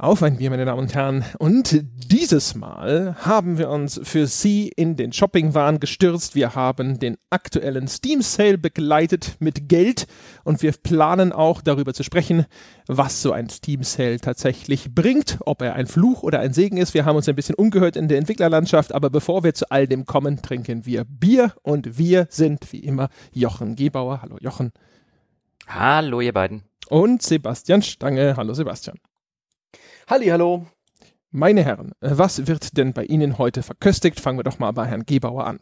Auf ein Bier, meine Damen und Herren. Und dieses Mal haben wir uns für Sie in den Shoppingwahn gestürzt. Wir haben den aktuellen Steam Sale begleitet mit Geld und wir planen auch darüber zu sprechen, was so ein Steam Sale tatsächlich bringt, ob er ein Fluch oder ein Segen ist. Wir haben uns ein bisschen umgehört in der Entwicklerlandschaft, aber bevor wir zu all dem kommen, trinken wir Bier und wir sind wie immer Jochen Gebauer. Hallo Jochen. Hallo ihr beiden. Und Sebastian Stange. Hallo Sebastian. Halli, hallo. Meine Herren, was wird denn bei Ihnen heute verköstigt? Fangen wir doch mal bei Herrn Gebauer an.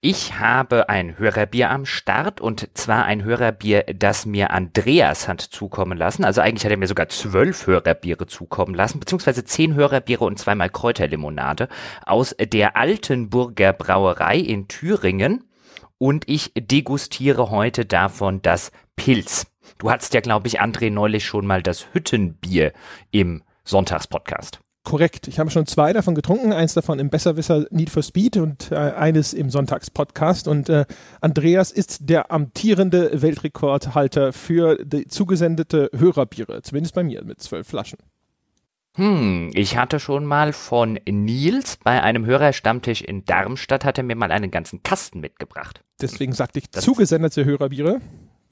Ich habe ein Hörerbier am Start und zwar ein Hörerbier, das mir Andreas hat zukommen lassen. Also eigentlich hat er mir sogar zwölf Hörerbiere zukommen lassen, beziehungsweise zehn Hörerbiere und zweimal Kräuterlimonade aus der Altenburger Brauerei in Thüringen. Und ich degustiere heute davon das Pilz. Du hattest ja, glaube ich, André neulich schon mal das Hüttenbier im Sonntagspodcast. Korrekt. Ich habe schon zwei davon getrunken. Eins davon im Besserwisser Need for Speed und äh, eines im Sonntagspodcast. Und äh, Andreas ist der amtierende Weltrekordhalter für die zugesendete Hörerbiere. Zumindest bei mir mit zwölf Flaschen. Hm, ich hatte schon mal von Nils bei einem Hörerstammtisch in Darmstadt, hat er mir mal einen ganzen Kasten mitgebracht. Deswegen sagte ich das zugesendete Hörerbiere.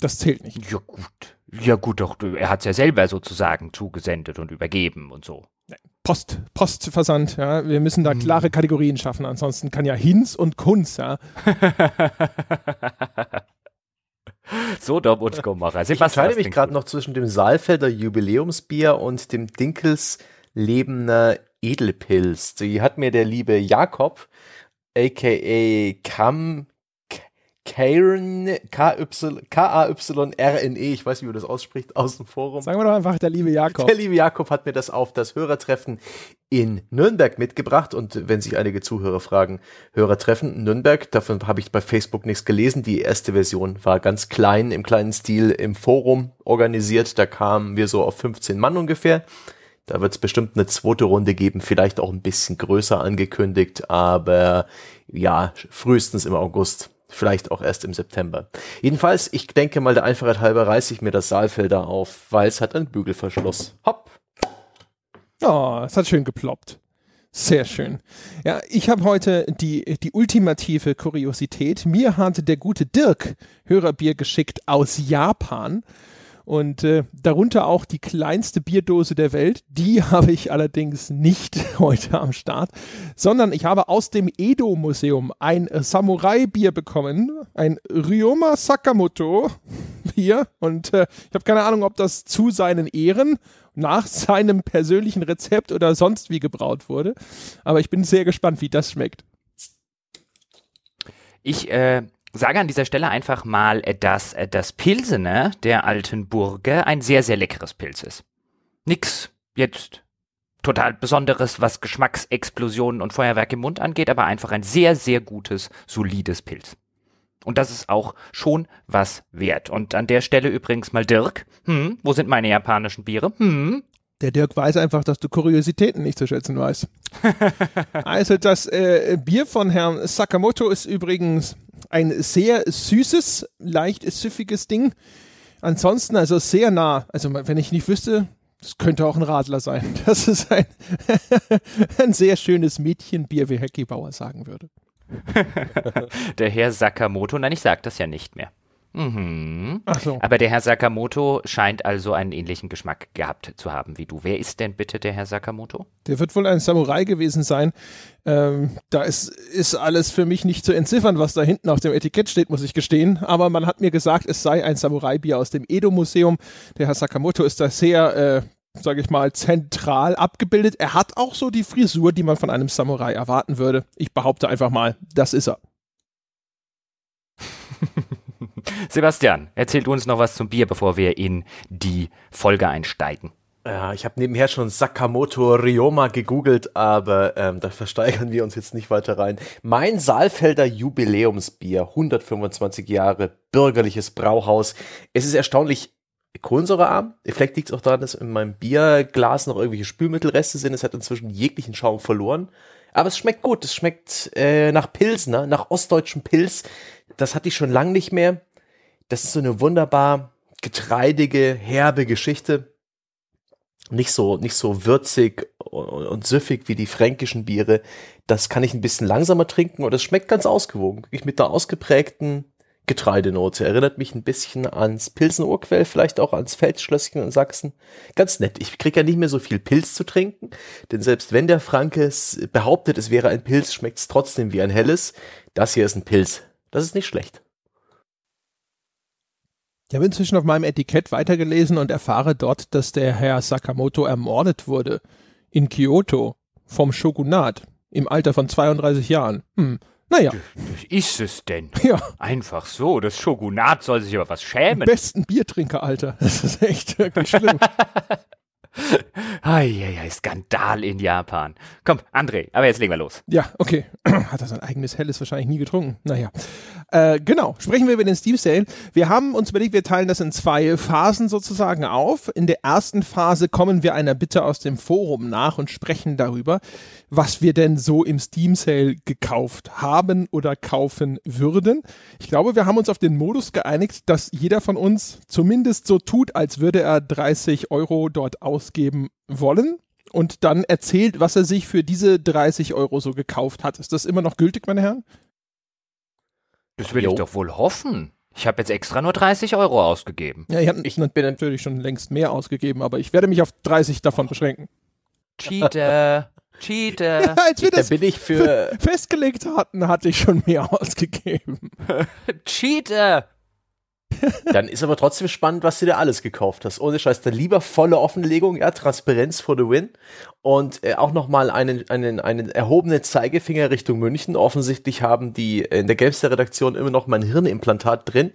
Das zählt nicht. Ja gut. Ja gut, doch, er hat es ja selber sozusagen zugesendet und übergeben und so. Post, Postversand, ja. Wir müssen da hm. klare Kategorien schaffen, ansonsten kann ja Hinz und Kunz, ja. so dumm und Gommacher. Ich entscheide mich gerade noch zwischen dem Saalfelder Jubiläumsbier und dem Dinkels Lebener Edelpilz. Die hat mir der liebe Jakob, aka Kam Karen, K-A-Y-R-N-E, ich weiß nicht, wie man das ausspricht, aus dem Forum. Sagen wir doch einfach, der liebe Jakob. Der liebe Jakob hat mir das auf das Hörertreffen in Nürnberg mitgebracht. Und wenn sich einige Zuhörer fragen, Hörertreffen in Nürnberg, davon habe ich bei Facebook nichts gelesen. Die erste Version war ganz klein, im kleinen Stil im Forum organisiert. Da kamen wir so auf 15 Mann ungefähr. Da wird es bestimmt eine zweite Runde geben, vielleicht auch ein bisschen größer angekündigt, aber ja, frühestens im August Vielleicht auch erst im September. Jedenfalls, ich denke mal, der Einfachheit halber reiße ich mir das Saalfelder auf, weil es hat einen Bügelverschluss. Hopp. Oh, es hat schön geploppt. Sehr schön. Ja, ich habe heute die, die ultimative Kuriosität. Mir hat der gute Dirk Hörerbier geschickt aus Japan und äh, darunter auch die kleinste Bierdose der Welt. Die habe ich allerdings nicht heute am Start, sondern ich habe aus dem Edo-Museum ein Samurai-Bier bekommen, ein Ryoma Sakamoto Bier. Und äh, ich habe keine Ahnung, ob das zu seinen Ehren nach seinem persönlichen Rezept oder sonst wie gebraut wurde. Aber ich bin sehr gespannt, wie das schmeckt. Ich äh, sage an dieser Stelle einfach mal, äh, dass äh, das Pilsener der Altenburger ein sehr, sehr leckeres Pilz ist. Nix jetzt total Besonderes, was Geschmacksexplosionen und Feuerwerk im Mund angeht, aber einfach ein sehr, sehr gutes, solides Pilz. Und das ist auch schon was wert. Und an der Stelle übrigens mal Dirk, hm, wo sind meine japanischen Biere? Hm, der Dirk weiß einfach, dass du Kuriositäten nicht zu schätzen weißt. also das äh, Bier von Herrn Sakamoto ist übrigens ein sehr süßes, leicht süffiges Ding. Ansonsten also sehr nah. Also wenn ich nicht wüsste, das könnte auch ein Radler sein. Das ist ein, ein sehr schönes Mädchenbier, wie Hecki Bauer sagen würde. Der Herr Sakamoto, nein, ich sag das ja nicht mehr. Mhm. Ach so. Aber der Herr Sakamoto scheint also einen ähnlichen Geschmack gehabt zu haben wie du. Wer ist denn bitte der Herr Sakamoto? Der wird wohl ein Samurai gewesen sein. Ähm, da ist, ist alles für mich nicht zu entziffern, was da hinten auf dem Etikett steht, muss ich gestehen. Aber man hat mir gesagt, es sei ein Samurai-Bier aus dem Edo-Museum. Der Herr Sakamoto ist da sehr, äh, sage ich mal, zentral abgebildet. Er hat auch so die Frisur, die man von einem Samurai erwarten würde. Ich behaupte einfach mal, das ist er. Sebastian, erzählt uns noch was zum Bier, bevor wir in die Folge einsteigen. Ja, ich habe nebenher schon Sakamoto Ryoma gegoogelt, aber ähm, da versteigern wir uns jetzt nicht weiter rein. Mein Saalfelder Jubiläumsbier, 125 Jahre, bürgerliches Brauhaus. Es ist erstaunlich kohlensäurearm. Vielleicht liegt es auch daran, dass in meinem Bierglas noch irgendwelche Spülmittelreste sind. Es hat inzwischen jeglichen Schaum verloren. Aber es schmeckt gut. Es schmeckt äh, nach Pilsner, nach ostdeutschem Pilz. Das hatte ich schon lange nicht mehr. Das ist so eine wunderbar getreidige, herbe Geschichte. nicht so, nicht so würzig und, und süffig wie die fränkischen Biere. Das kann ich ein bisschen langsamer trinken und es schmeckt ganz ausgewogen. Ich mit der ausgeprägten Getreidenote. Erinnert mich ein bisschen ans Pilsen-Urquell, vielleicht auch ans Feldschlösschen in Sachsen. Ganz nett. Ich kriege ja nicht mehr so viel Pilz zu trinken, denn selbst wenn der Franke behauptet, es wäre ein Pilz, schmeckt es trotzdem wie ein helles. Das hier ist ein Pilz. Das ist nicht schlecht. Ich habe inzwischen auf meinem Etikett weitergelesen und erfahre dort, dass der Herr Sakamoto ermordet wurde. In Kyoto. Vom Shogunat. Im Alter von 32 Jahren. Hm. Naja. Ist es denn? Ja. Einfach so. Das Shogunat soll sich aber was schämen. Besten Biertrinker, Alter. Das ist echt wirklich schlimm. Eieiei, Skandal in Japan. Komm, André, aber jetzt legen wir los. Ja, okay. Hat er sein eigenes Helles wahrscheinlich nie getrunken. Naja. Äh, genau, sprechen wir über den Steam Sale. Wir haben uns überlegt, wir teilen das in zwei Phasen sozusagen auf. In der ersten Phase kommen wir einer Bitte aus dem Forum nach und sprechen darüber, was wir denn so im Steam Sale gekauft haben oder kaufen würden. Ich glaube, wir haben uns auf den Modus geeinigt, dass jeder von uns zumindest so tut, als würde er 30 Euro dort ausgeben wollen und dann erzählt, was er sich für diese 30 Euro so gekauft hat. Ist das immer noch gültig, meine Herren? Das will jo. ich doch wohl hoffen. Ich habe jetzt extra nur 30 Euro ausgegeben. Ja, ich, hab, ich bin natürlich schon längst mehr ausgegeben, aber ich werde mich auf 30 davon beschränken. Cheater. Cheater. Ja, als wir da das bin ich für festgelegt hatten, hatte ich schon mehr ausgegeben. Cheater. Dann ist aber trotzdem spannend, was du dir alles gekauft hast. Ohne Scheiß, dann lieber volle Offenlegung, ja, Transparenz for the win. Und äh, auch nochmal einen, einen, einen erhobenen Zeigefinger Richtung München. Offensichtlich haben die in der Gamester-Redaktion immer noch mein Hirnimplantat drin.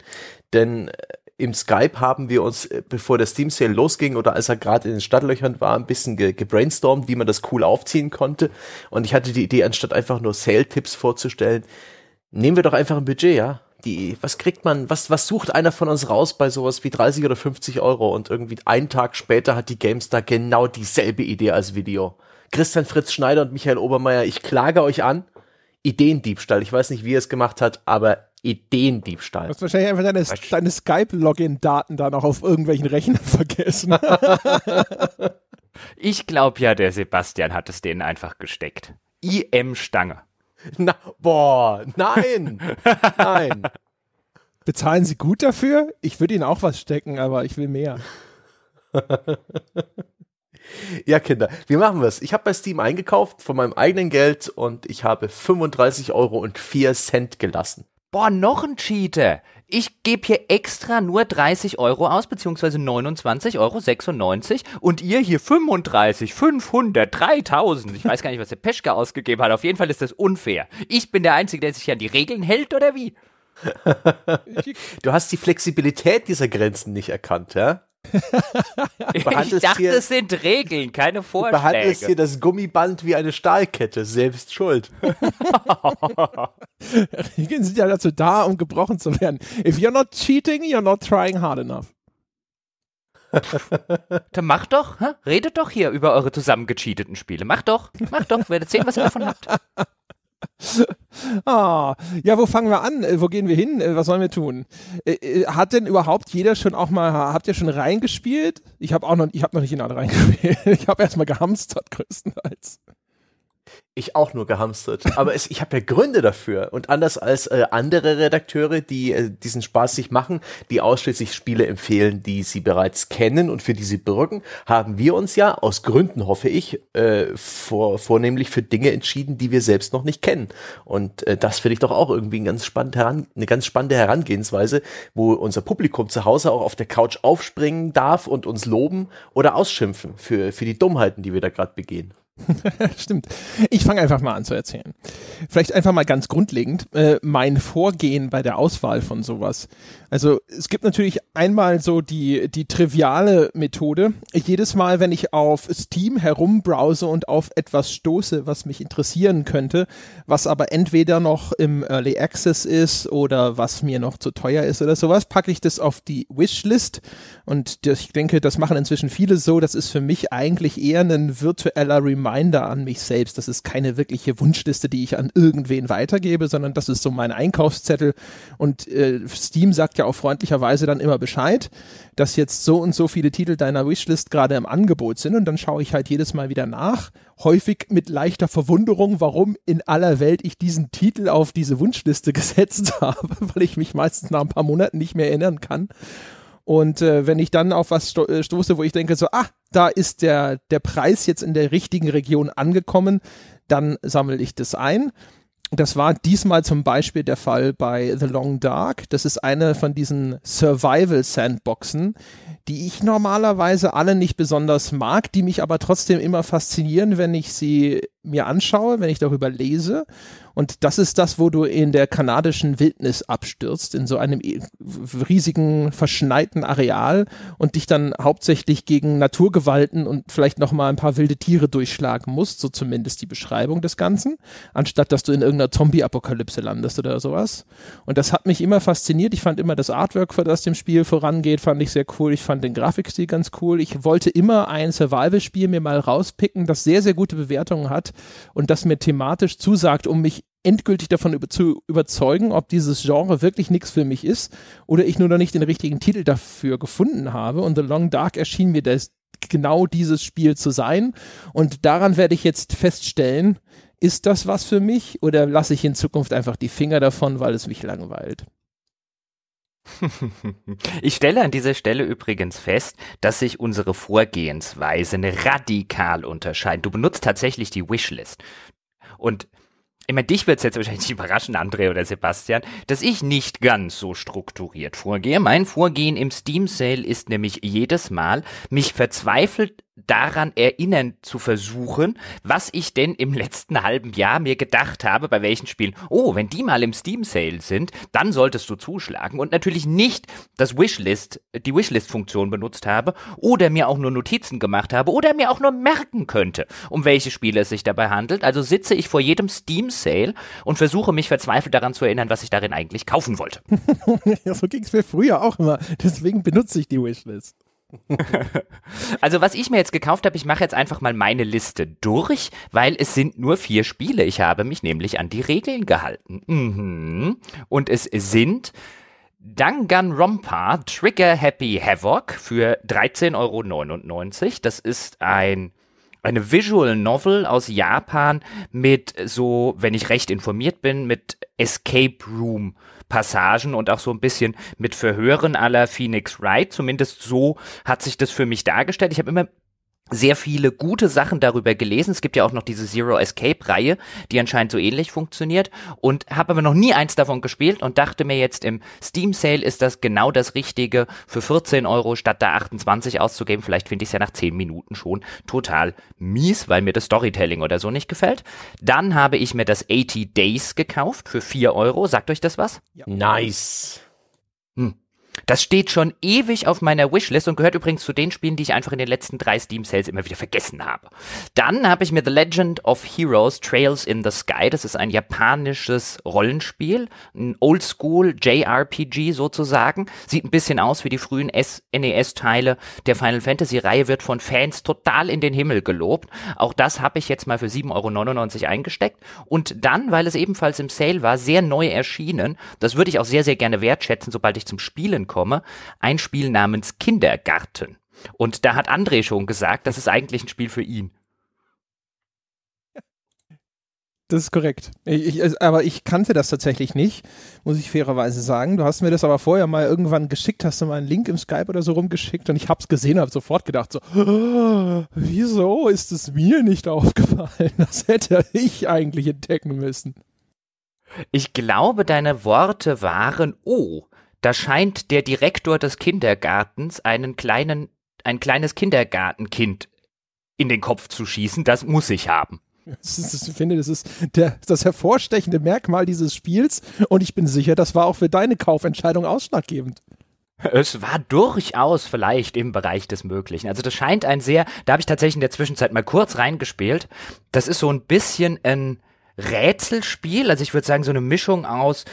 Denn äh, im Skype haben wir uns, äh, bevor der Steam Sale losging oder als er gerade in den Stadtlöchern war, ein bisschen ge gebrainstormt, wie man das cool aufziehen konnte. Und ich hatte die Idee, anstatt einfach nur Sale-Tipps vorzustellen, nehmen wir doch einfach ein Budget, ja die, was kriegt man, was, was sucht einer von uns raus bei sowas wie 30 oder 50 Euro und irgendwie einen Tag später hat die GameStar genau dieselbe Idee als Video. Christian Fritz Schneider und Michael Obermeier, ich klage euch an. Ideendiebstahl. Ich weiß nicht, wie er es gemacht hat, aber Ideendiebstahl. Du hast wahrscheinlich einfach deine, deine Skype-Login-Daten da noch auf irgendwelchen Rechnern vergessen. ich glaube ja, der Sebastian hat es denen einfach gesteckt. IM-Stange. Na, boah, nein, nein. Bezahlen Sie gut dafür? Ich würde Ihnen auch was stecken, aber ich will mehr. ja, Kinder, wie machen wir es? Ich habe bei Steam eingekauft von meinem eigenen Geld und ich habe 35 Euro und 4 Cent gelassen. Boah, noch ein Cheater. Ich gebe hier extra nur 30 Euro aus, beziehungsweise 29,96 Euro und ihr hier 35, 500, 3000. Ich weiß gar nicht, was der Peschke ausgegeben hat. Auf jeden Fall ist das unfair. Ich bin der Einzige, der sich an die Regeln hält, oder wie? du hast die Flexibilität dieser Grenzen nicht erkannt, ja? Ich dachte, hier, es sind Regeln, keine Vorschläge. Du behandelst hier das Gummiband wie eine Stahlkette, selbst schuld. Regeln sind ja dazu da, um gebrochen zu werden. If you're not cheating, you're not trying hard enough. Dann macht doch, hä? redet doch hier über eure zusammengecheateten Spiele. Macht doch, macht doch, werdet sehen, was ihr davon habt. ah, ja, wo fangen wir an? Äh, wo gehen wir hin? Äh, was sollen wir tun? Äh, hat denn überhaupt jeder schon auch mal, habt ihr schon reingespielt? Ich habe auch noch, ich habe noch nicht in alle reingespielt. Ich habe erstmal gehamstert größtenteils. Ich auch nur gehamstert. Aber es, ich habe ja Gründe dafür. Und anders als äh, andere Redakteure, die äh, diesen Spaß sich machen, die ausschließlich Spiele empfehlen, die sie bereits kennen und für die sie bürgen, haben wir uns ja aus Gründen, hoffe ich, äh, vor, vornehmlich für Dinge entschieden, die wir selbst noch nicht kennen. Und äh, das finde ich doch auch irgendwie ein ganz spannend heran, eine ganz spannende Herangehensweise, wo unser Publikum zu Hause auch auf der Couch aufspringen darf und uns loben oder ausschimpfen für, für die Dummheiten, die wir da gerade begehen. Stimmt. Ich fange einfach mal an zu erzählen. Vielleicht einfach mal ganz grundlegend äh, mein Vorgehen bei der Auswahl von sowas. Also es gibt natürlich einmal so die, die triviale Methode. Jedes Mal, wenn ich auf Steam herumbrowse und auf etwas stoße, was mich interessieren könnte, was aber entweder noch im Early Access ist oder was mir noch zu teuer ist oder sowas, packe ich das auf die Wishlist. Und ich denke, das machen inzwischen viele so. Das ist für mich eigentlich eher ein virtueller Remote Reminder an mich selbst. Das ist keine wirkliche Wunschliste, die ich an irgendwen weitergebe, sondern das ist so mein Einkaufszettel. Und äh, Steam sagt ja auch freundlicherweise dann immer Bescheid, dass jetzt so und so viele Titel deiner Wishlist gerade im Angebot sind. Und dann schaue ich halt jedes Mal wieder nach. Häufig mit leichter Verwunderung, warum in aller Welt ich diesen Titel auf diese Wunschliste gesetzt habe, weil ich mich meistens nach ein paar Monaten nicht mehr erinnern kann. Und äh, wenn ich dann auf was sto äh, stoße, wo ich denke, so, ah, da ist der, der Preis jetzt in der richtigen Region angekommen, dann sammle ich das ein. Das war diesmal zum Beispiel der Fall bei The Long Dark. Das ist eine von diesen Survival-Sandboxen, die ich normalerweise alle nicht besonders mag, die mich aber trotzdem immer faszinieren, wenn ich sie mir anschaue, wenn ich darüber lese. Und das ist das, wo du in der kanadischen Wildnis abstürzt, in so einem riesigen, verschneiten Areal und dich dann hauptsächlich gegen Naturgewalten und vielleicht noch mal ein paar wilde Tiere durchschlagen musst, so zumindest die Beschreibung des Ganzen, anstatt dass du in irgendeiner Zombie-Apokalypse landest oder sowas. Und das hat mich immer fasziniert. Ich fand immer das Artwork, das dem Spiel vorangeht, fand ich sehr cool. Ich fand den Grafikstil ganz cool. Ich wollte immer ein Survival-Spiel mir mal rauspicken, das sehr, sehr gute Bewertungen hat und das mir thematisch zusagt, um mich endgültig davon über, zu überzeugen, ob dieses Genre wirklich nichts für mich ist oder ich nur noch nicht den richtigen Titel dafür gefunden habe. Und The Long Dark erschien mir das genau dieses Spiel zu sein. Und daran werde ich jetzt feststellen, ist das was für mich oder lasse ich in Zukunft einfach die Finger davon, weil es mich langweilt? Ich stelle an dieser Stelle übrigens fest, dass sich unsere Vorgehensweise radikal unterscheiden. Du benutzt tatsächlich die Wishlist. Und ich meine, dich wird es jetzt wahrscheinlich überraschen, André oder Sebastian, dass ich nicht ganz so strukturiert vorgehe. Mein Vorgehen im Steam Sale ist nämlich jedes Mal, mich verzweifelt daran erinnern zu versuchen, was ich denn im letzten halben Jahr mir gedacht habe, bei welchen Spielen. Oh, wenn die mal im Steam Sale sind, dann solltest du zuschlagen und natürlich nicht das Wishlist, die Wishlist Funktion benutzt habe oder mir auch nur Notizen gemacht habe oder mir auch nur merken könnte, um welche Spiele es sich dabei handelt. Also sitze ich vor jedem Steam Sale und versuche mich verzweifelt daran zu erinnern, was ich darin eigentlich kaufen wollte. ja, so ging es mir früher auch immer. Deswegen benutze ich die Wishlist. also was ich mir jetzt gekauft habe, ich mache jetzt einfach mal meine Liste durch, weil es sind nur vier Spiele. Ich habe mich nämlich an die Regeln gehalten. Mhm. Und es sind Danganronpa Trigger Happy Havoc für 13,99 Euro. Das ist ein eine Visual Novel aus Japan mit so, wenn ich recht informiert bin, mit Escape Room Passagen und auch so ein bisschen mit Verhören aller Phoenix Wright. Zumindest so hat sich das für mich dargestellt. Ich habe immer sehr viele gute Sachen darüber gelesen. Es gibt ja auch noch diese Zero Escape Reihe, die anscheinend so ähnlich funktioniert und habe aber noch nie eins davon gespielt und dachte mir jetzt im Steam Sale ist das genau das Richtige für 14 Euro statt da 28 auszugeben. Vielleicht finde ich es ja nach 10 Minuten schon total mies, weil mir das Storytelling oder so nicht gefällt. Dann habe ich mir das 80 Days gekauft für 4 Euro. Sagt euch das was? Ja. Nice. Hm. Das steht schon ewig auf meiner Wishlist und gehört übrigens zu den Spielen, die ich einfach in den letzten drei Steam Sales immer wieder vergessen habe. Dann habe ich mir The Legend of Heroes Trails in the Sky, das ist ein japanisches Rollenspiel, ein Oldschool JRPG sozusagen, sieht ein bisschen aus wie die frühen NES-Teile der Final Fantasy Reihe, wird von Fans total in den Himmel gelobt. Auch das habe ich jetzt mal für 7,99 Euro eingesteckt und dann, weil es ebenfalls im Sale war, sehr neu erschienen. Das würde ich auch sehr, sehr gerne wertschätzen, sobald ich zum Spielen komme, ein Spiel namens Kindergarten. Und da hat André schon gesagt, das ist eigentlich ein Spiel für ihn. Das ist korrekt. Ich, ich, aber ich kannte das tatsächlich nicht, muss ich fairerweise sagen. Du hast mir das aber vorher mal irgendwann geschickt, hast du mal einen Link im Skype oder so rumgeschickt und ich hab's gesehen, habe sofort gedacht so, oh, wieso ist es mir nicht aufgefallen? Das hätte ich eigentlich entdecken müssen. Ich glaube, deine Worte waren, oh, da scheint der Direktor des Kindergartens einen kleinen, ein kleines Kindergartenkind in den Kopf zu schießen. Das muss ich haben. Ich finde, das ist der, das hervorstechende Merkmal dieses Spiels und ich bin sicher, das war auch für deine Kaufentscheidung ausschlaggebend. Es war durchaus vielleicht im Bereich des Möglichen. Also das scheint ein sehr, da habe ich tatsächlich in der Zwischenzeit mal kurz reingespielt. Das ist so ein bisschen ein Rätselspiel, also ich würde sagen so eine Mischung aus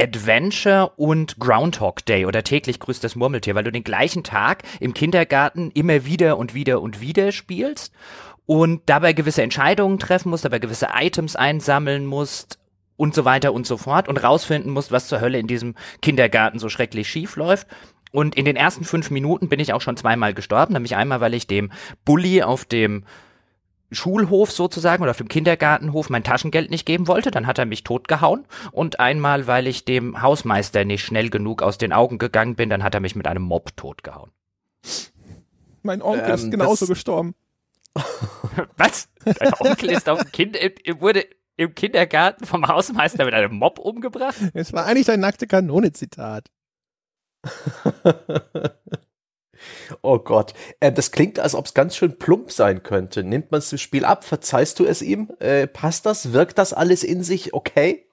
Adventure und Groundhog Day oder täglich grüßt das Murmeltier, weil du den gleichen Tag im Kindergarten immer wieder und wieder und wieder spielst und dabei gewisse Entscheidungen treffen musst, dabei gewisse Items einsammeln musst und so weiter und so fort und rausfinden musst, was zur Hölle in diesem Kindergarten so schrecklich schief läuft. Und in den ersten fünf Minuten bin ich auch schon zweimal gestorben, nämlich einmal, weil ich dem Bully auf dem Schulhof sozusagen oder auf dem Kindergartenhof mein Taschengeld nicht geben wollte, dann hat er mich totgehauen und einmal, weil ich dem Hausmeister nicht schnell genug aus den Augen gegangen bin, dann hat er mich mit einem Mob totgehauen. Mein Onkel ähm, ist genauso gestorben. Was? Dein Onkel ist auf dem Kind, wurde im Kindergarten vom Hausmeister mit einem Mob umgebracht? Es war eigentlich ein nackte Kanone-Zitat. Oh Gott, äh, das klingt, als ob es ganz schön plump sein könnte. Nimmt man es im Spiel ab? Verzeihst du es ihm? Äh, passt das? Wirkt das alles in sich okay?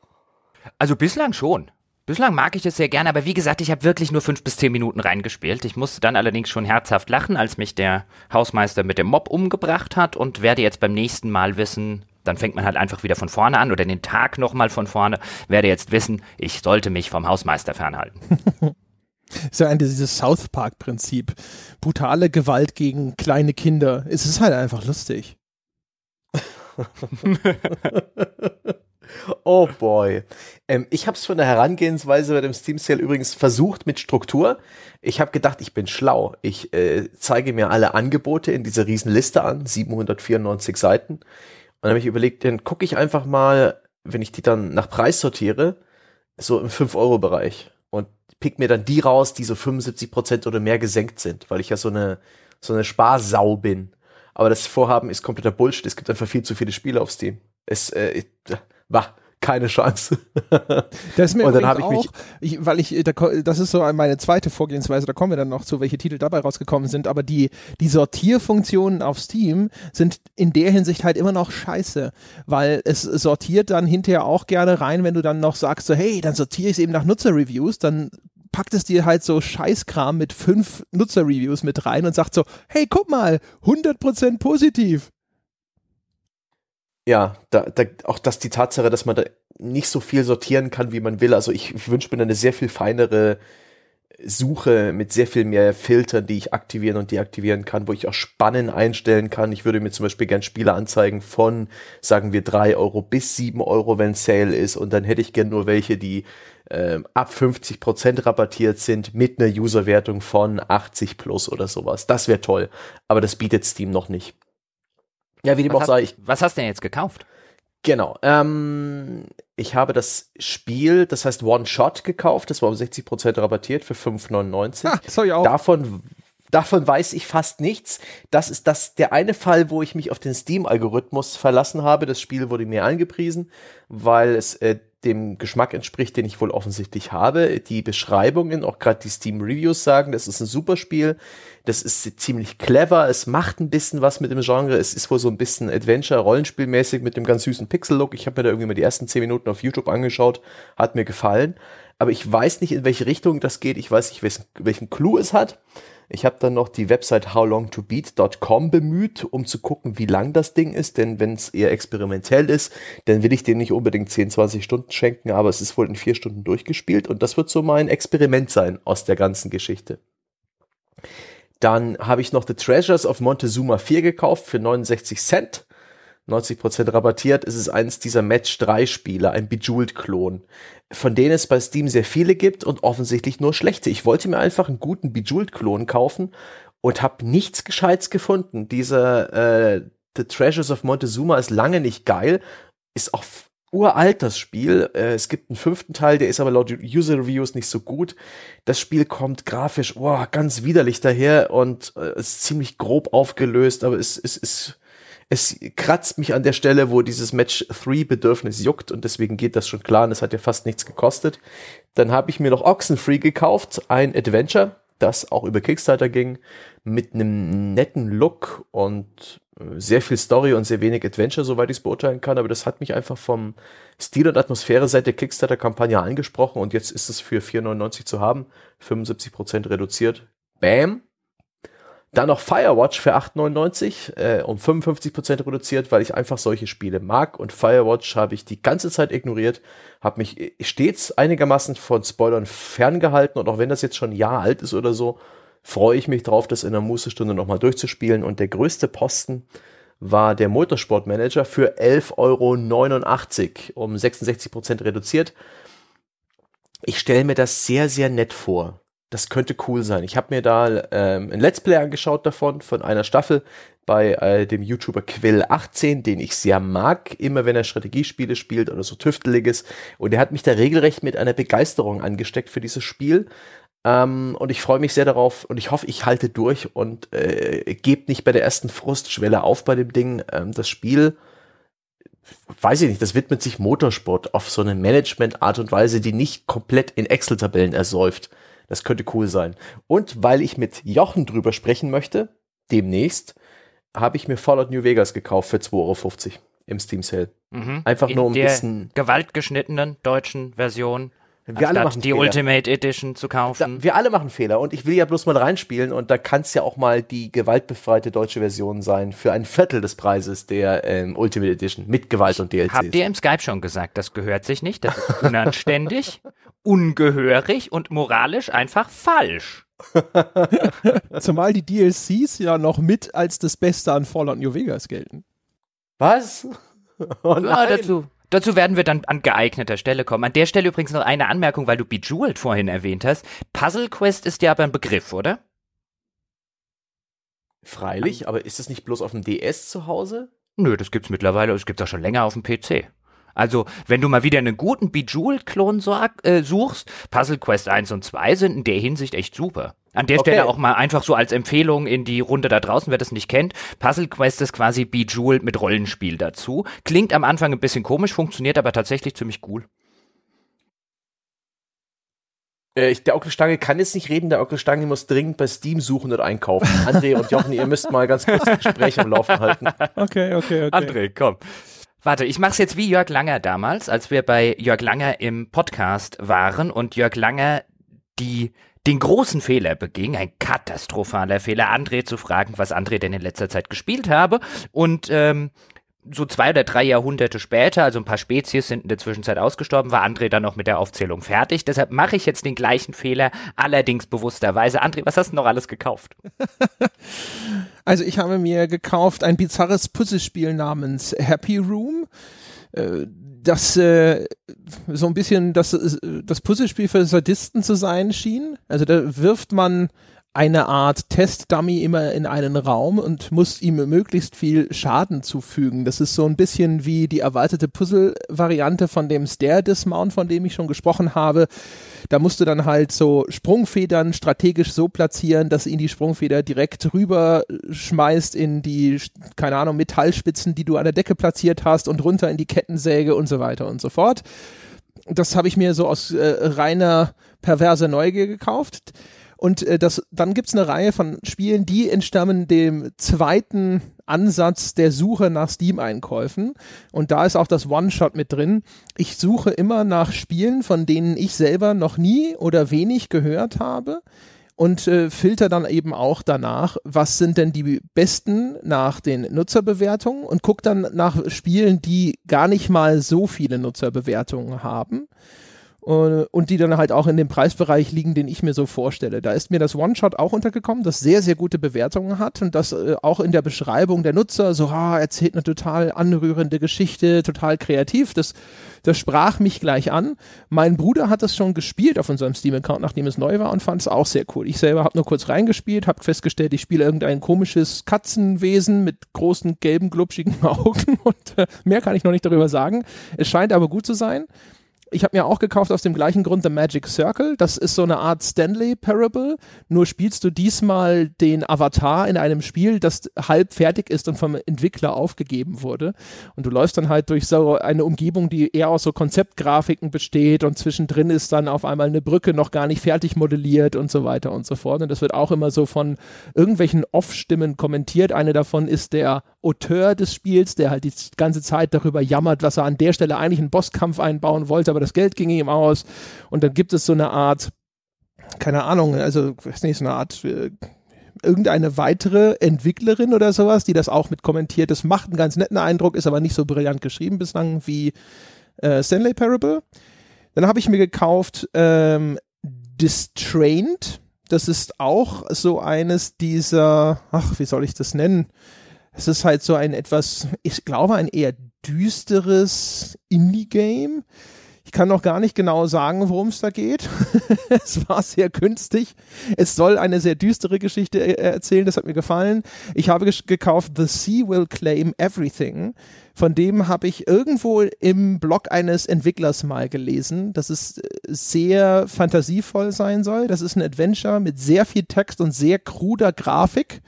Also bislang schon. Bislang mag ich es sehr gerne, aber wie gesagt, ich habe wirklich nur fünf bis zehn Minuten reingespielt. Ich musste dann allerdings schon herzhaft lachen, als mich der Hausmeister mit dem Mob umgebracht hat und werde jetzt beim nächsten Mal wissen, dann fängt man halt einfach wieder von vorne an oder den Tag nochmal von vorne, werde jetzt wissen, ich sollte mich vom Hausmeister fernhalten. ist ja ein dieses South Park-Prinzip. Brutale Gewalt gegen kleine Kinder. Es ist halt einfach lustig. oh boy. Ähm, ich habe es von der Herangehensweise bei dem Steam Sale übrigens versucht mit Struktur. Ich habe gedacht, ich bin schlau. Ich äh, zeige mir alle Angebote in dieser Riesenliste an, 794 Seiten. Und dann habe ich überlegt, dann gucke ich einfach mal, wenn ich die dann nach Preis sortiere, so im 5-Euro-Bereich pick mir dann die raus, die so 75 Prozent oder mehr gesenkt sind, weil ich ja so eine, so eine Sparsau bin. Aber das Vorhaben ist kompletter Bullshit. Es gibt einfach viel zu viele Spiele auf Steam. Es, äh, war keine Chance. Das ist mir und dann habe ich mich, ich, weil ich, das ist so meine zweite Vorgehensweise, da kommen wir dann noch zu, welche Titel dabei rausgekommen sind, aber die, die Sortierfunktionen auf Steam sind in der Hinsicht halt immer noch scheiße, weil es sortiert dann hinterher auch gerne rein, wenn du dann noch sagst so, hey, dann sortiere ich es eben nach Nutzerreviews, dann packt es dir halt so Scheißkram mit fünf Nutzerreviews mit rein und sagt so, hey, guck mal, 100% positiv. Ja, da, da, auch das die Tatsache, dass man da nicht so viel sortieren kann, wie man will. Also ich, ich wünsche mir eine sehr viel feinere Suche mit sehr viel mehr Filtern, die ich aktivieren und deaktivieren kann, wo ich auch Spannen einstellen kann. Ich würde mir zum Beispiel gern Spiele anzeigen von, sagen wir, drei Euro bis sieben Euro, wenn Sale ist. Und dann hätte ich gern nur welche, die äh, ab 50 Prozent rabattiert sind mit einer Userwertung von 80 plus oder sowas. Das wäre toll. Aber das bietet Steam noch nicht. Ja, wie dem was auch sei. Ich, was hast du denn jetzt gekauft? Genau. Ähm, ich habe das Spiel, das heißt One Shot gekauft. Das war um 60% rabattiert für 5,99. Ah, sorry auch. Davon davon weiß ich fast nichts. Das ist das der eine Fall, wo ich mich auf den Steam-Algorithmus verlassen habe. Das Spiel wurde mir angepriesen, weil es äh, dem Geschmack entspricht, den ich wohl offensichtlich habe. Die Beschreibungen, auch gerade die Steam-Reviews sagen, das ist ein super Spiel. Das ist ziemlich clever. Es macht ein bisschen was mit dem Genre. Es ist wohl so ein bisschen Adventure-Rollenspielmäßig mit dem ganz süßen Pixel-Look. Ich habe mir da irgendwie mal die ersten zehn Minuten auf YouTube angeschaut. Hat mir gefallen. Aber ich weiß nicht, in welche Richtung das geht. Ich weiß nicht, welchen, welchen Clou es hat. Ich habe dann noch die Website howlongtobeat.com bemüht, um zu gucken, wie lang das Ding ist, denn wenn es eher experimentell ist, dann will ich dem nicht unbedingt 10, 20 Stunden schenken, aber es ist wohl in vier Stunden durchgespielt und das wird so mein Experiment sein aus der ganzen Geschichte. Dann habe ich noch The Treasures of Montezuma 4 gekauft für 69 Cent. 90% rabattiert. Es ist eins dieser Match 3 Spiele, ein Bejeweled-Klon, von denen es bei Steam sehr viele gibt und offensichtlich nur schlechte. Ich wollte mir einfach einen guten Bejeweled-Klon kaufen und habe nichts Gescheites gefunden. Dieser äh, The Treasures of Montezuma ist lange nicht geil, ist auch uralt das Spiel. Äh, es gibt einen fünften Teil, der ist aber laut User Reviews nicht so gut. Das Spiel kommt grafisch oh, ganz widerlich daher und äh, ist ziemlich grob aufgelöst, aber es, es, es es kratzt mich an der Stelle, wo dieses Match 3 Bedürfnis juckt und deswegen geht das schon klar und es hat ja fast nichts gekostet. Dann habe ich mir noch Oxenfree gekauft, ein Adventure, das auch über Kickstarter ging, mit einem netten Look und äh, sehr viel Story und sehr wenig Adventure, soweit ich es beurteilen kann, aber das hat mich einfach vom Stil und Atmosphäre seit der Kickstarter-Kampagne angesprochen und jetzt ist es für 4,99 zu haben, 75% reduziert. Bam! Dann noch Firewatch für 8,99 äh, um 55% reduziert, weil ich einfach solche Spiele mag. Und Firewatch habe ich die ganze Zeit ignoriert, habe mich stets einigermaßen von Spoilern ferngehalten. Und auch wenn das jetzt schon ein Jahr alt ist oder so, freue ich mich drauf, das in der Mußestunde nochmal durchzuspielen. Und der größte Posten war der Motorsportmanager für 11,89 Euro, um 66 Prozent reduziert. Ich stelle mir das sehr, sehr nett vor. Das könnte cool sein. Ich habe mir da ähm, ein Let's Play angeschaut davon, von einer Staffel bei äh, dem YouTuber Quill18, den ich sehr mag, immer wenn er Strategiespiele spielt oder so Tüfteliges. Und er hat mich da regelrecht mit einer Begeisterung angesteckt für dieses Spiel. Ähm, und ich freue mich sehr darauf und ich hoffe, ich halte durch und äh, gebe nicht bei der ersten Frustschwelle auf bei dem Ding. Ähm, das Spiel, weiß ich nicht, das widmet sich Motorsport auf so eine Management-Art und Weise, die nicht komplett in Excel-Tabellen ersäuft. Das könnte cool sein. Und weil ich mit Jochen drüber sprechen möchte, demnächst, habe ich mir Fallout New Vegas gekauft für 2,50 Euro im Steam Sale. Mhm. Einfach In nur um ein bisschen. Gewaltgeschnittenen deutschen Version. Wir alle machen die Fehler. Ultimate Edition zu kaufen. Da, wir alle machen Fehler und ich will ja bloß mal reinspielen und da kann es ja auch mal die gewaltbefreite deutsche Version sein für ein Viertel des Preises der ähm, Ultimate Edition mit Gewalt und DLCs. Habt ihr im Skype schon gesagt, das gehört sich nicht, das ist unanständig, ungehörig und moralisch einfach falsch. Zumal die DLCs ja noch mit als das Beste an Fallout New Vegas gelten. Was? Oh Ja, nein. dazu, dazu werden wir dann an geeigneter Stelle kommen. An der Stelle übrigens noch eine Anmerkung, weil du Bejeweled vorhin erwähnt hast. Puzzle Quest ist ja aber ein Begriff, oder? Freilich, aber ist es nicht bloß auf dem DS zu Hause? Nö, das gibt's mittlerweile, das gibt's auch schon länger auf dem PC. Also, wenn du mal wieder einen guten Bejeweled-Klon äh, suchst, Puzzle Quest 1 und 2 sind in der Hinsicht echt super. An der Okay. Stelle auch mal einfach so als Empfehlung in die Runde da draußen, wer das nicht kennt. Puzzle Quest ist quasi Bejeweled mit Rollenspiel dazu. Klingt am Anfang ein bisschen komisch, funktioniert aber tatsächlich ziemlich cool. Äh, ich, der Onkelstange kann jetzt nicht reden, der Onkelstange muss dringend bei Steam suchen und einkaufen. André und Jochen, ihr müsst mal ganz kurz das Gespräch am Laufen halten. Okay, okay, okay. André, komm. Warte, ich mach's jetzt wie Jörg Langer damals, als wir bei Jörg Langer im Podcast waren und Jörg Langer die den großen Fehler beging, ein katastrophaler Fehler, André zu fragen, was André denn in letzter Zeit gespielt habe. Und ähm, so zwei oder drei Jahrhunderte später, also ein paar Spezies sind in der Zwischenzeit ausgestorben, war André dann noch mit der Aufzählung fertig. Deshalb mache ich jetzt den gleichen Fehler, allerdings bewussterweise. André, was hast du noch alles gekauft? Also ich habe mir gekauft ein bizarres Puzzlespiel namens Happy Room. Das äh, so ein bisschen das, äh, das Puzzlespiel für Sadisten zu sein schien. Also da wirft man eine Art Test-Dummy immer in einen Raum und muss ihm möglichst viel Schaden zufügen. Das ist so ein bisschen wie die erweiterte Puzzle-Variante von dem Stair-Dismount, von dem ich schon gesprochen habe. Da musst du dann halt so Sprungfedern strategisch so platzieren, dass ihn die Sprungfeder direkt rüber schmeißt in die, keine Ahnung, Metallspitzen, die du an der Decke platziert hast und runter in die Kettensäge und so weiter und so fort. Das habe ich mir so aus äh, reiner perverser Neugier gekauft. Und äh, das, dann gibt's eine Reihe von Spielen, die entstammen dem zweiten Ansatz der Suche nach Steam-Einkäufen. Und da ist auch das One-Shot mit drin. Ich suche immer nach Spielen, von denen ich selber noch nie oder wenig gehört habe. Und äh, filter dann eben auch danach, was sind denn die besten nach den Nutzerbewertungen und guck dann nach Spielen, die gar nicht mal so viele Nutzerbewertungen haben und die dann halt auch in dem Preisbereich liegen, den ich mir so vorstelle. Da ist mir das One-Shot auch untergekommen, das sehr, sehr gute Bewertungen hat und das äh, auch in der Beschreibung der Nutzer so, ah, erzählt eine total anrührende Geschichte, total kreativ. Das, das sprach mich gleich an. Mein Bruder hat das schon gespielt auf unserem Steam-Account, nachdem es neu war und fand es auch sehr cool. Ich selber habe nur kurz reingespielt, habe festgestellt, ich spiele irgendein komisches Katzenwesen mit großen, gelben, glubschigen Augen und äh, mehr kann ich noch nicht darüber sagen. Es scheint aber gut zu sein. Ich habe mir auch gekauft aus dem gleichen Grund The Magic Circle. Das ist so eine Art Stanley Parable. Nur spielst du diesmal den Avatar in einem Spiel, das halb fertig ist und vom Entwickler aufgegeben wurde. Und du läufst dann halt durch so eine Umgebung, die eher aus so Konzeptgrafiken besteht und zwischendrin ist dann auf einmal eine Brücke noch gar nicht fertig modelliert und so weiter und so fort. Und das wird auch immer so von irgendwelchen Off-Stimmen kommentiert. Eine davon ist der Auteur des Spiels, der halt die ganze Zeit darüber jammert, was er an der Stelle eigentlich einen Bosskampf einbauen wollte, aber das Geld ging ihm aus. Und dann gibt es so eine Art, keine Ahnung, also, weiß nicht, so eine Art, äh, irgendeine weitere Entwicklerin oder sowas, die das auch mit kommentiert. Das macht einen ganz netten Eindruck, ist aber nicht so brillant geschrieben bislang wie äh, Stanley Parable. Dann habe ich mir gekauft ähm, Distrained. Das ist auch so eines dieser, ach, wie soll ich das nennen? Es ist halt so ein etwas, ich glaube, ein eher düsteres Indie-Game. Ich kann noch gar nicht genau sagen, worum es da geht. es war sehr günstig. Es soll eine sehr düstere Geschichte äh, erzählen, das hat mir gefallen. Ich habe gekauft The Sea Will Claim Everything. Von dem habe ich irgendwo im Blog eines Entwicklers mal gelesen, dass es äh, sehr fantasievoll sein soll. Das ist ein Adventure mit sehr viel Text und sehr kruder Grafik.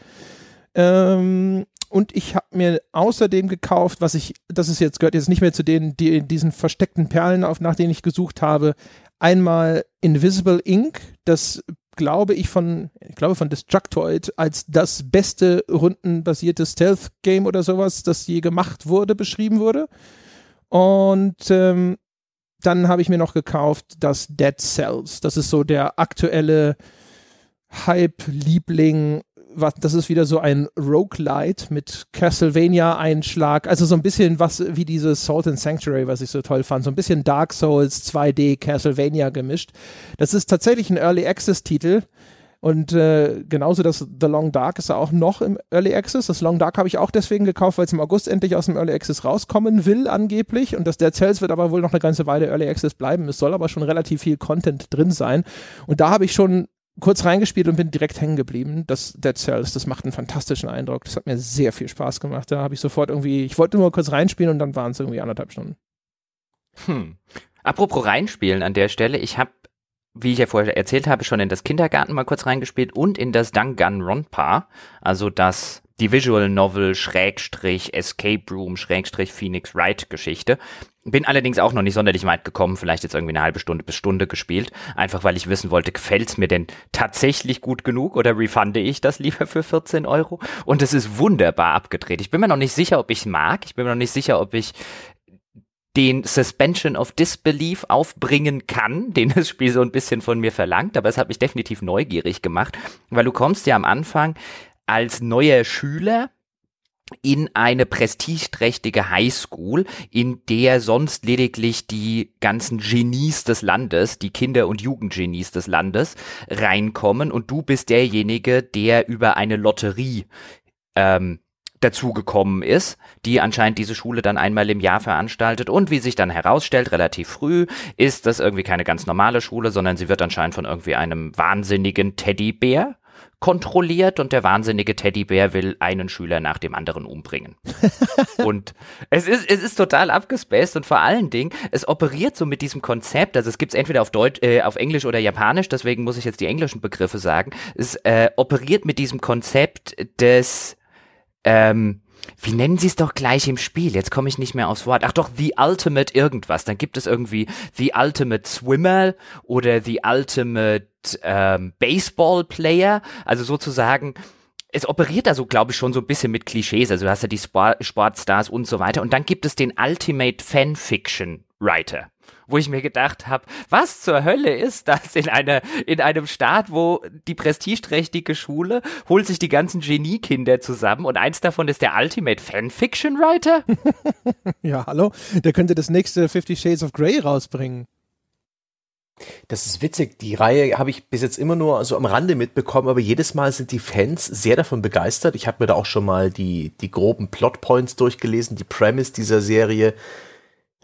Ähm, und ich habe mir außerdem gekauft, was ich, das ist jetzt, gehört jetzt nicht mehr zu den, die, diesen versteckten Perlen, auf, nach denen ich gesucht habe, einmal Invisible Ink, das glaube ich von, ich glaube von Destructoid als das beste rundenbasierte Stealth-Game oder sowas, das je gemacht wurde, beschrieben wurde. Und ähm, dann habe ich mir noch gekauft das Dead Cells. Das ist so der aktuelle Hype-Liebling was, das ist wieder so ein Roguelite mit Castlevania-Einschlag, also so ein bisschen was wie dieses Salt and Sanctuary, was ich so toll fand, so ein bisschen Dark Souls 2D Castlevania gemischt. Das ist tatsächlich ein Early Access-Titel. Und äh, genauso das The Long Dark ist auch noch im Early Access. Das Long Dark habe ich auch deswegen gekauft, weil es im August endlich aus dem Early Access rauskommen will, angeblich. Und das Dead Cells wird aber wohl noch eine ganze Weile Early Access bleiben. Es soll aber schon relativ viel Content drin sein. Und da habe ich schon kurz reingespielt und bin direkt hängen geblieben. Das Dead Cells, das macht einen fantastischen Eindruck. Das hat mir sehr viel Spaß gemacht. Da habe ich sofort irgendwie, ich wollte nur kurz reinspielen und dann waren es irgendwie anderthalb Stunden. Hm. Apropos reinspielen an der Stelle, ich habe, wie ich ja vorher erzählt habe, schon in das Kindergarten mal kurz reingespielt und in das Danganronpa, also das die Visual Novel Schrägstrich Escape Room Schrägstrich Phoenix Wright Geschichte. Bin allerdings auch noch nicht sonderlich weit gekommen, vielleicht jetzt irgendwie eine halbe Stunde bis Stunde gespielt, einfach weil ich wissen wollte, gefällt's mir denn tatsächlich gut genug oder refunde ich das lieber für 14 Euro? Und es ist wunderbar abgedreht. Ich bin mir noch nicht sicher, ob ich mag. Ich bin mir noch nicht sicher, ob ich den Suspension of Disbelief aufbringen kann, den das Spiel so ein bisschen von mir verlangt, aber es hat mich definitiv neugierig gemacht, weil du kommst ja am Anfang als neuer Schüler in eine prestigeträchtige Highschool, in der sonst lediglich die ganzen Genies des Landes, die Kinder- und Jugendgenies des Landes reinkommen und du bist derjenige, der über eine Lotterie ähm, dazugekommen ist, die anscheinend diese Schule dann einmal im Jahr veranstaltet. Und wie sich dann herausstellt, relativ früh, ist das irgendwie keine ganz normale Schule, sondern sie wird anscheinend von irgendwie einem wahnsinnigen Teddybär kontrolliert und der wahnsinnige Teddybär will einen Schüler nach dem anderen umbringen. und es ist, es ist total abgespaced und vor allen Dingen, es operiert so mit diesem Konzept, also es gibt es entweder auf Deutsch, äh, auf Englisch oder Japanisch, deswegen muss ich jetzt die englischen Begriffe sagen. Es äh, operiert mit diesem Konzept des ähm, wie nennen sie es doch gleich im Spiel? Jetzt komme ich nicht mehr aufs Wort. Ach doch, The Ultimate irgendwas. Dann gibt es irgendwie The Ultimate Swimmer oder The Ultimate ähm, Baseball Player. Also sozusagen, es operiert da so, glaube ich, schon so ein bisschen mit Klischees. Also du hast ja die Sport Sportstars und so weiter. Und dann gibt es den Ultimate Fanfiction Writer wo ich mir gedacht habe, was zur Hölle ist das in einer in einem Staat, wo die prestigeträchtige Schule holt sich die ganzen Geniekinder zusammen und eins davon ist der Ultimate Fanfiction Writer? ja, hallo, der könnte das nächste Fifty Shades of Grey rausbringen. Das ist witzig. Die Reihe habe ich bis jetzt immer nur so am Rande mitbekommen, aber jedes Mal sind die Fans sehr davon begeistert. Ich habe mir da auch schon mal die, die groben Plotpoints durchgelesen, die Premise dieser Serie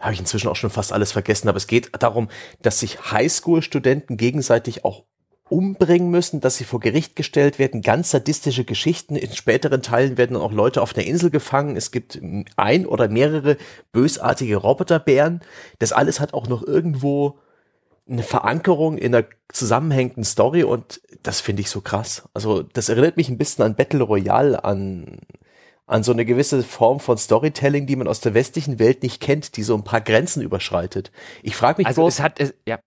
habe ich inzwischen auch schon fast alles vergessen, aber es geht darum, dass sich Highschool-Studenten gegenseitig auch umbringen müssen, dass sie vor Gericht gestellt werden, ganz sadistische Geschichten. In späteren Teilen werden auch Leute auf einer Insel gefangen. Es gibt ein oder mehrere bösartige Roboterbären. Das alles hat auch noch irgendwo eine Verankerung in einer zusammenhängenden Story und das finde ich so krass. Also das erinnert mich ein bisschen an Battle Royale, an an so eine gewisse Form von Storytelling, die man aus der westlichen Welt nicht kennt, die so ein paar Grenzen überschreitet. Ich frage mich also bloß, es hat, es, ja.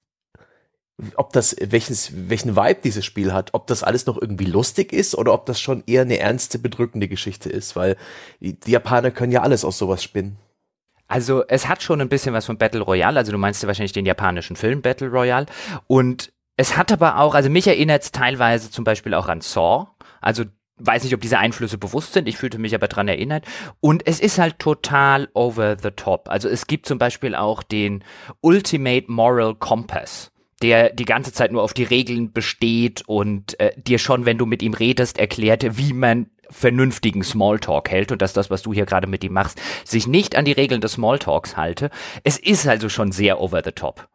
ob das welches, welchen Vibe dieses Spiel hat, ob das alles noch irgendwie lustig ist oder ob das schon eher eine ernste, bedrückende Geschichte ist, weil die, die Japaner können ja alles aus sowas spinnen. Also es hat schon ein bisschen was von Battle Royale, also du meinst ja wahrscheinlich den japanischen Film Battle Royale und es hat aber auch, also mich erinnert es teilweise zum Beispiel auch an Saw, also weiß nicht, ob diese Einflüsse bewusst sind, ich fühlte mich aber dran erinnert. Und es ist halt total over the top. Also es gibt zum Beispiel auch den Ultimate Moral Compass der die ganze Zeit nur auf die Regeln besteht und äh, dir schon, wenn du mit ihm redest, erklärt, wie man vernünftigen Smalltalk hält und dass das, was du hier gerade mit ihm machst, sich nicht an die Regeln des Smalltalks halte. Es ist also schon sehr over the top,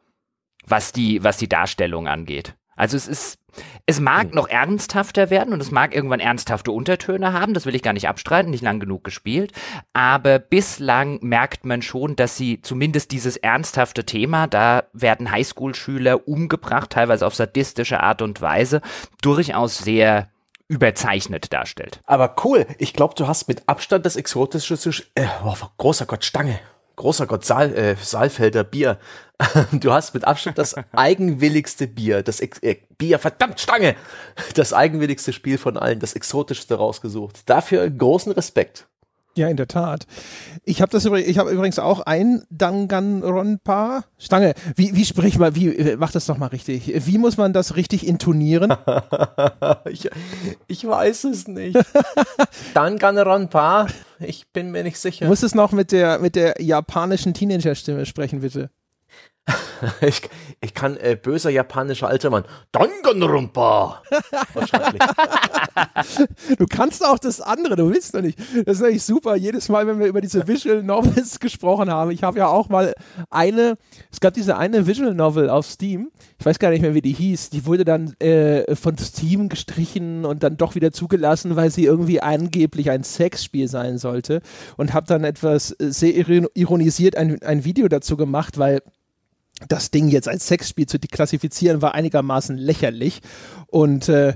was die, was die Darstellung angeht. Also es ist, es mag hm. noch ernsthafter werden und es mag irgendwann ernsthafte Untertöne haben, das will ich gar nicht abstreiten, nicht lang genug gespielt, aber bislang merkt man schon, dass sie zumindest dieses ernsthafte Thema, da werden Highschool-Schüler umgebracht, teilweise auf sadistische Art und Weise, durchaus sehr überzeichnet darstellt. Aber cool, ich glaube, du hast mit Abstand das exotische, äh, oh, großer Gott, Stange, großer Gott, Saal, äh, Saalfelder Bier. Du hast mit Abstand das eigenwilligste Bier, das Ex äh, Bier, verdammt Stange, das eigenwilligste Spiel von allen, das exotischste rausgesucht. Dafür großen Respekt. Ja, in der Tat. Ich habe das übrigens, ich habe übrigens auch ein Danganronpa Stange. Wie wie sprich mal, wie äh, mach das doch mal richtig. Wie muss man das richtig intonieren? ich, ich weiß es nicht. Danganronpa, ich bin mir nicht sicher. Muss es noch mit der mit der japanischen Teenager Stimme sprechen, bitte. ich, ich kann äh, böser japanischer alter Mann. Danganronpa. Wahrscheinlich. du kannst auch das andere, du willst doch nicht. Das ist eigentlich super. Jedes Mal, wenn wir über diese Visual Novels gesprochen haben, ich habe ja auch mal eine, es gab diese eine Visual Novel auf Steam, ich weiß gar nicht mehr, wie die hieß, die wurde dann äh, von Steam gestrichen und dann doch wieder zugelassen, weil sie irgendwie angeblich ein Sexspiel sein sollte und habe dann etwas sehr ironisiert ein, ein Video dazu gemacht, weil das Ding jetzt als Sexspiel zu deklassifizieren, war einigermaßen lächerlich. Und äh,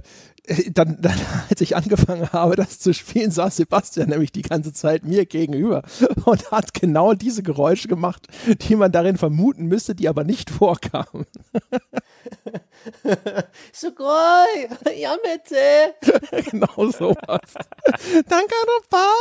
dann, dann, als ich angefangen habe, das zu spielen, saß Sebastian nämlich die ganze Zeit mir gegenüber und hat genau diese Geräusche gemacht, die man darin vermuten müsste, die aber nicht vorkamen. Sugoi, ja bitte. genau sowas. Danke, Opa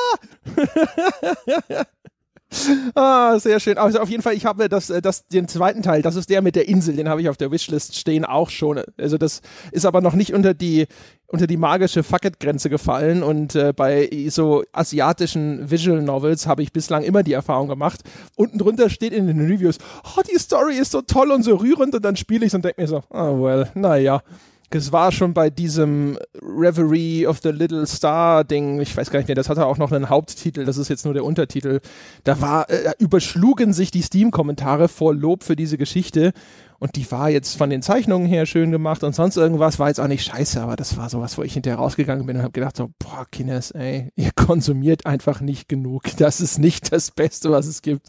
ah, sehr schön. Also auf jeden Fall, ich habe das, äh, das, den zweiten Teil, das ist der mit der Insel, den habe ich auf der Wishlist stehen auch schon. Also das ist aber noch nicht unter die, unter die magische Fuck-It-Grenze gefallen und äh, bei so asiatischen Visual Novels habe ich bislang immer die Erfahrung gemacht. Unten drunter steht in den Reviews, oh, die Story ist so toll und so rührend und dann spiele ich es und denke mir so, oh well, naja es war schon bei diesem Reverie of the Little Star Ding, ich weiß gar nicht mehr, das hatte auch noch einen Haupttitel, das ist jetzt nur der Untertitel. Da war, äh, überschlugen sich die Steam-Kommentare vor Lob für diese Geschichte und die war jetzt von den Zeichnungen her schön gemacht und sonst irgendwas war jetzt auch nicht scheiße, aber das war sowas, wo ich hinterher rausgegangen bin und habe gedacht so, boah, Kines, ey, ihr konsumiert einfach nicht genug. Das ist nicht das Beste, was es gibt.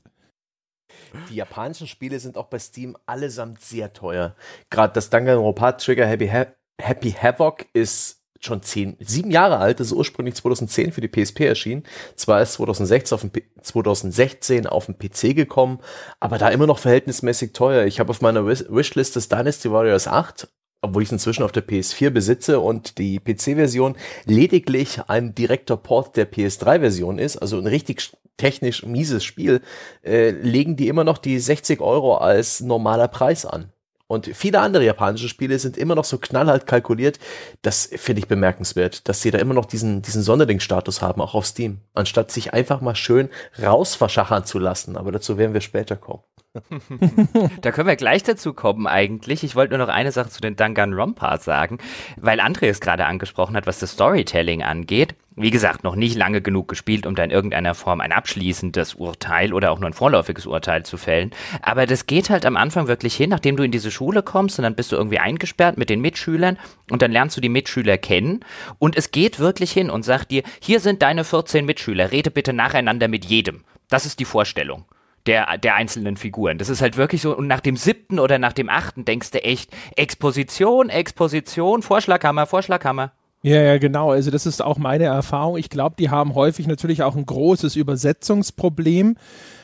Die japanischen Spiele sind auch bei Steam allesamt sehr teuer. Gerade das Danganronpa Trigger Happy, ha Happy Havoc ist schon zehn, sieben Jahre alt, ist ursprünglich 2010 für die PSP erschienen. Zwar ist 2016 auf dem, 2016 auf dem PC gekommen, aber da immer noch verhältnismäßig teuer. Ich habe auf meiner Wishlist das Dynasty Warriors 8 obwohl ich es inzwischen auf der PS4 besitze und die PC-Version lediglich ein direkter Port der PS3-Version ist, also ein richtig technisch mieses Spiel, äh, legen die immer noch die 60 Euro als normaler Preis an. Und viele andere japanische Spiele sind immer noch so knallhart kalkuliert. Das finde ich bemerkenswert, dass sie da immer noch diesen, diesen Sonderling-Status haben, auch auf Steam, anstatt sich einfach mal schön rausverschachern zu lassen. Aber dazu werden wir später kommen. da können wir gleich dazu kommen eigentlich. Ich wollte nur noch eine Sache zu den Danganronpa sagen, weil André es gerade angesprochen hat, was das Storytelling angeht. Wie gesagt, noch nicht lange genug gespielt, um da in irgendeiner Form ein abschließendes Urteil oder auch nur ein vorläufiges Urteil zu fällen. Aber das geht halt am Anfang wirklich hin, nachdem du in diese Schule kommst und dann bist du irgendwie eingesperrt mit den Mitschülern und dann lernst du die Mitschüler kennen und es geht wirklich hin und sagt dir, hier sind deine 14 Mitschüler, rede bitte nacheinander mit jedem. Das ist die Vorstellung der, der einzelnen Figuren. Das ist halt wirklich so, und nach dem siebten oder nach dem achten denkst du echt, Exposition, Exposition, Vorschlaghammer, Vorschlaghammer. Ja, ja, genau. Also das ist auch meine Erfahrung. Ich glaube, die haben häufig natürlich auch ein großes Übersetzungsproblem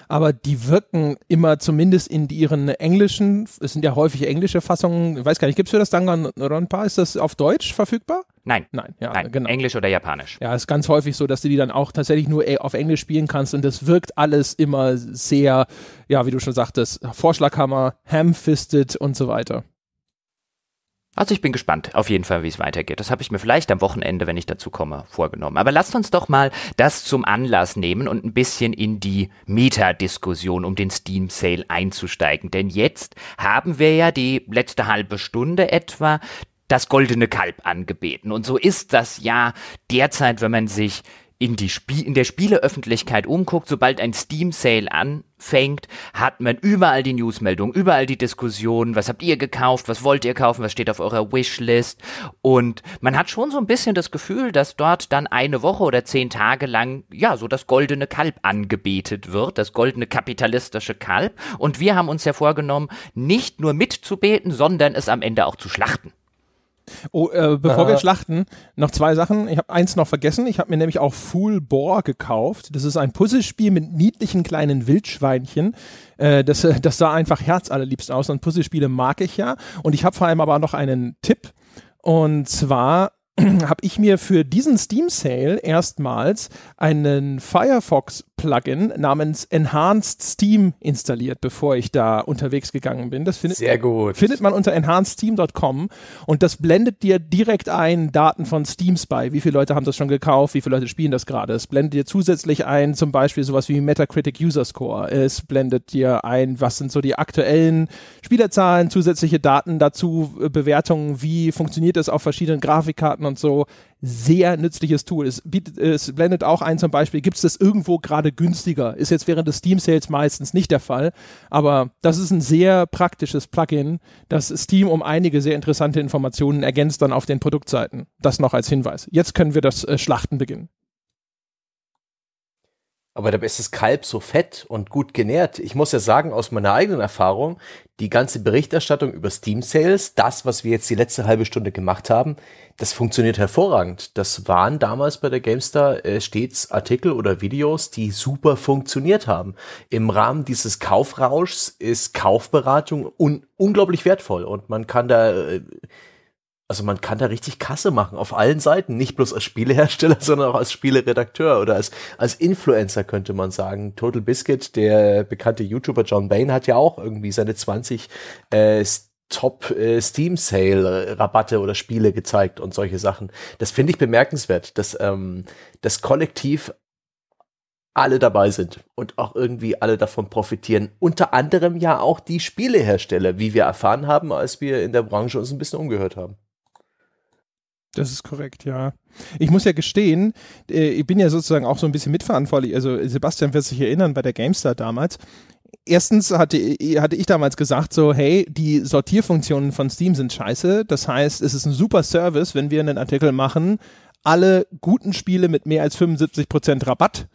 aber die wirken immer zumindest in ihren englischen, es sind ja häufig englische Fassungen, ich weiß gar nicht, gibt es für das Danganronpa, ist das auf Deutsch verfügbar? Nein. Nein, ja, Nein. genau. Englisch oder Japanisch. Ja, ist ganz häufig so, dass du die dann auch tatsächlich nur äh, auf Englisch spielen kannst und das wirkt alles immer sehr, ja, wie du schon sagtest, Vorschlaghammer, ham-fisted und so weiter. Also ich bin gespannt, auf jeden Fall, wie es weitergeht. Das habe ich mir vielleicht am Wochenende, wenn ich dazu komme, vorgenommen. Aber lasst uns doch mal das zum Anlass nehmen und ein bisschen in die Meta-Diskussion um den Steam Sale einzusteigen. Denn jetzt haben wir ja die letzte halbe Stunde etwa das goldene Kalb angebeten. Und so ist das ja derzeit, wenn man sich in, die Spie in der Spieleöffentlichkeit umguckt, sobald ein Steam Sale anfängt, hat man überall die Newsmeldungen, überall die Diskussionen, was habt ihr gekauft, was wollt ihr kaufen, was steht auf eurer Wishlist und man hat schon so ein bisschen das Gefühl, dass dort dann eine Woche oder zehn Tage lang, ja, so das goldene Kalb angebetet wird, das goldene kapitalistische Kalb und wir haben uns ja vorgenommen, nicht nur mitzubeten, sondern es am Ende auch zu schlachten. Oh, äh, bevor äh. wir schlachten, noch zwei Sachen. Ich habe eins noch vergessen. Ich habe mir nämlich auch Fool Boar gekauft. Das ist ein Puzzlespiel mit niedlichen kleinen Wildschweinchen. Äh, das, äh, das sah einfach herzallerliebst aus. Und Puzzlespiele mag ich ja. Und ich habe vor allem aber noch einen Tipp. Und zwar habe ich mir für diesen Steam Sale erstmals einen Firefox Plugin namens Enhanced Steam installiert, bevor ich da unterwegs gegangen bin. Das findet, Sehr gut. findet man unter enhancedsteam.com und das blendet dir direkt ein Daten von Steam Spy. Wie viele Leute haben das schon gekauft? Wie viele Leute spielen das gerade? Es blendet dir zusätzlich ein, zum Beispiel sowas wie Metacritic User Score. Es blendet dir ein, was sind so die aktuellen Spielerzahlen, zusätzliche Daten dazu, äh, Bewertungen, wie funktioniert es auf verschiedenen Grafikkarten und so sehr nützliches Tool. Es, bietet, es blendet auch ein zum Beispiel, gibt es das irgendwo gerade günstiger? Ist jetzt während des Steam Sales meistens nicht der Fall, aber das ist ein sehr praktisches Plugin, das Steam um einige sehr interessante Informationen ergänzt dann auf den Produktseiten. Das noch als Hinweis. Jetzt können wir das äh, Schlachten beginnen. Aber dabei ist das Kalb so fett und gut genährt. Ich muss ja sagen, aus meiner eigenen Erfahrung, die ganze Berichterstattung über Steam Sales, das, was wir jetzt die letzte halbe Stunde gemacht haben, das funktioniert hervorragend. Das waren damals bei der GameStar äh, stets Artikel oder Videos, die super funktioniert haben. Im Rahmen dieses Kaufrauschs ist Kaufberatung un unglaublich wertvoll und man kann da äh, also man kann da richtig Kasse machen auf allen Seiten, nicht bloß als Spielehersteller, sondern auch als Spieleredakteur oder als, als Influencer könnte man sagen. Total Biscuit, der bekannte YouTuber John Bain hat ja auch irgendwie seine 20 äh, Top äh, Steam Sale Rabatte oder Spiele gezeigt und solche Sachen. Das finde ich bemerkenswert, dass ähm, das Kollektiv alle dabei sind und auch irgendwie alle davon profitieren. Unter anderem ja auch die Spielehersteller, wie wir erfahren haben, als wir in der Branche uns ein bisschen umgehört haben. Das ist korrekt, ja. Ich muss ja gestehen, äh, ich bin ja sozusagen auch so ein bisschen mitverantwortlich. Also Sebastian wird sich erinnern bei der GameStar damals. Erstens hatte, hatte ich damals gesagt, so, hey, die Sortierfunktionen von Steam sind scheiße. Das heißt, es ist ein super Service, wenn wir einen Artikel machen, alle guten Spiele mit mehr als 75% Rabatt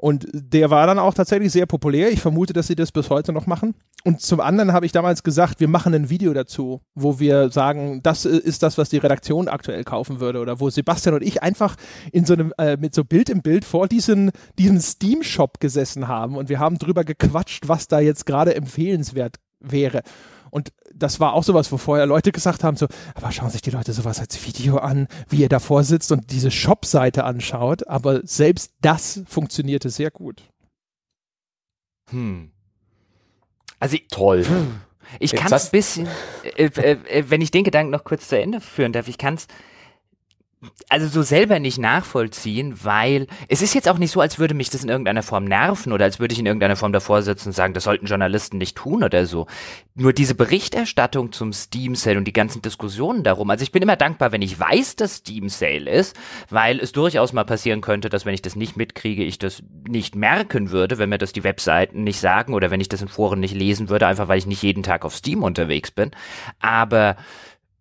und der war dann auch tatsächlich sehr populär. Ich vermute, dass sie das bis heute noch machen. Und zum anderen habe ich damals gesagt, wir machen ein Video dazu, wo wir sagen, das ist das, was die Redaktion aktuell kaufen würde. Oder wo Sebastian und ich einfach in so einem, äh, mit so Bild im Bild vor diesen, diesem Steam-Shop gesessen haben und wir haben drüber gequatscht, was da jetzt gerade empfehlenswert wäre. Und das war auch sowas, wo vorher Leute gesagt haben, so, aber schauen sich die Leute sowas als Video an, wie ihr davor sitzt und diese Shop-Seite anschaut. Aber selbst das funktionierte sehr gut. Hm. Also toll. Hm. Ich kann es ein bisschen, äh, äh, äh, wenn ich den Gedanken noch kurz zu Ende führen darf, ich kann es also so selber nicht nachvollziehen, weil es ist jetzt auch nicht so, als würde mich das in irgendeiner Form nerven oder als würde ich in irgendeiner Form davor sitzen und sagen, das sollten Journalisten nicht tun oder so. Nur diese Berichterstattung zum Steam Sale und die ganzen Diskussionen darum. Also ich bin immer dankbar, wenn ich weiß, dass Steam Sale ist, weil es durchaus mal passieren könnte, dass wenn ich das nicht mitkriege, ich das nicht merken würde, wenn mir das die Webseiten nicht sagen oder wenn ich das in Foren nicht lesen würde, einfach weil ich nicht jeden Tag auf Steam unterwegs bin. Aber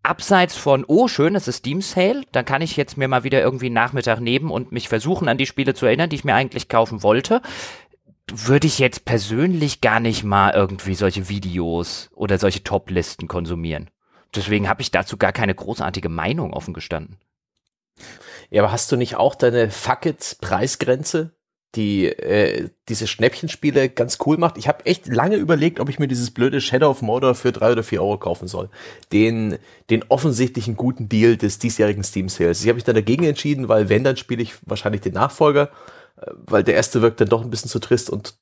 abseits von, oh, schön, es ist Steam Sale, dann kann ich jetzt mir mal wieder irgendwie einen Nachmittag nehmen und mich versuchen, an die Spiele zu erinnern, die ich mir eigentlich kaufen wollte, würde ich jetzt persönlich gar nicht mal irgendwie solche Videos oder solche Top-Listen konsumieren. Deswegen habe ich dazu gar keine großartige Meinung offen gestanden. Ja, aber hast du nicht auch deine Fuck-it-Preisgrenze? Die äh, diese Schnäppchenspiele ganz cool macht. Ich habe echt lange überlegt, ob ich mir dieses blöde Shadow of Mordor für drei oder vier Euro kaufen soll. Den, den offensichtlichen guten Deal des diesjährigen Steam Sales. Ich habe mich dann dagegen entschieden, weil wenn, dann spiele ich wahrscheinlich den Nachfolger, äh, weil der erste wirkt dann doch ein bisschen zu trist und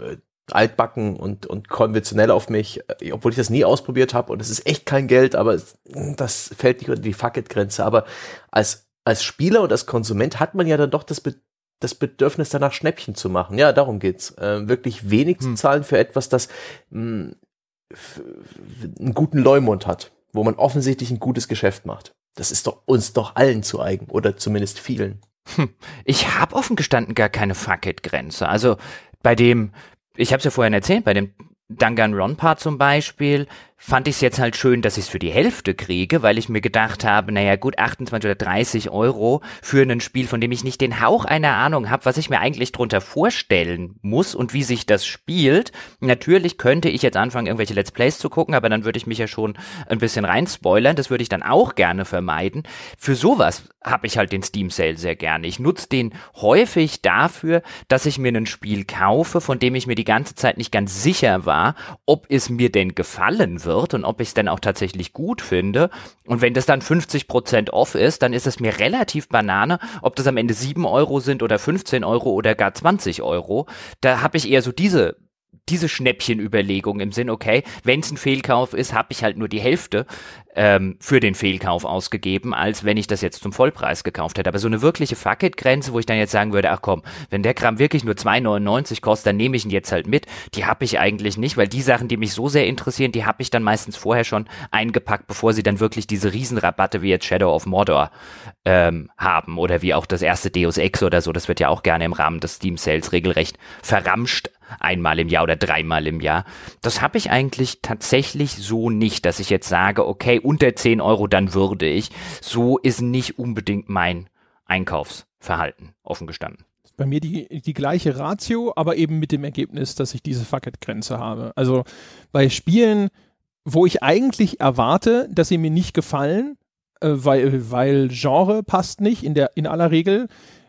äh, altbacken und, und konventionell auf mich, äh, obwohl ich das nie ausprobiert habe und es ist echt kein Geld, aber es, das fällt nicht unter die Fuck-it-Grenze. Aber als als Spieler und als Konsument hat man ja dann doch das das Bedürfnis danach Schnäppchen zu machen. Ja, darum geht's. Äh, wirklich wenig hm. zu zahlen für etwas, das mh, hm, einen guten Leumund hat. wo man offensichtlich ein gutes Geschäft macht. Das ist doch uns doch allen zu eigen oder zumindest vielen. Hm. Ich habe offen gestanden gar keine Fuck-It-Grenze. Also bei dem, ich habe es ja vorhin erzählt, bei dem Danganronpa zum Beispiel, fand ich es jetzt halt schön, dass ich es für die Hälfte kriege, weil ich mir gedacht habe, naja gut, 28 oder 30 Euro für ein Spiel, von dem ich nicht den Hauch einer Ahnung habe, was ich mir eigentlich drunter vorstellen muss und wie sich das spielt. Natürlich könnte ich jetzt anfangen, irgendwelche Let's Plays zu gucken, aber dann würde ich mich ja schon ein bisschen reinspoilern. Das würde ich dann auch gerne vermeiden. Für sowas habe ich halt den Steam Sale sehr gerne. Ich nutze den häufig dafür, dass ich mir ein Spiel kaufe, von dem ich mir die ganze Zeit nicht ganz sicher war, ob es mir denn gefallen wird wird und ob ich es denn auch tatsächlich gut finde. Und wenn das dann 50% off ist, dann ist es mir relativ banane, ob das am Ende 7 Euro sind oder 15 Euro oder gar 20 Euro. Da habe ich eher so diese diese Schnäppchenüberlegung im Sinn, okay, wenn es ein Fehlkauf ist, habe ich halt nur die Hälfte ähm, für den Fehlkauf ausgegeben, als wenn ich das jetzt zum Vollpreis gekauft hätte. Aber so eine wirkliche Fuck-It-Grenze, wo ich dann jetzt sagen würde, ach komm, wenn der Kram wirklich nur 2,99 kostet, dann nehme ich ihn jetzt halt mit. Die habe ich eigentlich nicht, weil die Sachen, die mich so sehr interessieren, die habe ich dann meistens vorher schon eingepackt, bevor sie dann wirklich diese Riesenrabatte wie jetzt Shadow of Mordor ähm, haben oder wie auch das erste Deus Ex oder so. Das wird ja auch gerne im Rahmen des Steam Sales regelrecht verramscht einmal im Jahr oder dreimal im Jahr. Das habe ich eigentlich tatsächlich so nicht, dass ich jetzt sage, okay, unter 10 Euro, dann würde ich. So ist nicht unbedingt mein Einkaufsverhalten offen gestanden. Bei mir die, die gleiche Ratio, aber eben mit dem Ergebnis, dass ich diese Fucket-Grenze habe. Also bei Spielen, wo ich eigentlich erwarte, dass sie mir nicht gefallen, äh, weil, weil Genre passt nicht in, der, in aller Regel,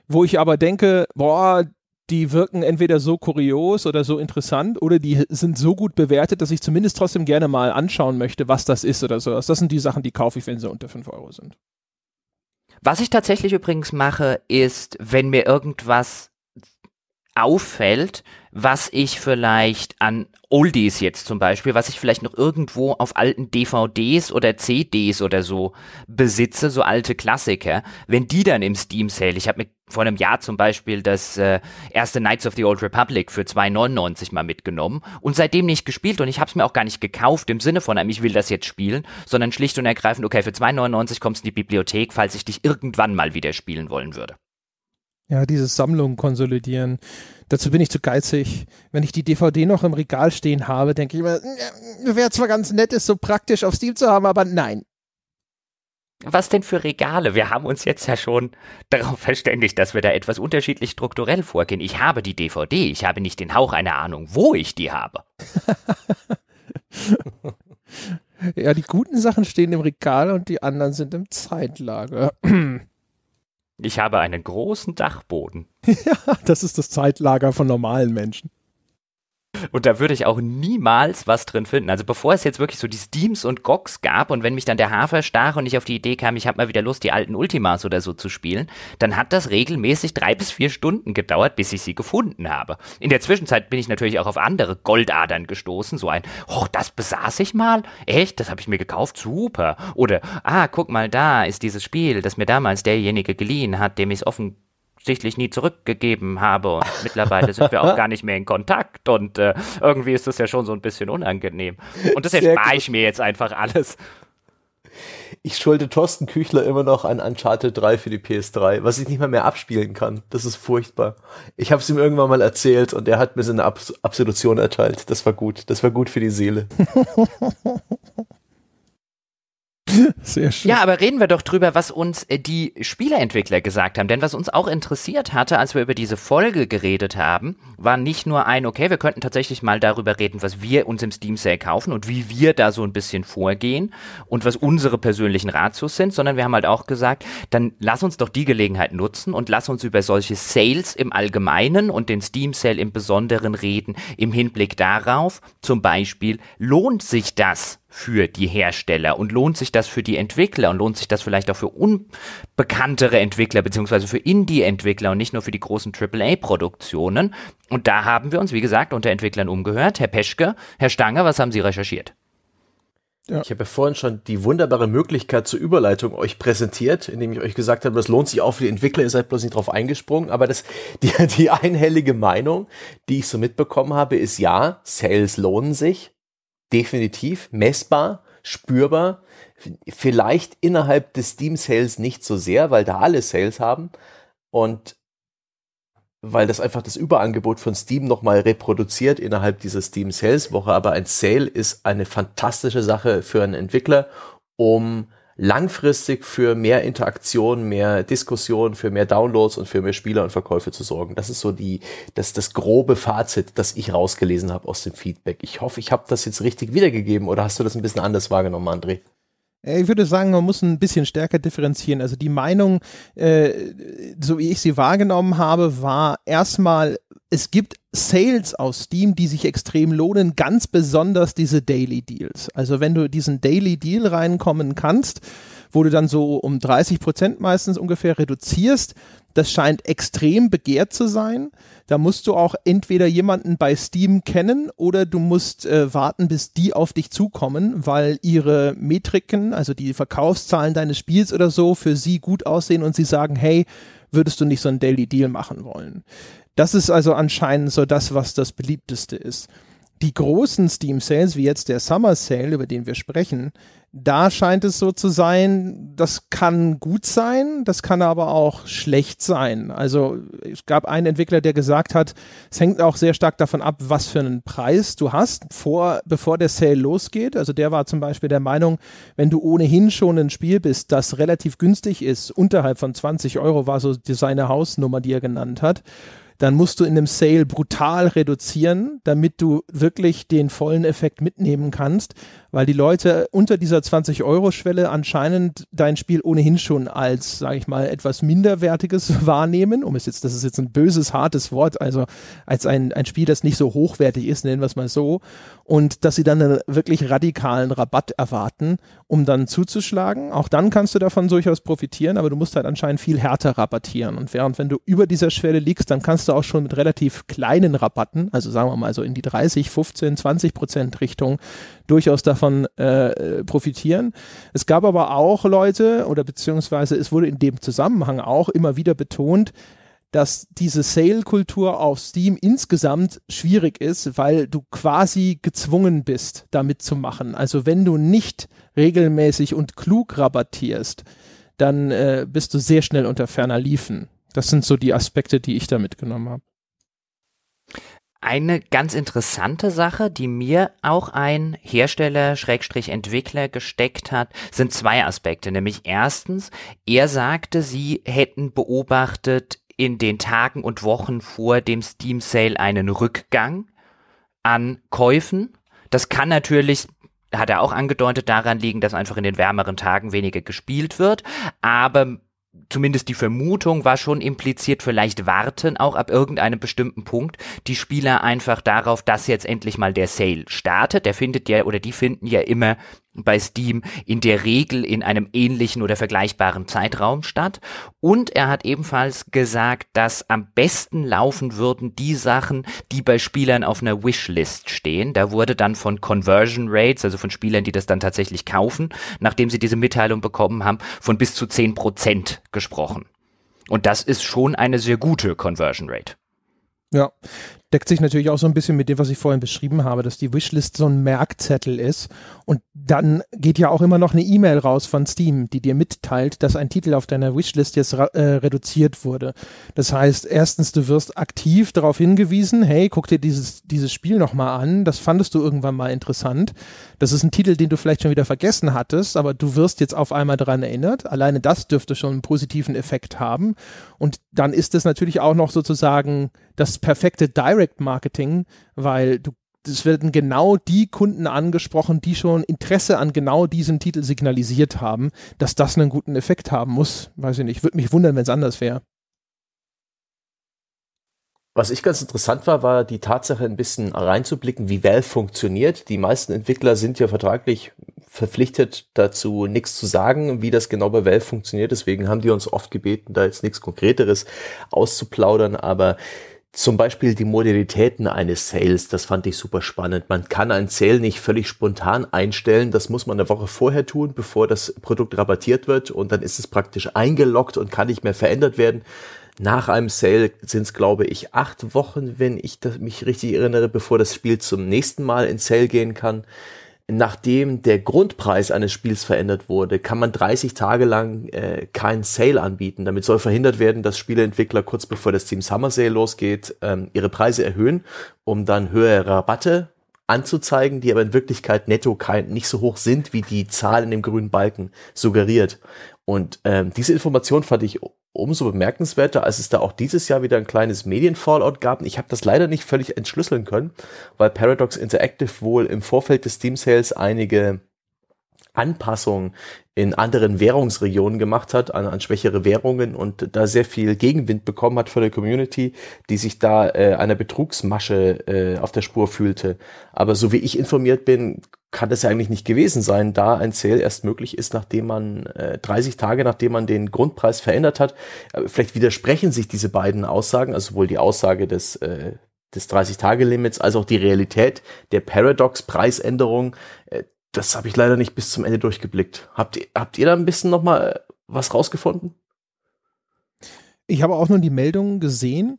wo ich aber denke, boah, die wirken entweder so kurios oder so interessant oder die sind so gut bewertet, dass ich zumindest trotzdem gerne mal anschauen möchte, was das ist oder sowas. Das sind die Sachen, die kaufe ich, wenn sie unter 5 Euro sind. Was ich tatsächlich übrigens mache, ist, wenn mir irgendwas auffällt, was ich vielleicht an Oldies jetzt zum Beispiel, was ich vielleicht noch irgendwo auf alten DVDs oder CDs oder so besitze, so alte Klassiker, wenn die dann im Steam Sale, ich habe mir vor einem Jahr zum Beispiel das äh, erste Knights of the Old Republic für 2,99 mal mitgenommen und seitdem nicht gespielt und ich habe es mir auch gar nicht gekauft im Sinne von, ich will das jetzt spielen, sondern schlicht und ergreifend, okay, für 2,99 kommst du in die Bibliothek, falls ich dich irgendwann mal wieder spielen wollen würde. Ja, diese Sammlung konsolidieren. Dazu bin ich zu geizig. Wenn ich die DVD noch im Regal stehen habe, denke ich mir, wäre zwar ganz nett, es so praktisch auf Steam zu haben, aber nein. Was denn für Regale? Wir haben uns jetzt ja schon darauf verständigt, dass wir da etwas unterschiedlich strukturell vorgehen. Ich habe die DVD, ich habe nicht den Hauch einer Ahnung, wo ich die habe. ja, die guten Sachen stehen im Regal und die anderen sind im Zeitlager. Ich habe einen großen Dachboden. ja, das ist das Zeitlager von normalen Menschen. Und da würde ich auch niemals was drin finden. Also bevor es jetzt wirklich so die Steams und GOGs gab und wenn mich dann der Hafer stach und ich auf die Idee kam, ich habe mal wieder Lust, die alten Ultimas oder so zu spielen, dann hat das regelmäßig drei bis vier Stunden gedauert, bis ich sie gefunden habe. In der Zwischenzeit bin ich natürlich auch auf andere Goldadern gestoßen. So ein, oh, das besaß ich mal? Echt? Das habe ich mir gekauft? Super. Oder, ah, guck mal, da ist dieses Spiel, das mir damals derjenige geliehen hat, dem ich es offen offensichtlich nie zurückgegeben habe. Und mittlerweile sind wir auch gar nicht mehr in Kontakt und äh, irgendwie ist das ja schon so ein bisschen unangenehm. Und das erspare ich mir jetzt einfach alles. Ich schulde Thorsten Küchler immer noch ein Uncharted 3 für die PS3, was ich nicht mal mehr abspielen kann. Das ist furchtbar. Ich habe es ihm irgendwann mal erzählt und er hat mir so eine Abs Absolution erteilt. Das war gut. Das war gut für die Seele. Sehr schön. Ja, aber reden wir doch drüber, was uns äh, die Spieleentwickler gesagt haben. Denn was uns auch interessiert hatte, als wir über diese Folge geredet haben, war nicht nur ein, okay, wir könnten tatsächlich mal darüber reden, was wir uns im Steam Sale kaufen und wie wir da so ein bisschen vorgehen und was unsere persönlichen Ratios sind, sondern wir haben halt auch gesagt, dann lass uns doch die Gelegenheit nutzen und lass uns über solche Sales im Allgemeinen und den Steam Sale im Besonderen reden, im Hinblick darauf, zum Beispiel, lohnt sich das für die Hersteller und lohnt sich das für die Entwickler und lohnt sich das vielleicht auch für unbekanntere Entwickler beziehungsweise für Indie-Entwickler und nicht nur für die großen AAA-Produktionen. Und da haben wir uns, wie gesagt, unter Entwicklern umgehört. Herr Peschke, Herr Stange, was haben Sie recherchiert? Ja. Ich habe ja vorhin schon die wunderbare Möglichkeit zur Überleitung euch präsentiert, indem ich euch gesagt habe, das lohnt sich auch für die Entwickler, ihr seid bloß nicht drauf eingesprungen, aber das, die, die einhellige Meinung, die ich so mitbekommen habe, ist ja, Sales lohnen sich, definitiv messbar. spürbar. Vielleicht innerhalb des Steam Sales nicht so sehr, weil da alle Sales haben und weil das einfach das Überangebot von Steam nochmal reproduziert innerhalb dieser Steam Sales Woche. Aber ein Sale ist eine fantastische Sache für einen Entwickler, um langfristig für mehr Interaktion, mehr Diskussion, für mehr Downloads und für mehr Spieler und Verkäufe zu sorgen. Das ist so die, das, das grobe Fazit, das ich rausgelesen habe aus dem Feedback. Ich hoffe, ich habe das jetzt richtig wiedergegeben oder hast du das ein bisschen anders wahrgenommen, André? Ich würde sagen, man muss ein bisschen stärker differenzieren. Also die Meinung, äh, so wie ich sie wahrgenommen habe, war erstmal, es gibt Sales aus Steam, die sich extrem lohnen, ganz besonders diese Daily Deals. Also wenn du diesen Daily Deal reinkommen kannst, wo du dann so um 30 Prozent meistens ungefähr reduzierst, das scheint extrem begehrt zu sein. Da musst du auch entweder jemanden bei Steam kennen oder du musst äh, warten, bis die auf dich zukommen, weil ihre Metriken, also die Verkaufszahlen deines Spiels oder so, für sie gut aussehen und sie sagen, hey, würdest du nicht so einen Daily Deal machen wollen? Das ist also anscheinend so das, was das beliebteste ist. Die großen Steam Sales, wie jetzt der Summer Sale, über den wir sprechen, da scheint es so zu sein, das kann gut sein, das kann aber auch schlecht sein. Also es gab einen Entwickler, der gesagt hat, es hängt auch sehr stark davon ab, was für einen Preis du hast, vor, bevor der Sale losgeht. Also der war zum Beispiel der Meinung, wenn du ohnehin schon ein Spiel bist, das relativ günstig ist, unterhalb von 20 Euro war so seine Hausnummer, die er genannt hat, dann musst du in einem Sale brutal reduzieren, damit du wirklich den vollen Effekt mitnehmen kannst, weil die Leute unter dieser 20-Euro-Schwelle anscheinend dein Spiel ohnehin schon als, sage ich mal, etwas minderwertiges wahrnehmen, um es jetzt, das ist jetzt ein böses, hartes Wort, also als ein, ein Spiel, das nicht so hochwertig ist, nennen wir es mal so, und dass sie dann einen wirklich radikalen Rabatt erwarten, um dann zuzuschlagen. Auch dann kannst du davon durchaus profitieren, aber du musst halt anscheinend viel härter rabattieren. Und während wenn du über dieser Schwelle liegst, dann kannst du auch schon mit relativ kleinen Rabatten, also sagen wir mal so in die 30, 15, 20 Prozent Richtung, durchaus davon äh, profitieren. Es gab aber auch Leute oder beziehungsweise es wurde in dem Zusammenhang auch immer wieder betont, dass diese Sale-Kultur auf Steam insgesamt schwierig ist, weil du quasi gezwungen bist, damit zu machen. Also wenn du nicht regelmäßig und klug rabattierst, dann äh, bist du sehr schnell unter ferner Liefen. Das sind so die Aspekte, die ich da mitgenommen habe. Eine ganz interessante Sache, die mir auch ein Hersteller, Schrägstrich Entwickler gesteckt hat, sind zwei Aspekte. Nämlich erstens, er sagte, sie hätten beobachtet in den Tagen und Wochen vor dem Steam Sale einen Rückgang an Käufen. Das kann natürlich hat er auch angedeutet, daran liegen, dass einfach in den wärmeren Tagen weniger gespielt wird. Aber zumindest die Vermutung war schon impliziert, vielleicht warten auch ab irgendeinem bestimmten Punkt die Spieler einfach darauf, dass jetzt endlich mal der Sale startet. Der findet ja oder die finden ja immer bei Steam in der Regel in einem ähnlichen oder vergleichbaren Zeitraum statt. Und er hat ebenfalls gesagt, dass am besten laufen würden die Sachen, die bei Spielern auf einer Wishlist stehen. Da wurde dann von Conversion Rates, also von Spielern, die das dann tatsächlich kaufen, nachdem sie diese Mitteilung bekommen haben, von bis zu zehn Prozent gesprochen. Und das ist schon eine sehr gute Conversion Rate. Ja, deckt sich natürlich auch so ein bisschen mit dem, was ich vorhin beschrieben habe, dass die Wishlist so ein Merkzettel ist. Und dann geht ja auch immer noch eine E-Mail raus von Steam, die dir mitteilt, dass ein Titel auf deiner Wishlist jetzt äh, reduziert wurde. Das heißt, erstens, du wirst aktiv darauf hingewiesen, hey, guck dir dieses, dieses Spiel nochmal an, das fandest du irgendwann mal interessant. Das ist ein Titel, den du vielleicht schon wieder vergessen hattest, aber du wirst jetzt auf einmal daran erinnert. Alleine das dürfte schon einen positiven Effekt haben. Und dann ist es natürlich auch noch sozusagen das perfekte Direct Marketing, weil du es werden genau die Kunden angesprochen, die schon Interesse an genau diesem Titel signalisiert haben, dass das einen guten Effekt haben muss. Weiß ich nicht. Würde mich wundern, wenn es anders wäre. Was ich ganz interessant war, war die Tatsache, ein bisschen reinzublicken, wie Valve funktioniert. Die meisten Entwickler sind ja vertraglich verpflichtet dazu, nichts zu sagen, wie das genau bei Valve funktioniert. Deswegen haben die uns oft gebeten, da jetzt nichts Konkreteres auszuplaudern. Aber zum Beispiel die Modalitäten eines Sales, das fand ich super spannend. Man kann ein Sale nicht völlig spontan einstellen. Das muss man eine Woche vorher tun, bevor das Produkt rabattiert wird. Und dann ist es praktisch eingeloggt und kann nicht mehr verändert werden. Nach einem Sale sind es, glaube ich, acht Wochen, wenn ich mich richtig erinnere, bevor das Spiel zum nächsten Mal in Sale gehen kann. Nachdem der Grundpreis eines Spiels verändert wurde, kann man 30 Tage lang äh, keinen Sale anbieten. Damit soll verhindert werden, dass Spieleentwickler kurz bevor das Steam Summer Sale losgeht, ähm, ihre Preise erhöhen, um dann höhere Rabatte anzuzeigen, die aber in Wirklichkeit netto kein, nicht so hoch sind, wie die Zahl in dem grünen Balken suggeriert. Und ähm, diese Information fand ich umso bemerkenswerter, als es da auch dieses Jahr wieder ein kleines Medienfallout gab. Ich habe das leider nicht völlig entschlüsseln können, weil Paradox Interactive wohl im Vorfeld des Steam Sales einige Anpassungen in anderen Währungsregionen gemacht hat, an, an schwächere Währungen und da sehr viel Gegenwind bekommen hat von der Community, die sich da äh, einer Betrugsmasche äh, auf der Spur fühlte. Aber so wie ich informiert bin, kann das ja eigentlich nicht gewesen sein, da ein Sale erst möglich ist, nachdem man äh, 30 Tage, nachdem man den Grundpreis verändert hat. Äh, vielleicht widersprechen sich diese beiden Aussagen, also sowohl die Aussage des äh, des 30-Tage-Limits als auch die Realität der Paradox-Preisänderung. Äh, das habe ich leider nicht bis zum Ende durchgeblickt. Habt ihr, habt ihr da ein bisschen noch mal äh, was rausgefunden? Ich habe auch nur die Meldungen gesehen.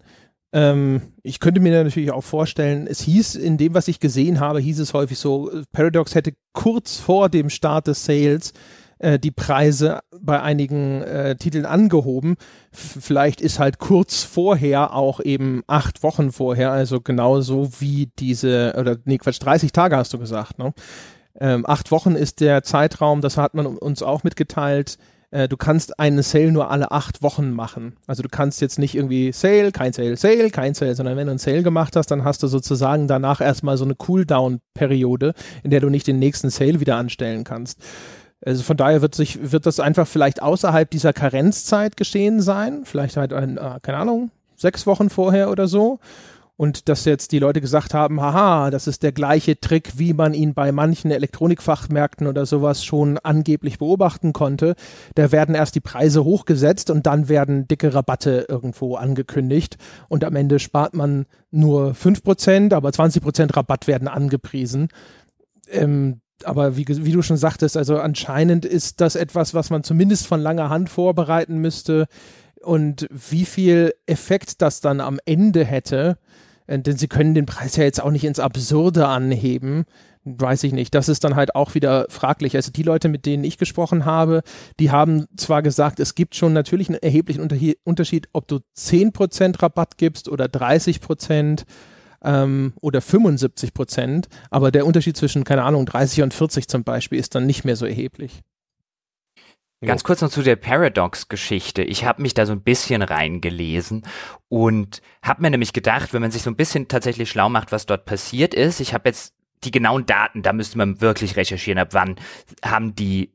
Ähm, ich könnte mir natürlich auch vorstellen, es hieß, in dem, was ich gesehen habe, hieß es häufig so, Paradox hätte kurz vor dem Start des Sales äh, die Preise bei einigen äh, Titeln angehoben. F vielleicht ist halt kurz vorher auch eben acht Wochen vorher, also genauso wie diese, oder nee, Quatsch, 30 Tage hast du gesagt, ne? Ähm, acht Wochen ist der Zeitraum, das hat man uns auch mitgeteilt. Äh, du kannst einen Sale nur alle acht Wochen machen. Also du kannst jetzt nicht irgendwie Sale, kein Sale, Sale, kein Sale, sondern wenn du einen Sale gemacht hast, dann hast du sozusagen danach erstmal so eine Cooldown-Periode, in der du nicht den nächsten Sale wieder anstellen kannst. Also von daher wird sich, wird das einfach vielleicht außerhalb dieser Karenzzeit geschehen sein. Vielleicht halt, ein, äh, keine Ahnung, sechs Wochen vorher oder so und dass jetzt die Leute gesagt haben, haha, das ist der gleiche Trick, wie man ihn bei manchen Elektronikfachmärkten oder sowas schon angeblich beobachten konnte. Da werden erst die Preise hochgesetzt und dann werden dicke Rabatte irgendwo angekündigt und am Ende spart man nur 5%, aber 20% Rabatt werden angepriesen. Ähm, aber wie, wie, du schon sagtest, also anscheinend ist das etwas, was man zumindest von langer Hand vorbereiten müsste. Und wie viel Effekt das dann am Ende hätte, denn sie können den Preis ja jetzt auch nicht ins Absurde anheben. Weiß ich nicht. Das ist dann halt auch wieder fraglich. Also die Leute, mit denen ich gesprochen habe, die haben zwar gesagt, es gibt schon natürlich einen erheblichen Unterschied, ob du 10% Rabatt gibst oder 30% ähm, oder 75% aber der Unterschied zwischen, keine Ahnung, 30 und 40 zum Beispiel ist dann nicht mehr so erheblich. Ganz kurz noch zu der Paradox-Geschichte. Ich habe mich da so ein bisschen reingelesen und habe mir nämlich gedacht, wenn man sich so ein bisschen tatsächlich schlau macht, was dort passiert ist. Ich habe jetzt die genauen Daten, da müsste man wirklich recherchieren, ab wann haben die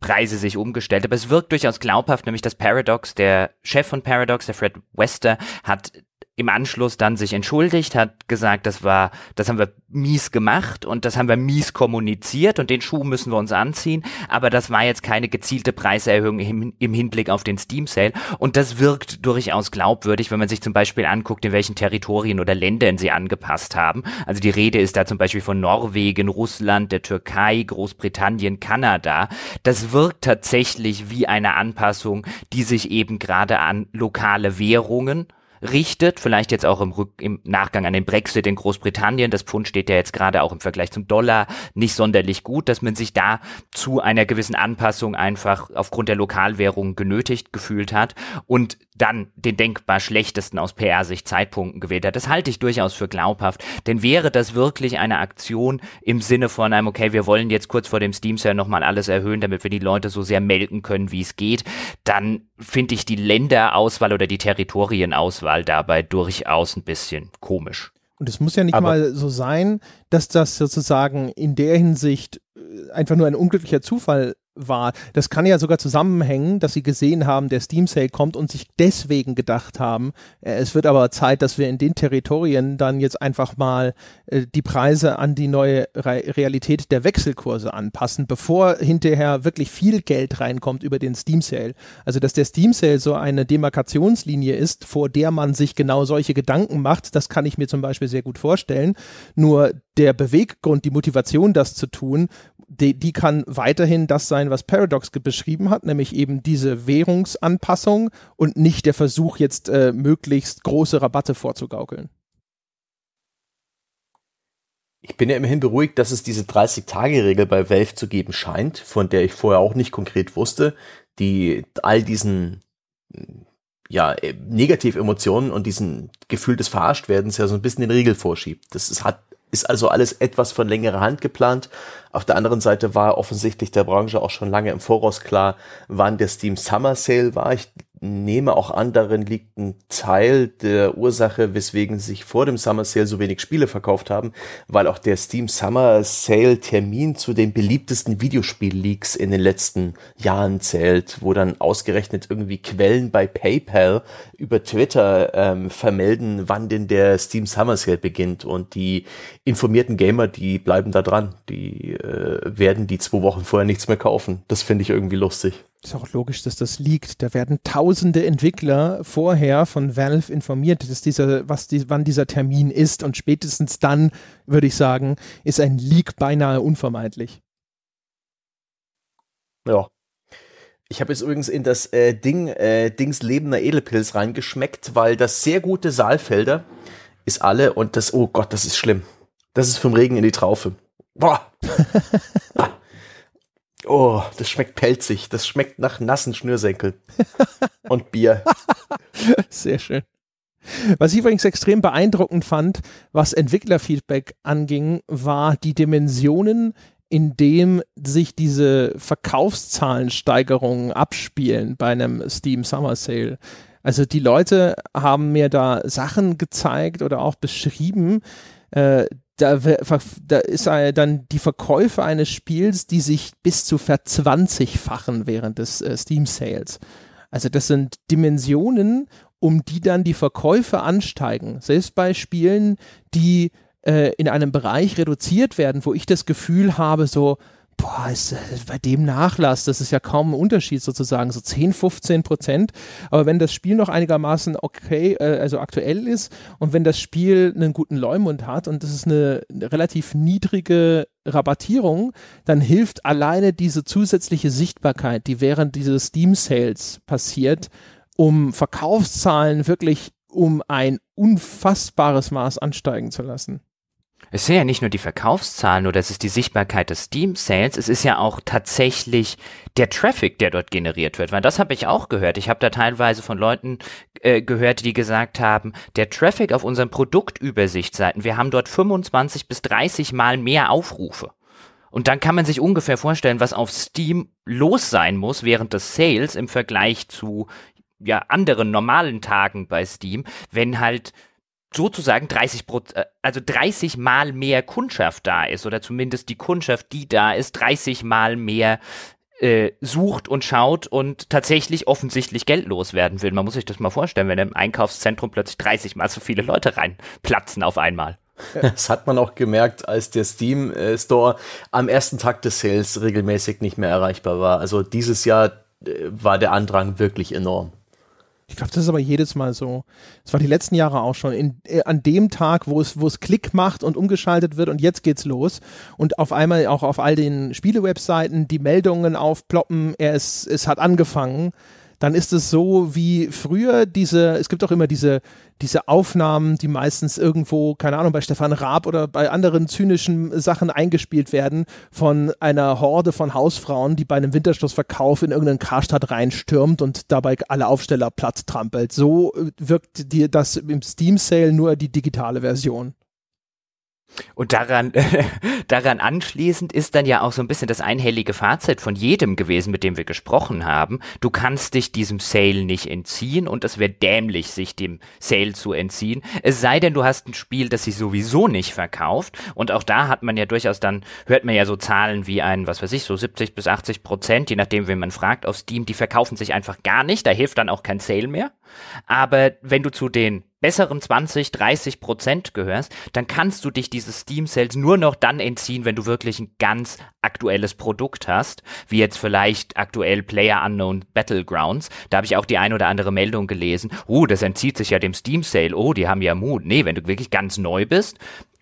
Preise sich umgestellt. Aber es wirkt durchaus glaubhaft, nämlich dass Paradox, der Chef von Paradox, der Fred Wester, hat im Anschluss dann sich entschuldigt, hat gesagt, das war, das haben wir mies gemacht und das haben wir mies kommuniziert und den Schuh müssen wir uns anziehen, aber das war jetzt keine gezielte Preiserhöhung im, im Hinblick auf den Steam Sale und das wirkt durchaus glaubwürdig, wenn man sich zum Beispiel anguckt, in welchen Territorien oder Ländern sie angepasst haben. Also die Rede ist da zum Beispiel von Norwegen, Russland, der Türkei, Großbritannien, Kanada. Das wirkt tatsächlich wie eine Anpassung, die sich eben gerade an lokale Währungen richtet, vielleicht jetzt auch im, Rück im Nachgang an den Brexit in Großbritannien. Das Pfund steht ja jetzt gerade auch im Vergleich zum Dollar nicht sonderlich gut, dass man sich da zu einer gewissen Anpassung einfach aufgrund der Lokalwährung genötigt gefühlt hat und dann den denkbar schlechtesten aus PR-Sicht Zeitpunkten gewählt hat. Das halte ich durchaus für glaubhaft, denn wäre das wirklich eine Aktion im Sinne von einem, okay, wir wollen jetzt kurz vor dem Steam Sale nochmal alles erhöhen, damit wir die Leute so sehr melden können, wie es geht, dann finde ich die Länderauswahl oder die Territorienauswahl dabei durchaus ein bisschen komisch. Und es muss ja nicht Aber mal so sein, dass das sozusagen in der Hinsicht äh, einfach nur ein unglücklicher Zufall war. Das kann ja sogar zusammenhängen, dass sie gesehen haben, der Steam Sale kommt und sich deswegen gedacht haben, äh, es wird aber Zeit, dass wir in den Territorien dann jetzt einfach mal äh, die Preise an die neue Re Realität der Wechselkurse anpassen, bevor hinterher wirklich viel Geld reinkommt über den Steam Sale. Also, dass der Steam Sale so eine Demarkationslinie ist, vor der man sich genau solche Gedanken macht, das kann ich mir zum Beispiel sehr gut vorstellen. Nur der Beweggrund, die Motivation, das zu tun, die, die kann weiterhin das sein, was Paradox beschrieben hat, nämlich eben diese Währungsanpassung und nicht der Versuch, jetzt äh, möglichst große Rabatte vorzugaukeln. Ich bin ja immerhin beruhigt, dass es diese 30-Tage-Regel bei Valve zu geben scheint, von der ich vorher auch nicht konkret wusste, die all diesen ja, Negativemotionen und diesen Gefühl des Verarschtwerdens ja so ein bisschen den Riegel vorschiebt. Das ist, hat ist also alles etwas von längerer Hand geplant. Auf der anderen Seite war offensichtlich der Branche auch schon lange im Voraus klar, wann der Steam Summer Sale war. Ich nehme auch an, darin liegt ein Teil der Ursache, weswegen sich vor dem Summer Sale so wenig Spiele verkauft haben, weil auch der Steam Summer Sale Termin zu den beliebtesten Videospiel-Leaks in den letzten Jahren zählt, wo dann ausgerechnet irgendwie Quellen bei PayPal über Twitter ähm, vermelden, wann denn der Steam Summer Sale beginnt und die informierten Gamer, die bleiben da dran, die äh, werden die zwei Wochen vorher nichts mehr kaufen. Das finde ich irgendwie lustig. Ist auch logisch, dass das liegt. Da werden tausende Entwickler vorher von Valve informiert, dass dieser, was die, wann dieser Termin ist und spätestens dann, würde ich sagen, ist ein Leak beinahe unvermeidlich. Ja. Ich habe jetzt übrigens in das äh, Ding, äh, Dings lebender Edelpilz reingeschmeckt, weil das sehr gute Saalfelder ist alle und das, oh Gott, das ist schlimm. Das ist vom Regen in die Traufe. Boah. Oh, das schmeckt pelzig. Das schmeckt nach nassen Schnürsenkeln. Und Bier. Sehr schön. Was ich übrigens extrem beeindruckend fand, was Entwicklerfeedback anging, war die Dimensionen, in dem sich diese Verkaufszahlensteigerungen abspielen bei einem Steam Summer Sale. Also die Leute haben mir da Sachen gezeigt oder auch beschrieben, äh, da, da ist dann die Verkäufe eines Spiels, die sich bis zu verzwanzigfachen während des äh, Steam Sales. Also das sind Dimensionen, um die dann die Verkäufe ansteigen. Selbst bei Spielen, die äh, in einem Bereich reduziert werden, wo ich das Gefühl habe, so, boah, ist, äh, bei dem Nachlass, das ist ja kaum ein Unterschied sozusagen, so 10, 15 Prozent. Aber wenn das Spiel noch einigermaßen okay, äh, also aktuell ist und wenn das Spiel einen guten Leumund hat und das ist eine, relativ niedrige Rabattierung, dann hilft alleine diese zusätzliche Sichtbarkeit, die während dieses Steam Sales passiert, um Verkaufszahlen wirklich um ein unfassbares Maß ansteigen zu lassen. Es sind ja nicht nur die Verkaufszahlen oder es ist die Sichtbarkeit des Steam Sales, es ist ja auch tatsächlich der Traffic, der dort generiert wird. Weil das habe ich auch gehört. Ich habe da teilweise von Leuten äh, gehört, die gesagt haben, der Traffic auf unseren Produktübersichtsseiten, wir haben dort 25 bis 30 Mal mehr Aufrufe. Und dann kann man sich ungefähr vorstellen, was auf Steam los sein muss während des Sales im Vergleich zu ja, anderen normalen Tagen bei Steam, wenn halt sozusagen 30 äh, also 30 mal mehr Kundschaft da ist oder zumindest die Kundschaft, die da ist, 30 mal mehr äh, sucht und schaut und tatsächlich offensichtlich Geld loswerden will. Man muss sich das mal vorstellen, wenn im Einkaufszentrum plötzlich 30 mal so viele Leute reinplatzen auf einmal. Das hat man auch gemerkt, als der Steam äh, Store am ersten Tag des Sales regelmäßig nicht mehr erreichbar war. Also dieses Jahr war der Andrang wirklich enorm. Ich glaube, das ist aber jedes Mal so. Es war die letzten Jahre auch schon. In, äh, an dem Tag, wo es, wo es Klick macht und umgeschaltet wird und jetzt geht's los. Und auf einmal auch auf all den Spielewebseiten die Meldungen aufploppen, er ist, es hat angefangen dann ist es so wie früher diese, es gibt auch immer diese, diese Aufnahmen, die meistens irgendwo, keine Ahnung, bei Stefan Raab oder bei anderen zynischen Sachen eingespielt werden von einer Horde von Hausfrauen, die bei einem Winterschlussverkauf in irgendeinen Karstadt reinstürmt und dabei alle Aufsteller platt trampelt. So wirkt dir das im Steam Sale nur die digitale Version. Und daran, daran anschließend ist dann ja auch so ein bisschen das einhellige Fazit von jedem gewesen, mit dem wir gesprochen haben. Du kannst dich diesem Sale nicht entziehen und es wäre dämlich, sich dem Sale zu entziehen. Es sei denn, du hast ein Spiel, das sich sowieso nicht verkauft. Und auch da hat man ja durchaus dann, hört man ja so Zahlen wie ein, was weiß ich, so 70 bis 80 Prozent, je nachdem, wen man fragt, auf Steam, die verkaufen sich einfach gar nicht. Da hilft dann auch kein Sale mehr. Aber wenn du zu den besseren 20, 30 Prozent gehörst, dann kannst du dich dieses Steam Sales nur noch dann entziehen, wenn du wirklich ein ganz aktuelles Produkt hast, wie jetzt vielleicht aktuell Player Unknown Battlegrounds. Da habe ich auch die ein oder andere Meldung gelesen. Oh, das entzieht sich ja dem Steam Sale. Oh, die haben ja Mut. Nee, wenn du wirklich ganz neu bist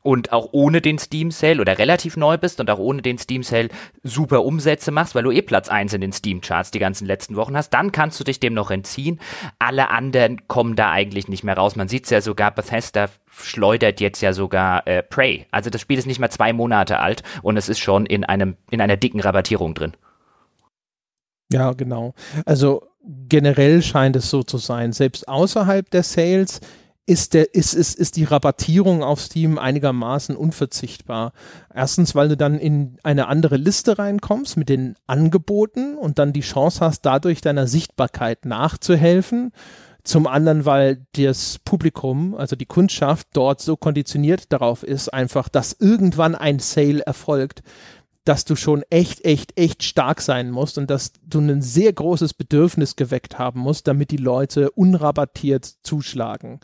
und auch ohne den Steam Sale oder relativ neu bist und auch ohne den Steam Sale super Umsätze machst, weil du eh Platz 1 in den Steam Charts die ganzen letzten Wochen hast, dann kannst du dich dem noch entziehen. Alle anderen kommen da eigentlich nicht mehr raus. Man sieht es ja sogar, Bethesda schleudert jetzt ja sogar äh, Prey. Also das Spiel ist nicht mehr zwei Monate alt und es ist schon in einem in einer dicken Rabattierung drin. Ja, genau. Also generell scheint es so zu sein. Selbst außerhalb der Sales ist, der, ist, ist, ist die Rabattierung auf Steam einigermaßen unverzichtbar. Erstens, weil du dann in eine andere Liste reinkommst mit den Angeboten und dann die Chance hast, dadurch deiner Sichtbarkeit nachzuhelfen. Zum anderen, weil das Publikum, also die Kundschaft dort so konditioniert darauf ist, einfach, dass irgendwann ein Sale erfolgt, dass du schon echt, echt, echt stark sein musst und dass du ein sehr großes Bedürfnis geweckt haben musst, damit die Leute unrabattiert zuschlagen.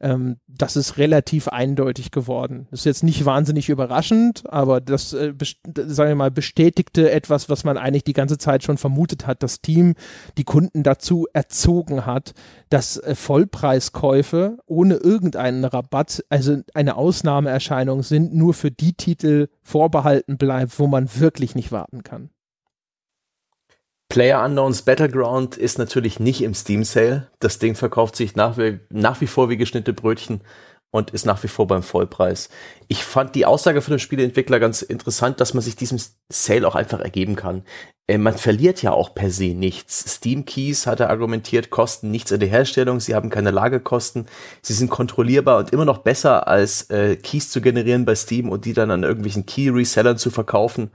Ähm, das ist relativ eindeutig geworden. Das ist jetzt nicht wahnsinnig überraschend, aber das, äh, sagen wir mal, bestätigte etwas, was man eigentlich die ganze Zeit schon vermutet hat. Das Team die Kunden dazu erzogen hat, dass äh, Vollpreiskäufe ohne irgendeinen Rabatt, also eine Ausnahmeerscheinung sind, nur für die Titel vorbehalten bleibt, wo man wirklich nicht warten kann. Player Unknowns Battleground ist natürlich nicht im Steam Sale. Das Ding verkauft sich nach wie, nach wie vor wie geschnittene Brötchen und ist nach wie vor beim Vollpreis. Ich fand die Aussage von dem Spieleentwickler ganz interessant, dass man sich diesem Sale auch einfach ergeben kann. Äh, man verliert ja auch per se nichts. Steam Keys, hat er argumentiert, kosten nichts in der Herstellung, sie haben keine Lagerkosten, sie sind kontrollierbar und immer noch besser als äh, Keys zu generieren bei Steam und die dann an irgendwelchen Key-Resellern zu verkaufen.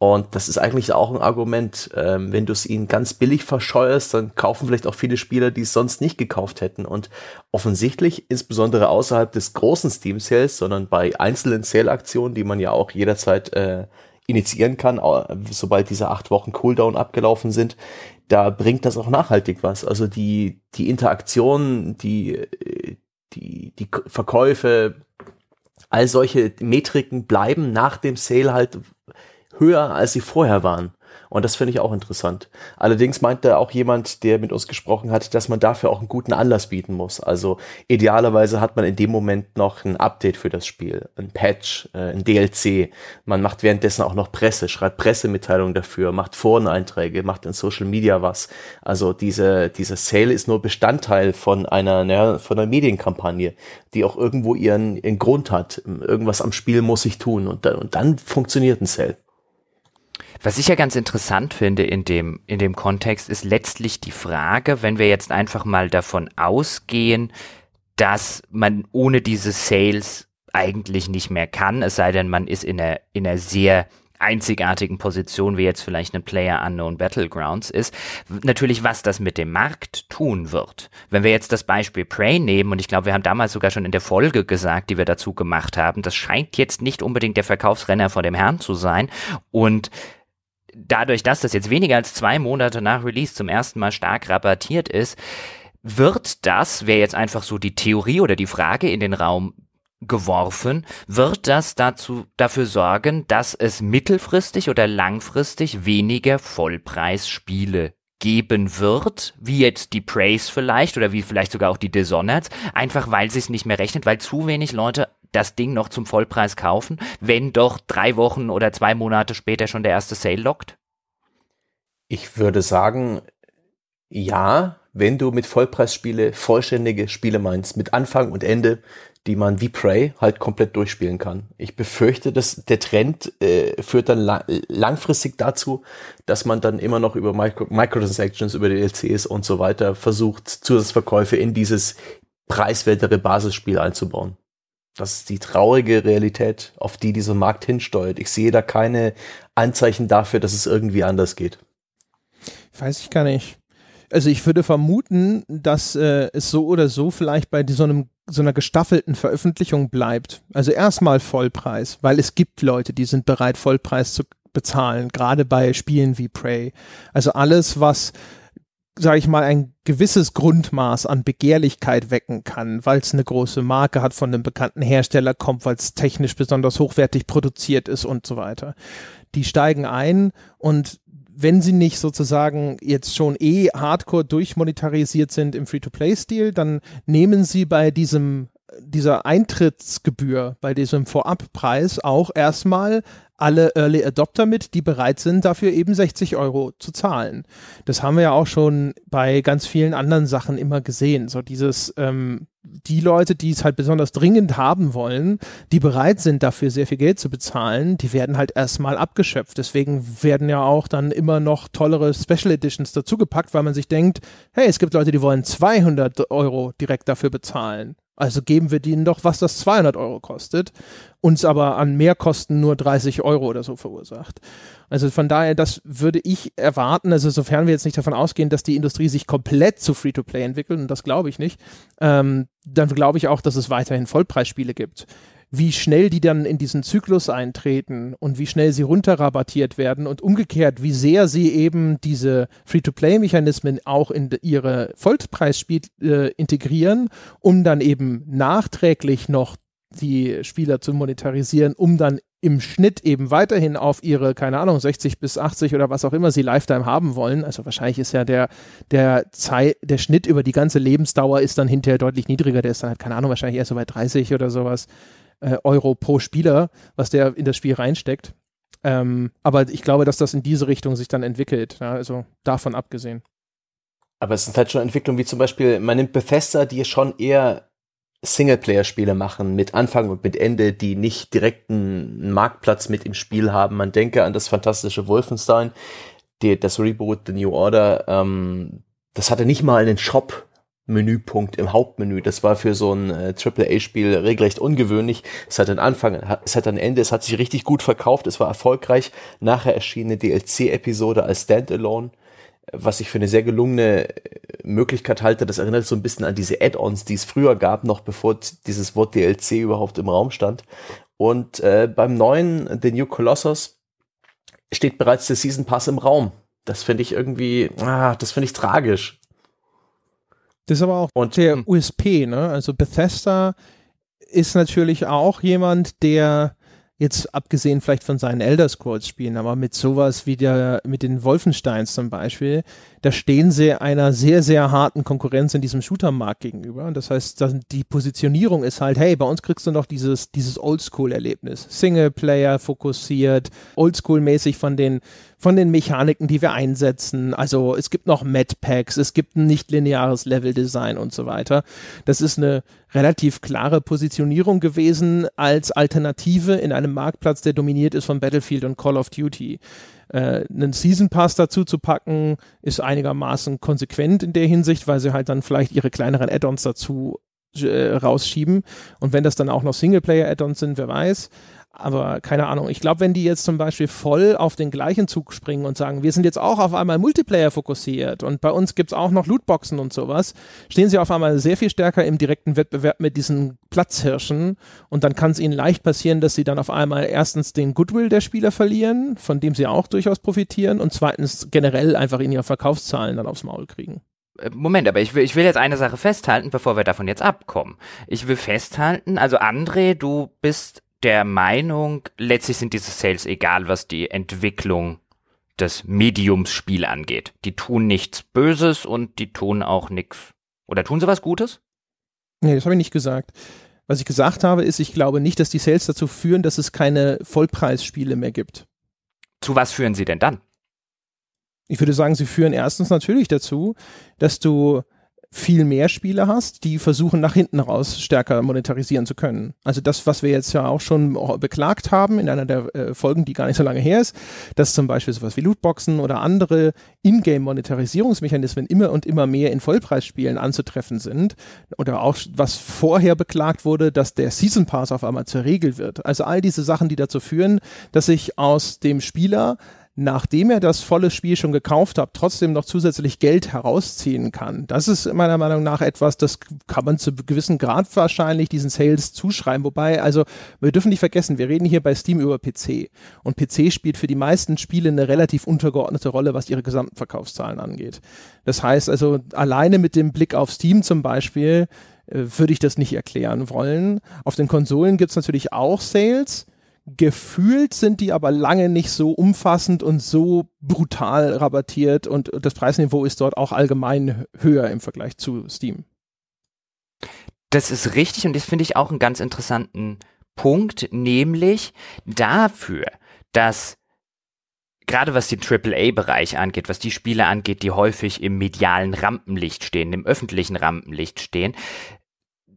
Und das ist eigentlich auch ein Argument. Ähm, wenn du es ihnen ganz billig verscheuerst, dann kaufen vielleicht auch viele Spieler, die es sonst nicht gekauft hätten. Und offensichtlich, insbesondere außerhalb des großen Steam Sales, sondern bei einzelnen Sale-Aktionen, die man ja auch jederzeit äh, initiieren kann, sobald diese acht Wochen Cooldown abgelaufen sind, da bringt das auch nachhaltig was. Also die, die Interaktion, die, die, die Verkäufe, all solche Metriken bleiben nach dem Sale halt höher, als sie vorher waren. Und das finde ich auch interessant. Allerdings meinte auch jemand, der mit uns gesprochen hat, dass man dafür auch einen guten Anlass bieten muss. Also idealerweise hat man in dem Moment noch ein Update für das Spiel, ein Patch, äh, ein DLC. Man macht währenddessen auch noch Presse, schreibt Pressemitteilungen dafür, macht Foreneinträge, macht in Social Media was. Also diese, dieser Sale ist nur Bestandteil von einer, naja, von einer Medienkampagne, die auch irgendwo ihren, ihren Grund hat. Irgendwas am Spiel muss ich tun und dann, und dann funktioniert ein Sale. Was ich ja ganz interessant finde in dem, in dem Kontext ist letztlich die Frage, wenn wir jetzt einfach mal davon ausgehen, dass man ohne diese Sales eigentlich nicht mehr kann, es sei denn, man ist in einer, in einer sehr einzigartigen Position, wie jetzt vielleicht ein Player Unknown Battlegrounds ist, natürlich, was das mit dem Markt tun wird. Wenn wir jetzt das Beispiel Prey nehmen, und ich glaube, wir haben damals sogar schon in der Folge gesagt, die wir dazu gemacht haben, das scheint jetzt nicht unbedingt der Verkaufsrenner vor dem Herrn zu sein und dadurch, dass das jetzt weniger als zwei Monate nach Release zum ersten Mal stark rabattiert ist, wird das, wäre jetzt einfach so die Theorie oder die Frage in den Raum geworfen, wird das dazu, dafür sorgen, dass es mittelfristig oder langfristig weniger Vollpreisspiele geben wird, wie jetzt die Praise vielleicht oder wie vielleicht sogar auch die Dishonored, einfach weil es nicht mehr rechnet, weil zu wenig Leute das Ding noch zum Vollpreis kaufen, wenn doch drei Wochen oder zwei Monate später schon der erste Sale lockt? Ich würde sagen, ja, wenn du mit Vollpreisspiele vollständige Spiele meinst, mit Anfang und Ende, die man wie Prey halt komplett durchspielen kann. Ich befürchte, dass der Trend äh, führt dann la langfristig dazu, dass man dann immer noch über Micro Microtransactions, über DLCs und so weiter versucht, Zusatzverkäufe in dieses preiswertere Basisspiel einzubauen. Das ist die traurige Realität, auf die dieser Markt hinsteuert. Ich sehe da keine Anzeichen dafür, dass es irgendwie anders geht. Weiß ich gar nicht. Also ich würde vermuten, dass äh, es so oder so vielleicht bei so einem so einer gestaffelten Veröffentlichung bleibt. Also erstmal Vollpreis, weil es gibt Leute, die sind bereit, Vollpreis zu bezahlen, gerade bei Spielen wie Prey. Also alles, was sage ich mal, ein gewisses Grundmaß an Begehrlichkeit wecken kann, weil es eine große Marke hat, von einem bekannten Hersteller kommt, weil es technisch besonders hochwertig produziert ist und so weiter. Die steigen ein und wenn sie nicht sozusagen jetzt schon eh hardcore durchmonetarisiert sind im Free-to-Play-Stil, dann nehmen sie bei diesem dieser Eintrittsgebühr bei diesem Vorabpreis auch erstmal alle Early Adopter mit, die bereit sind, dafür eben 60 Euro zu zahlen. Das haben wir ja auch schon bei ganz vielen anderen Sachen immer gesehen. So dieses, ähm, die Leute, die es halt besonders dringend haben wollen, die bereit sind, dafür sehr viel Geld zu bezahlen, die werden halt erstmal abgeschöpft. Deswegen werden ja auch dann immer noch tollere Special Editions dazugepackt, weil man sich denkt, hey, es gibt Leute, die wollen 200 Euro direkt dafür bezahlen. Also geben wir denen doch, was das 200 Euro kostet, uns aber an Mehrkosten nur 30 Euro oder so verursacht. Also von daher, das würde ich erwarten, also sofern wir jetzt nicht davon ausgehen, dass die Industrie sich komplett zu Free-to-Play entwickelt, und das glaube ich nicht, ähm, dann glaube ich auch, dass es weiterhin Vollpreisspiele gibt wie schnell die dann in diesen Zyklus eintreten und wie schnell sie runterrabattiert werden und umgekehrt, wie sehr sie eben diese Free-to-Play-Mechanismen auch in ihre Vollpreisspiel äh, integrieren, um dann eben nachträglich noch die Spieler zu monetarisieren, um dann im Schnitt eben weiterhin auf ihre, keine Ahnung, 60 bis 80 oder was auch immer sie Lifetime haben wollen. Also wahrscheinlich ist ja der, der Zeit, der Schnitt über die ganze Lebensdauer ist dann hinterher deutlich niedriger. Der ist dann halt, keine Ahnung, wahrscheinlich erst so bei 30 oder sowas äh, Euro pro Spieler, was der in das Spiel reinsteckt. Ähm, aber ich glaube, dass das in diese Richtung sich dann entwickelt. Ja, also davon abgesehen. Aber es sind halt schon Entwicklungen wie zum Beispiel, man nimmt Bethesda, die schon eher Singleplayer-Spiele machen mit Anfang und mit Ende, die nicht direkt einen Marktplatz mit im Spiel haben. Man denke an das fantastische Wolfenstein, die, das Reboot, The New Order. Ähm, das hatte nicht mal einen Shop Menüpunkt im Hauptmenü. Das war für so ein äh, AAA-Spiel regelrecht ungewöhnlich. Es hat einen Anfang, es hat ein Ende, es hat sich richtig gut verkauft, es war erfolgreich. Nachher erschien eine DLC-Episode als Standalone, was ich für eine sehr gelungene äh, Möglichkeit halte. Das erinnert so ein bisschen an diese Add-ons, die es früher gab, noch bevor dieses Wort DLC überhaupt im Raum stand. Und äh, beim neuen The New Colossus steht bereits der Season Pass im Raum. Das finde ich irgendwie, ah, das finde ich tragisch. Das ist aber auch und, der hm. USP, ne? Also Bethesda ist natürlich auch jemand, der jetzt abgesehen vielleicht von seinen Elder Scrolls Spielen, aber mit sowas wie der, mit den Wolfensteins zum Beispiel, da stehen sie einer sehr, sehr harten Konkurrenz in diesem Shooter-Markt gegenüber. Und das heißt, die Positionierung ist halt, hey, bei uns kriegst du noch dieses, dieses Oldschool-Erlebnis. Singleplayer fokussiert, Oldschool-mäßig von den, von den Mechaniken, die wir einsetzen. Also es gibt noch Mad-Packs, es gibt ein nicht lineares Level-Design und so weiter. Das ist eine relativ klare Positionierung gewesen als Alternative in einem Marktplatz, der dominiert ist von Battlefield und Call of Duty. Äh, einen Season Pass dazu zu packen, ist einigermaßen konsequent in der Hinsicht, weil sie halt dann vielleicht ihre kleineren Add-ons dazu äh, rausschieben. Und wenn das dann auch noch Singleplayer-Add-ons sind, wer weiß. Aber keine Ahnung. Ich glaube, wenn die jetzt zum Beispiel voll auf den gleichen Zug springen und sagen, wir sind jetzt auch auf einmal Multiplayer fokussiert und bei uns gibt es auch noch Lootboxen und sowas, stehen sie auf einmal sehr viel stärker im direkten Wettbewerb mit diesen Platzhirschen und dann kann es ihnen leicht passieren, dass sie dann auf einmal erstens den Goodwill der Spieler verlieren, von dem sie auch durchaus profitieren und zweitens generell einfach in ihre Verkaufszahlen dann aufs Maul kriegen. Äh, Moment, aber ich will, ich will jetzt eine Sache festhalten, bevor wir davon jetzt abkommen. Ich will festhalten, also André, du bist der Meinung, letztlich sind diese Sales egal, was die Entwicklung des Mediums Spiel angeht. Die tun nichts Böses und die tun auch nichts. Oder tun sie was Gutes? Nee, das habe ich nicht gesagt. Was ich gesagt habe, ist, ich glaube nicht, dass die Sales dazu führen, dass es keine Vollpreisspiele mehr gibt. Zu was führen sie denn dann? Ich würde sagen, sie führen erstens natürlich dazu, dass du viel mehr Spiele hast, die versuchen nach hinten raus stärker monetarisieren zu können. Also das, was wir jetzt ja auch schon beklagt haben in einer der äh, Folgen, die gar nicht so lange her ist, dass zum Beispiel sowas wie Lootboxen oder andere Ingame-Monetarisierungsmechanismen immer und immer mehr in Vollpreisspielen anzutreffen sind. Oder auch, was vorher beklagt wurde, dass der Season Pass auf einmal zur Regel wird. Also all diese Sachen, die dazu führen, dass sich aus dem Spieler nachdem er das volle Spiel schon gekauft hat, trotzdem noch zusätzlich Geld herausziehen kann. Das ist meiner Meinung nach etwas, das kann man zu gewissen Grad wahrscheinlich diesen Sales zuschreiben. Wobei, also wir dürfen nicht vergessen, wir reden hier bei Steam über PC. Und PC spielt für die meisten Spiele eine relativ untergeordnete Rolle, was ihre gesamten Verkaufszahlen angeht. Das heißt also, alleine mit dem Blick auf Steam zum Beispiel, äh, würde ich das nicht erklären wollen. Auf den Konsolen gibt es natürlich auch Sales Gefühlt sind die aber lange nicht so umfassend und so brutal rabattiert und das Preisniveau ist dort auch allgemein höher im Vergleich zu Steam. Das ist richtig und das finde ich auch einen ganz interessanten Punkt, nämlich dafür, dass gerade was den AAA-Bereich angeht, was die Spiele angeht, die häufig im medialen Rampenlicht stehen, im öffentlichen Rampenlicht stehen,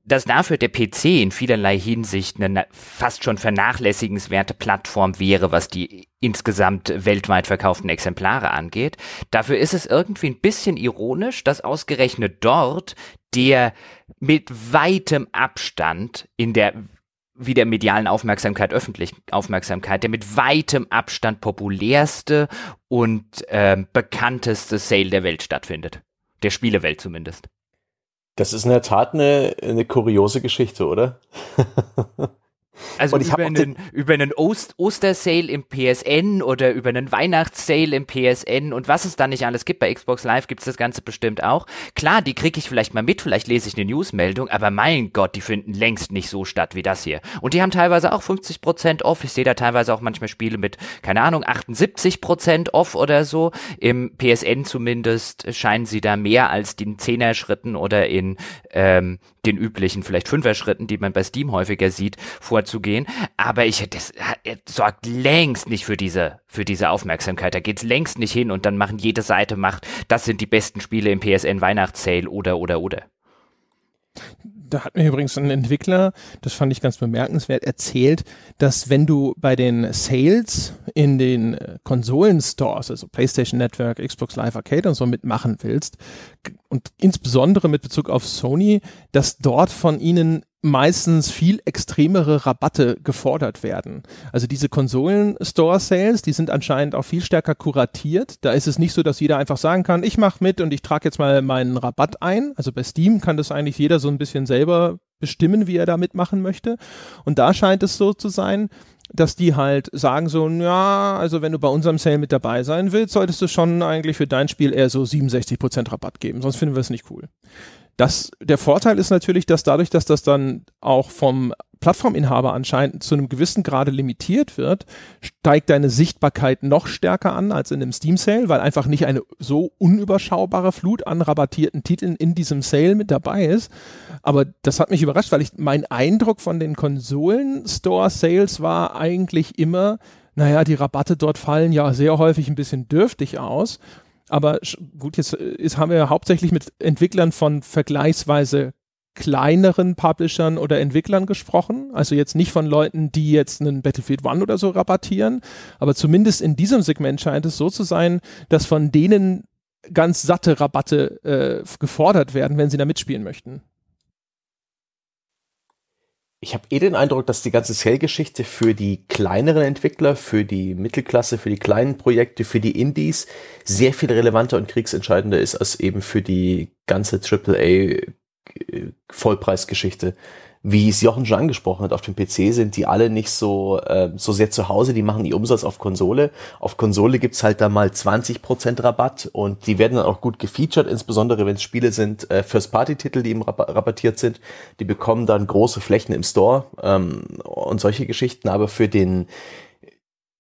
dass dafür der PC in vielerlei Hinsicht eine fast schon vernachlässigenswerte Plattform wäre, was die insgesamt weltweit verkauften Exemplare angeht. Dafür ist es irgendwie ein bisschen ironisch, dass ausgerechnet dort der mit weitem Abstand in der wieder medialen Aufmerksamkeit, öffentlichen Aufmerksamkeit, der mit weitem Abstand populärste und äh, bekannteste Sale der Welt stattfindet. Der Spielewelt zumindest. Das ist in der Tat eine, eine kuriose Geschichte, oder? Also über einen, über einen Ost Ostersale im PSN oder über einen Weihnachtssale im PSN und was es da nicht alles gibt. Bei Xbox Live gibt es das Ganze bestimmt auch. Klar, die kriege ich vielleicht mal mit, vielleicht lese ich eine Newsmeldung, aber mein Gott, die finden längst nicht so statt wie das hier. Und die haben teilweise auch 50% off. Ich sehe da teilweise auch manchmal Spiele mit, keine Ahnung, 78% off oder so. Im PSN zumindest scheinen sie da mehr als den Zehner-Schritten oder in ähm, den üblichen, vielleicht Fünfer-Schritten, die man bei Steam häufiger sieht, vorzugehen. Aber ich, das sorgt längst nicht für diese, für diese Aufmerksamkeit. Da geht's längst nicht hin und dann machen jede Seite macht, das sind die besten Spiele im PSN Weihnachtssale oder, oder, oder. Da hat mir übrigens ein Entwickler, das fand ich ganz bemerkenswert, erzählt, dass wenn du bei den Sales in den äh, Konsolen-Stores, also PlayStation Network, Xbox Live Arcade und so mitmachen willst, und insbesondere mit Bezug auf Sony, dass dort von ihnen meistens viel extremere Rabatte gefordert werden. Also diese Konsolen-Store-Sales, die sind anscheinend auch viel stärker kuratiert. Da ist es nicht so, dass jeder einfach sagen kann, ich mache mit und ich trage jetzt mal meinen Rabatt ein. Also bei Steam kann das eigentlich jeder so ein bisschen selber bestimmen, wie er da mitmachen möchte. Und da scheint es so zu sein, dass die halt sagen so, ja, also wenn du bei unserem Sale mit dabei sein willst, solltest du schon eigentlich für dein Spiel eher so 67% Rabatt geben, sonst finden wir es nicht cool. Das, der Vorteil ist natürlich, dass dadurch, dass das dann auch vom Plattforminhaber anscheinend zu einem gewissen Grade limitiert wird, steigt deine Sichtbarkeit noch stärker an als in einem Steam Sale, weil einfach nicht eine so unüberschaubare Flut an rabattierten Titeln in diesem Sale mit dabei ist. Aber das hat mich überrascht, weil ich mein Eindruck von den Konsolen Store Sales war eigentlich immer, naja, die Rabatte dort fallen ja sehr häufig ein bisschen dürftig aus. Aber gut, jetzt äh, ist, haben wir hauptsächlich mit Entwicklern von vergleichsweise kleineren Publishern oder Entwicklern gesprochen. Also jetzt nicht von Leuten, die jetzt einen Battlefield One oder so rabattieren. Aber zumindest in diesem Segment scheint es so zu sein, dass von denen ganz satte Rabatte äh, gefordert werden, wenn sie da mitspielen möchten ich habe eh den Eindruck, dass die ganze Sale-Geschichte für die kleineren Entwickler, für die Mittelklasse, für die kleinen Projekte, für die Indies sehr viel relevanter und kriegsentscheidender ist als eben für die ganze AAA-Vollpreisgeschichte. Wie es Jochen schon angesprochen hat, auf dem PC sind die alle nicht so, äh, so sehr zu Hause, die machen ihr Umsatz auf Konsole. Auf Konsole gibt's halt da mal 20% Rabatt und die werden dann auch gut gefeatured, insbesondere wenn es Spiele sind, äh, First-Party-Titel, die eben rabattiert sind. Die bekommen dann große Flächen im Store ähm, und solche Geschichten, aber für den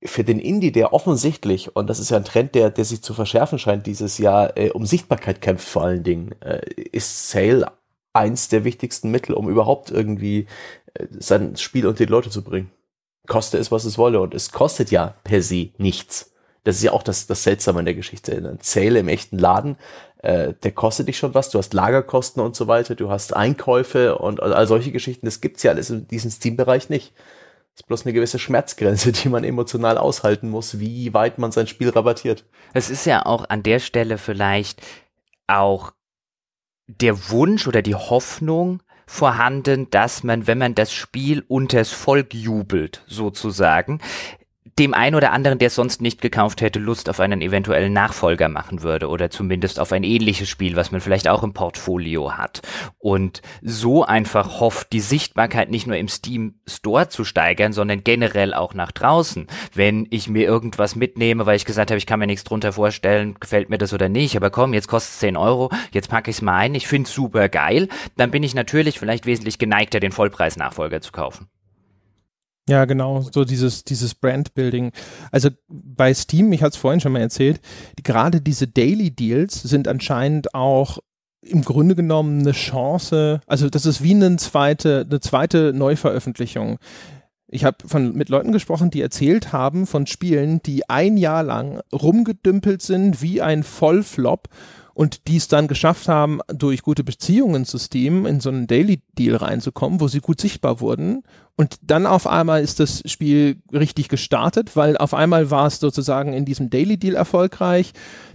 für den Indie, der offensichtlich, und das ist ja ein Trend, der, der sich zu verschärfen scheint dieses Jahr, äh, um Sichtbarkeit kämpft vor allen Dingen, äh, ist Sale eins der wichtigsten Mittel, um überhaupt irgendwie äh, sein Spiel unter die Leute zu bringen. Koste es, was es wolle. Und es kostet ja per se nichts. Das ist ja auch das, das Seltsame in der Geschichte. Ein Zähle im echten Laden, äh, der kostet dich schon was. Du hast Lagerkosten und so weiter. Du hast Einkäufe und all solche Geschichten. Das gibt's ja alles in diesem Steam-Bereich nicht. Das ist bloß eine gewisse Schmerzgrenze, die man emotional aushalten muss, wie weit man sein Spiel rabattiert. Es ist ja auch an der Stelle vielleicht auch der Wunsch oder die Hoffnung vorhanden, dass man, wenn man das Spiel unters Volk jubelt, sozusagen, dem einen oder anderen, der es sonst nicht gekauft hätte, Lust auf einen eventuellen Nachfolger machen würde oder zumindest auf ein ähnliches Spiel, was man vielleicht auch im Portfolio hat. Und so einfach hofft, die Sichtbarkeit nicht nur im Steam Store zu steigern, sondern generell auch nach draußen. Wenn ich mir irgendwas mitnehme, weil ich gesagt habe, ich kann mir nichts drunter vorstellen, gefällt mir das oder nicht, aber komm, jetzt kostet es 10 Euro, jetzt packe ich es mal ein, ich finde es super geil, dann bin ich natürlich vielleicht wesentlich geneigter, den Vollpreis-Nachfolger zu kaufen. Ja, genau, so dieses, dieses Brand-Building. Also bei Steam, ich hatte es vorhin schon mal erzählt, die, gerade diese Daily Deals sind anscheinend auch im Grunde genommen eine Chance, also das ist wie eine zweite, eine zweite Neuveröffentlichung. Ich habe von mit Leuten gesprochen, die erzählt haben von Spielen, die ein Jahr lang rumgedümpelt sind wie ein Vollflop und die es dann geschafft haben, durch gute Beziehungen zu Steam in so einen Daily Deal reinzukommen, wo sie gut sichtbar wurden und dann auf einmal ist das Spiel richtig gestartet, weil auf einmal war es sozusagen in diesem Daily Deal erfolgreich.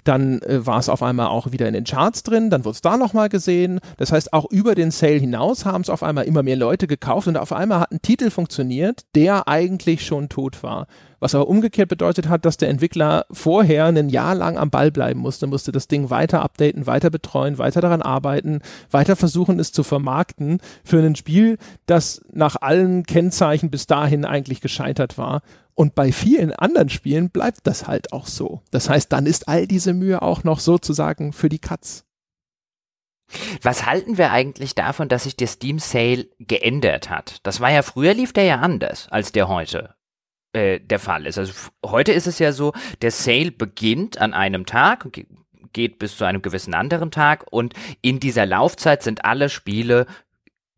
Dann äh, war es auf einmal auch wieder in den Charts drin. Dann wurde es da nochmal gesehen. Das heißt, auch über den Sale hinaus haben es auf einmal immer mehr Leute gekauft und auf einmal hat ein Titel funktioniert, der eigentlich schon tot war. Was aber umgekehrt bedeutet hat, dass der Entwickler vorher ein Jahr lang am Ball bleiben musste, musste das Ding weiter updaten, weiter betreuen, weiter daran arbeiten, weiter versuchen, es zu vermarkten für ein Spiel, das nach allen Kennzeichen bis dahin eigentlich gescheitert war. Und bei vielen anderen Spielen bleibt das halt auch so. Das heißt, dann ist all diese Mühe auch noch sozusagen für die Katz. Was halten wir eigentlich davon, dass sich der Steam Sale geändert hat? Das war ja früher lief der ja anders als der heute äh, der Fall ist. Also heute ist es ja so, der Sale beginnt an einem Tag, geht bis zu einem gewissen anderen Tag und in dieser Laufzeit sind alle Spiele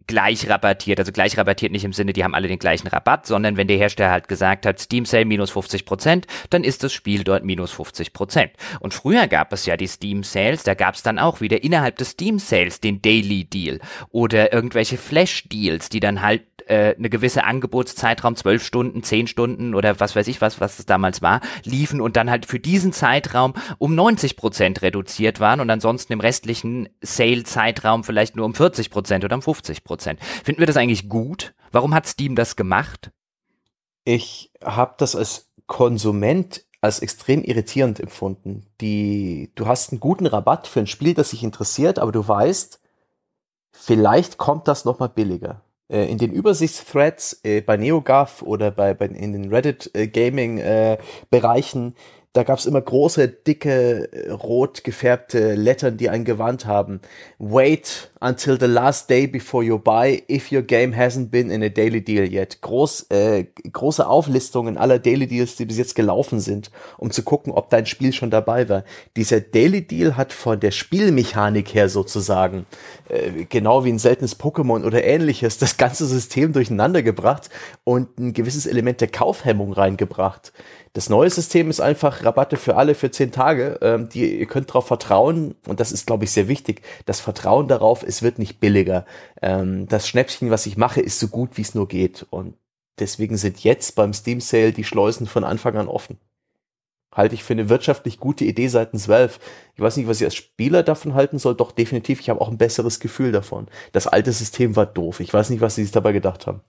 gleich rabattiert. Also gleich rabattiert nicht im Sinne, die haben alle den gleichen Rabatt, sondern wenn der Hersteller halt gesagt hat, Steam Sale minus 50 Prozent, dann ist das Spiel dort minus 50 Prozent. Und früher gab es ja die Steam Sales, da gab es dann auch wieder innerhalb des Steam Sales den Daily Deal oder irgendwelche Flash Deals, die dann halt äh, eine gewisse Angebotszeitraum, zwölf Stunden, zehn Stunden oder was weiß ich was, was es damals war, liefen und dann halt für diesen Zeitraum um 90 Prozent reduziert waren und ansonsten im restlichen Sale-Zeitraum vielleicht nur um 40 Prozent oder um 50 Prozent. Finden wir das eigentlich gut? Warum hat Steam das gemacht? Ich habe das als Konsument als extrem irritierend empfunden. Die, du hast einen guten Rabatt für ein Spiel, das dich interessiert, aber du weißt, vielleicht kommt das noch mal billiger. Äh, in den Übersichtsthreads äh, bei NeoGAF oder bei, bei in den Reddit äh, Gaming äh, Bereichen da gab es immer große, dicke, äh, rot gefärbte Lettern, die einen gewarnt haben. Wait until the last day before you buy if your game hasn't been in a daily deal yet. Groß, äh, große Auflistungen aller Daily Deals, die bis jetzt gelaufen sind, um zu gucken, ob dein Spiel schon dabei war. Dieser Daily Deal hat von der Spielmechanik her sozusagen, äh, genau wie ein seltenes Pokémon oder ähnliches, das ganze System durcheinander gebracht und ein gewisses Element der Kaufhemmung reingebracht. Das neue System ist einfach Rabatte für alle für zehn Tage. Ähm, die, ihr könnt darauf vertrauen, und das ist, glaube ich, sehr wichtig, das Vertrauen darauf, es wird nicht billiger. Ähm, das Schnäppchen, was ich mache, ist so gut, wie es nur geht. Und deswegen sind jetzt beim Steam Sale die Schleusen von Anfang an offen. Halte ich für eine wirtschaftlich gute Idee seitens Valve. Ich weiß nicht, was ich als Spieler davon halten soll, doch definitiv, ich habe auch ein besseres Gefühl davon. Das alte System war doof. Ich weiß nicht, was sie sich dabei gedacht haben.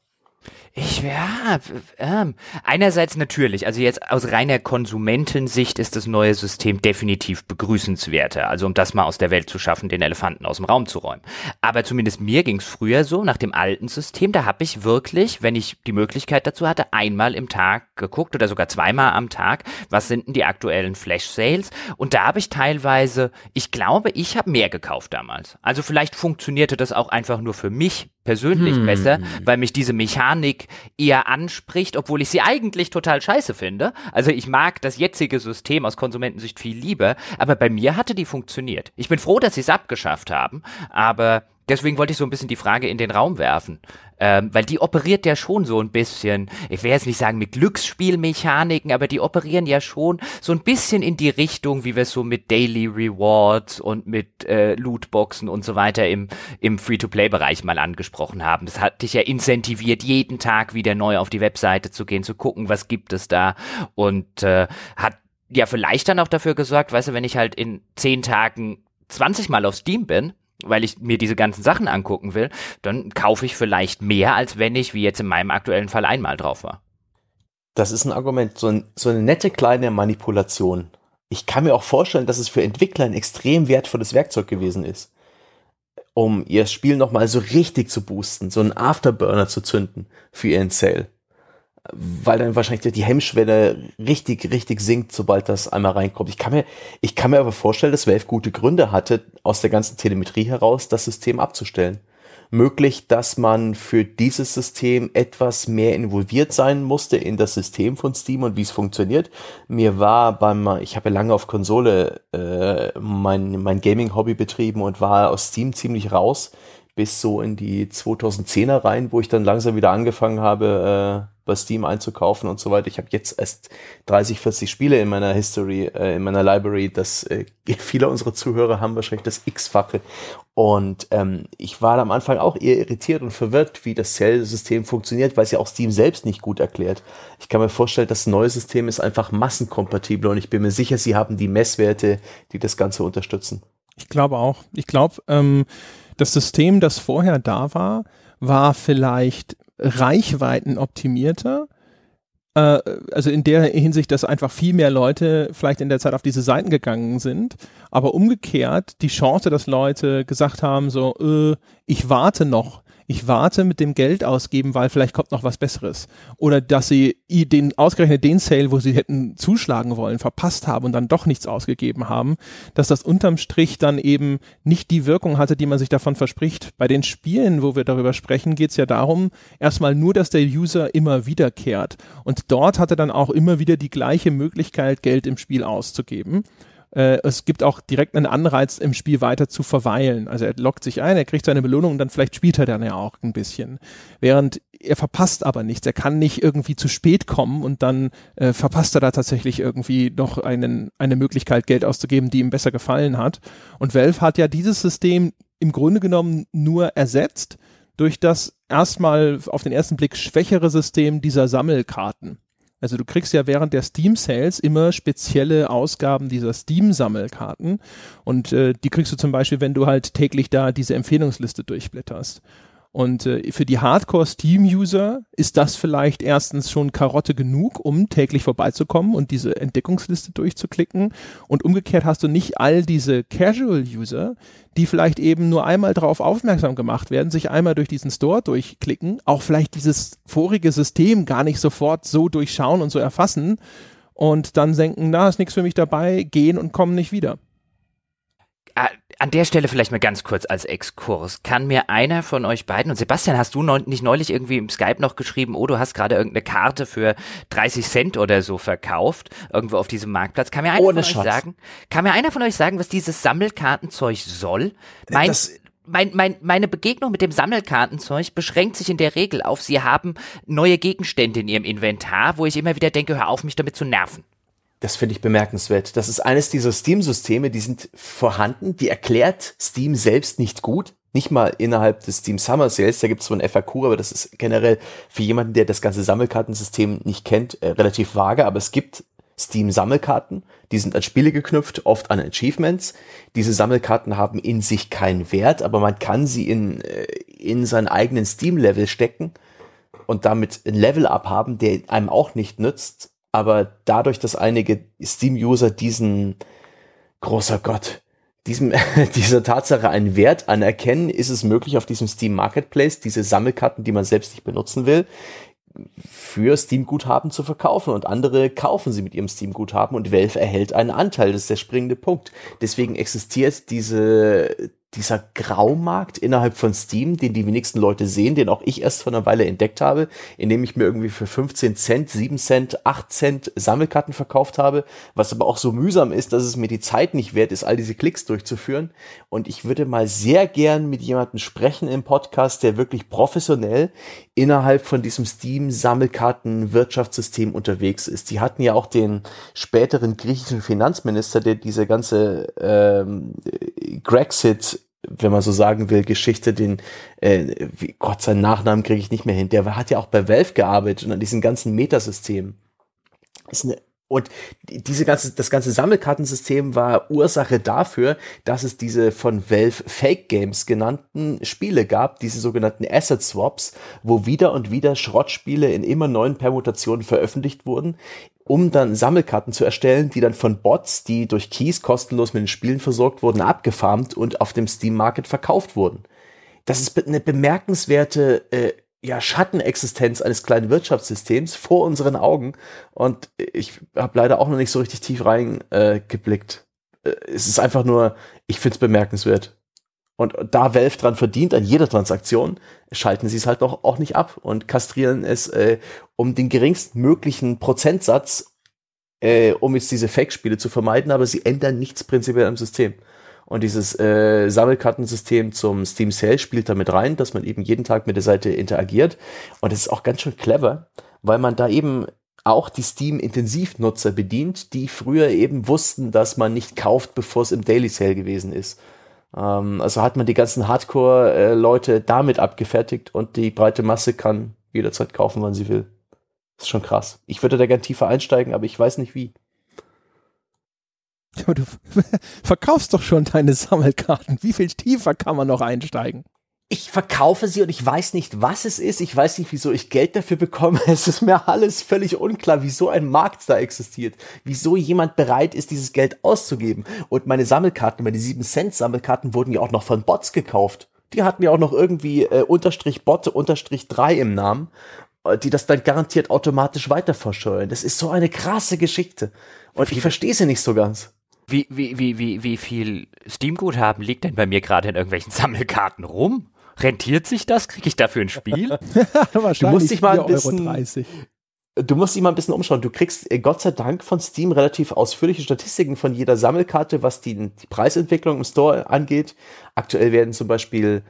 Ich, ja, ähm, einerseits natürlich, also jetzt aus reiner Konsumentensicht ist das neue System definitiv begrüßenswerter, also um das mal aus der Welt zu schaffen, den Elefanten aus dem Raum zu räumen. Aber zumindest mir ging es früher so, nach dem alten System, da habe ich wirklich, wenn ich die Möglichkeit dazu hatte, einmal im Tag geguckt oder sogar zweimal am Tag, was sind denn die aktuellen Flash-Sales und da habe ich teilweise, ich glaube, ich habe mehr gekauft damals. Also vielleicht funktionierte das auch einfach nur für mich persönlich hm. besser, weil mich diese Mechanik eher anspricht, obwohl ich sie eigentlich total scheiße finde. Also ich mag das jetzige System aus Konsumentensicht viel lieber, aber bei mir hatte die funktioniert. Ich bin froh, dass sie es abgeschafft haben, aber deswegen wollte ich so ein bisschen die Frage in den Raum werfen. Ähm, weil die operiert ja schon so ein bisschen, ich will jetzt nicht sagen mit Glücksspielmechaniken, aber die operieren ja schon so ein bisschen in die Richtung, wie wir es so mit Daily Rewards und mit äh, Lootboxen und so weiter im, im Free-to-Play-Bereich mal angesprochen haben. Das hat dich ja incentiviert, jeden Tag wieder neu auf die Webseite zu gehen, zu gucken, was gibt es da und äh, hat ja vielleicht dann auch dafür gesorgt, weißt du, wenn ich halt in zehn Tagen 20 Mal auf Steam bin, weil ich mir diese ganzen Sachen angucken will, dann kaufe ich vielleicht mehr, als wenn ich, wie jetzt in meinem aktuellen Fall, einmal drauf war. Das ist ein Argument, so, ein, so eine nette kleine Manipulation. Ich kann mir auch vorstellen, dass es für Entwickler ein extrem wertvolles Werkzeug gewesen ist, um ihr Spiel nochmal so richtig zu boosten, so einen Afterburner zu zünden für ihren Sale weil dann wahrscheinlich die Hemmschwelle richtig, richtig sinkt, sobald das einmal reinkommt. Ich kann mir, ich kann mir aber vorstellen, dass Valve gute Gründe hatte, aus der ganzen Telemetrie heraus das System abzustellen. möglich, dass man für dieses System etwas mehr involviert sein musste in das System von Steam und wie es funktioniert. Mir war beim, ich habe lange auf Konsole äh, mein, mein Gaming-Hobby betrieben und war aus Steam ziemlich raus bis so in die 2010er rein, wo ich dann langsam wieder angefangen habe, äh, bei Steam einzukaufen und so weiter. Ich habe jetzt erst 30, 40 Spiele in meiner History, äh, in meiner Library. Das äh, viele unserer Zuhörer haben wahrscheinlich das X-fache. Und ähm, ich war am Anfang auch eher irritiert und verwirrt, wie das Cell-System funktioniert, weil es ja auch Steam selbst nicht gut erklärt. Ich kann mir vorstellen, das neue System ist einfach massenkompatibel und ich bin mir sicher, sie haben die Messwerte, die das Ganze unterstützen. Ich glaube auch. Ich glaube, ähm, das System, das vorher da war, war vielleicht reichweitenoptimierter. Äh, also in der Hinsicht, dass einfach viel mehr Leute vielleicht in der Zeit auf diese Seiten gegangen sind. Aber umgekehrt die Chance, dass Leute gesagt haben, so, äh, ich warte noch, ich warte mit dem Geld ausgeben, weil vielleicht kommt noch was Besseres. Oder dass sie den, ausgerechnet den Sale, wo sie hätten zuschlagen wollen, verpasst haben und dann doch nichts ausgegeben haben, dass das unterm Strich dann eben nicht die Wirkung hatte, die man sich davon verspricht. Bei den Spielen, wo wir darüber sprechen, geht es ja darum, erstmal nur, dass der User immer wiederkehrt. Und dort hat er dann auch immer wieder die gleiche Möglichkeit, Geld im Spiel auszugeben äh, es gibt auch direkt einen Anreiz, im Spiel weiter zu verweilen. Also er lockt sich ein, er kriegt seine Belohnung und dann vielleicht spielt er dann ja auch ein bisschen. Während er verpasst aber nichts. Er kann nicht irgendwie zu spät kommen und dann äh, verpasst er da tatsächlich irgendwie noch einen, eine Möglichkeit, Geld auszugeben, die ihm besser gefallen hat. Und Valve hat ja dieses System im Grunde genommen nur ersetzt durch das erstmal auf den ersten Blick schwächere System dieser Sammelkarten. Also du kriegst ja während der Steam Sales immer spezielle Ausgaben dieser Steam Sammelkarten und äh, die kriegst du zum Beispiel, wenn du halt täglich da diese Empfehlungsliste durchblätterst. Und äh, für die Hardcore-Steam-User ist das vielleicht erstens schon Karotte genug, um täglich vorbeizukommen und diese Entdeckungsliste durchzuklicken. Und umgekehrt hast du nicht all diese Casual-User, die vielleicht eben nur einmal darauf aufmerksam gemacht werden, sich einmal durch diesen Store durchklicken, auch vielleicht dieses vorige System gar nicht sofort so durchschauen und so erfassen und dann denken, na, ist nichts für mich dabei, gehen und kommen nicht wieder. An der Stelle vielleicht mal ganz kurz als Exkurs. Kann mir einer von euch beiden, und Sebastian, hast du neu, nicht neulich irgendwie im Skype noch geschrieben, oh, du hast gerade irgendeine Karte für 30 Cent oder so verkauft, irgendwo auf diesem Marktplatz. Kann mir einer Ohne von Schatz. euch sagen, kann mir einer von euch sagen, was dieses Sammelkartenzeug soll? Mein, das mein, mein, meine Begegnung mit dem Sammelkartenzeug beschränkt sich in der Regel auf, sie haben neue Gegenstände in ihrem Inventar, wo ich immer wieder denke, hör auf, mich damit zu nerven. Das finde ich bemerkenswert. Das ist eines dieser Steam-Systeme, die sind vorhanden, die erklärt Steam selbst nicht gut. Nicht mal innerhalb des Steam Summer Sales, da gibt es so ein FAQ, aber das ist generell für jemanden, der das ganze Sammelkartensystem nicht kennt, äh, relativ vage, aber es gibt Steam Sammelkarten, die sind an Spiele geknüpft, oft an Achievements. Diese Sammelkarten haben in sich keinen Wert, aber man kann sie in, äh, in seinen eigenen Steam-Level stecken und damit ein Level-Up haben, der einem auch nicht nützt, aber dadurch, dass einige Steam-User diesen, großer Gott, diesem, dieser Tatsache einen Wert anerkennen, ist es möglich, auf diesem Steam Marketplace diese Sammelkarten, die man selbst nicht benutzen will, für Steam-Guthaben zu verkaufen und andere kaufen sie mit ihrem Steam-Guthaben und Valve erhält einen Anteil. Das ist der springende Punkt. Deswegen existiert diese, dieser Graumarkt innerhalb von Steam, den die wenigsten Leute sehen, den auch ich erst vor einer Weile entdeckt habe, indem ich mir irgendwie für 15 Cent, 7 Cent, 8 Cent Sammelkarten verkauft habe, was aber auch so mühsam ist, dass es mir die Zeit nicht wert ist, all diese Klicks durchzuführen. Und ich würde mal sehr gern mit jemandem sprechen im Podcast, der wirklich professionell innerhalb von diesem Steam Sammelkarten Wirtschaftssystem unterwegs ist. Die hatten ja auch den späteren griechischen Finanzminister, der diese ganze ähm, Grexit wenn man so sagen will, Geschichte, den, äh, wie, Gott, seinen Nachnamen kriege ich nicht mehr hin. Der hat ja auch bei Valve gearbeitet und an diesen ganzen Metasystemen. Ist eine und diese ganze, das ganze Sammelkartensystem war Ursache dafür, dass es diese von Valve Fake Games genannten Spiele gab, diese sogenannten Asset Swaps, wo wieder und wieder Schrottspiele in immer neuen Permutationen veröffentlicht wurden, um dann Sammelkarten zu erstellen, die dann von Bots, die durch Keys kostenlos mit den Spielen versorgt wurden, abgefarmt und auf dem Steam Market verkauft wurden. Das ist eine bemerkenswerte äh, ja, Schattenexistenz eines kleinen Wirtschaftssystems vor unseren Augen. Und ich habe leider auch noch nicht so richtig tief reingeblickt. Äh, es ist einfach nur, ich finde es bemerkenswert. Und da Valve dran verdient, an jeder Transaktion, schalten sie es halt auch, auch nicht ab und kastrieren es äh, um den geringstmöglichen Prozentsatz, äh, um jetzt diese Fake-Spiele zu vermeiden, aber sie ändern nichts prinzipiell am System. Und dieses äh, Sammelkartensystem zum Steam Sale spielt damit rein, dass man eben jeden Tag mit der Seite interagiert. Und das ist auch ganz schön clever, weil man da eben auch die Steam-Intensivnutzer bedient, die früher eben wussten, dass man nicht kauft, bevor es im Daily Sale gewesen ist. Ähm, also hat man die ganzen Hardcore-Leute damit abgefertigt und die breite Masse kann jederzeit kaufen, wann sie will. Das ist schon krass. Ich würde da gern tiefer einsteigen, aber ich weiß nicht wie. Du verkaufst doch schon deine Sammelkarten. Wie viel tiefer kann man noch einsteigen? ich verkaufe sie und ich weiß nicht, was es ist. Ich weiß nicht, wieso ich Geld dafür bekomme. Es ist mir alles völlig unklar, wieso ein Markt da existiert. Wieso jemand bereit ist, dieses Geld auszugeben. Und meine Sammelkarten, meine 7 Cent Sammelkarten wurden ja auch noch von Bots gekauft. Die hatten ja auch noch irgendwie äh, Unterstrich Bot, Unterstrich 3 im Namen, äh, die das dann garantiert automatisch weiter verscheuern. Das ist so eine krasse Geschichte. Und ich verstehe sie nicht so ganz. Wie, wie, wie, wie, wie viel Steam-Guthaben liegt denn bei mir gerade in irgendwelchen Sammelkarten rum? Rentiert sich das? Kriege ich dafür ein Spiel? du musst dich mal ein bisschen, Du musst dich mal ein bisschen umschauen. Du kriegst äh, Gott sei Dank von Steam relativ ausführliche Statistiken von jeder Sammelkarte, was die, die Preisentwicklung im Store angeht. Aktuell werden zum Beispiel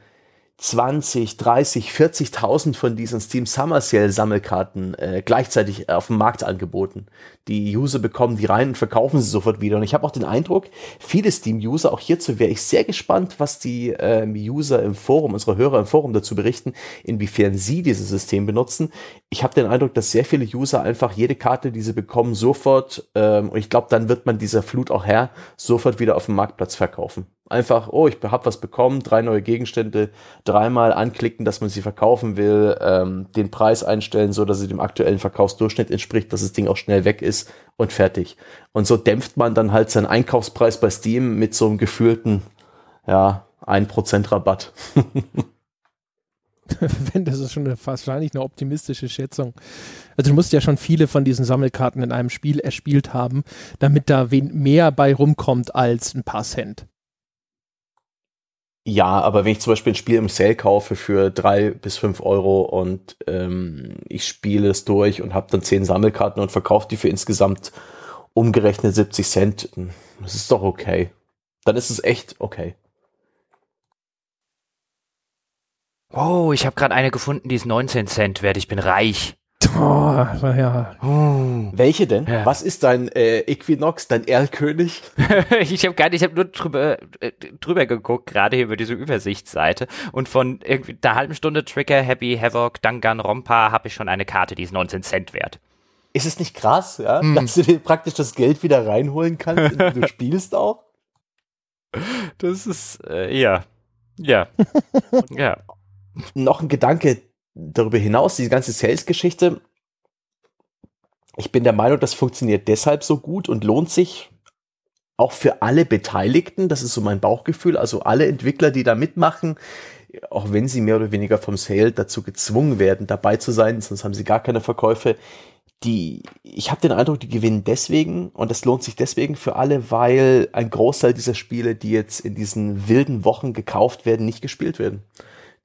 20, 30, 40.000 von diesen Steam Summer Sale Sammelkarten äh, gleichzeitig auf dem Markt angeboten. Die User bekommen die rein und verkaufen sie sofort wieder. Und ich habe auch den Eindruck, viele Steam-User, auch hierzu wäre ich sehr gespannt, was die ähm, User im Forum, unsere Hörer im Forum dazu berichten, inwiefern sie dieses System benutzen. Ich habe den Eindruck, dass sehr viele User einfach jede Karte, die sie bekommen, sofort, ähm, und ich glaube, dann wird man dieser Flut auch her, sofort wieder auf dem Marktplatz verkaufen. Einfach, oh, ich habe was bekommen, drei neue Gegenstände, dreimal anklicken, dass man sie verkaufen will, ähm, den Preis einstellen, so dass sie dem aktuellen Verkaufsdurchschnitt entspricht, dass das Ding auch schnell weg ist und fertig. Und so dämpft man dann halt seinen Einkaufspreis bei Steam mit so einem gefühlten, ja, 1% Rabatt. Wenn das ist schon eine, wahrscheinlich eine optimistische Schätzung. Also du musst ja schon viele von diesen Sammelkarten in einem Spiel erspielt haben, damit da mehr bei rumkommt als ein paar Cent. Ja, aber wenn ich zum Beispiel ein Spiel im Sale kaufe für drei bis fünf Euro und ähm, ich spiele es durch und habe dann zehn Sammelkarten und verkaufe die für insgesamt umgerechnet 70 Cent, das ist doch okay. Dann ist es echt okay. Oh, ich habe gerade eine gefunden, die ist 19 Cent wert. Ich bin reich. Oh, ja. Oh. Welche denn? Ja. Was ist dein äh, Equinox, dein Erlkönig? ich habe gar nicht, ich habe nur drüber, äh, drüber geguckt, gerade hier über diese Übersichtsseite. Und von irgendwie einer halben Stunde Trigger, Happy, Havoc, Dangan, Rompa habe ich schon eine Karte, die ist 19 Cent wert. Ist es nicht krass, ja? Hm. Dass du dir praktisch das Geld wieder reinholen kannst und du spielst auch? Das ist, äh, ja. Ja. ja. Noch ein Gedanke, darüber hinaus, diese ganze Sales-Geschichte, ich bin der Meinung, das funktioniert deshalb so gut und lohnt sich auch für alle Beteiligten. Das ist so mein Bauchgefühl. Also alle Entwickler, die da mitmachen, auch wenn sie mehr oder weniger vom Sale dazu gezwungen werden, dabei zu sein, sonst haben sie gar keine Verkäufe. Die, ich habe den Eindruck, die gewinnen deswegen und es lohnt sich deswegen für alle, weil ein Großteil dieser Spiele, die jetzt in diesen wilden Wochen gekauft werden, nicht gespielt werden.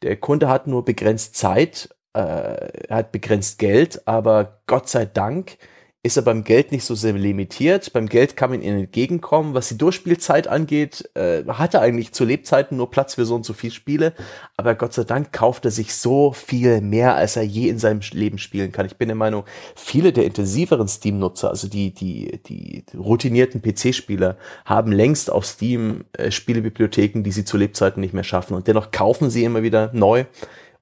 Der Kunde hat nur begrenzt Zeit, äh, hat begrenzt Geld, aber Gott sei Dank ist er beim Geld nicht so sehr limitiert. Beim Geld kann man ihnen entgegenkommen. Was die Durchspielzeit angeht, äh, hat er eigentlich zu Lebzeiten nur Platz für so und so viele Spiele. Aber Gott sei Dank kauft er sich so viel mehr, als er je in seinem Leben spielen kann. Ich bin der Meinung, viele der intensiveren Steam-Nutzer, also die, die, die routinierten PC-Spieler, haben längst auf Steam äh, Spielebibliotheken, die sie zu Lebzeiten nicht mehr schaffen. Und dennoch kaufen sie immer wieder neu.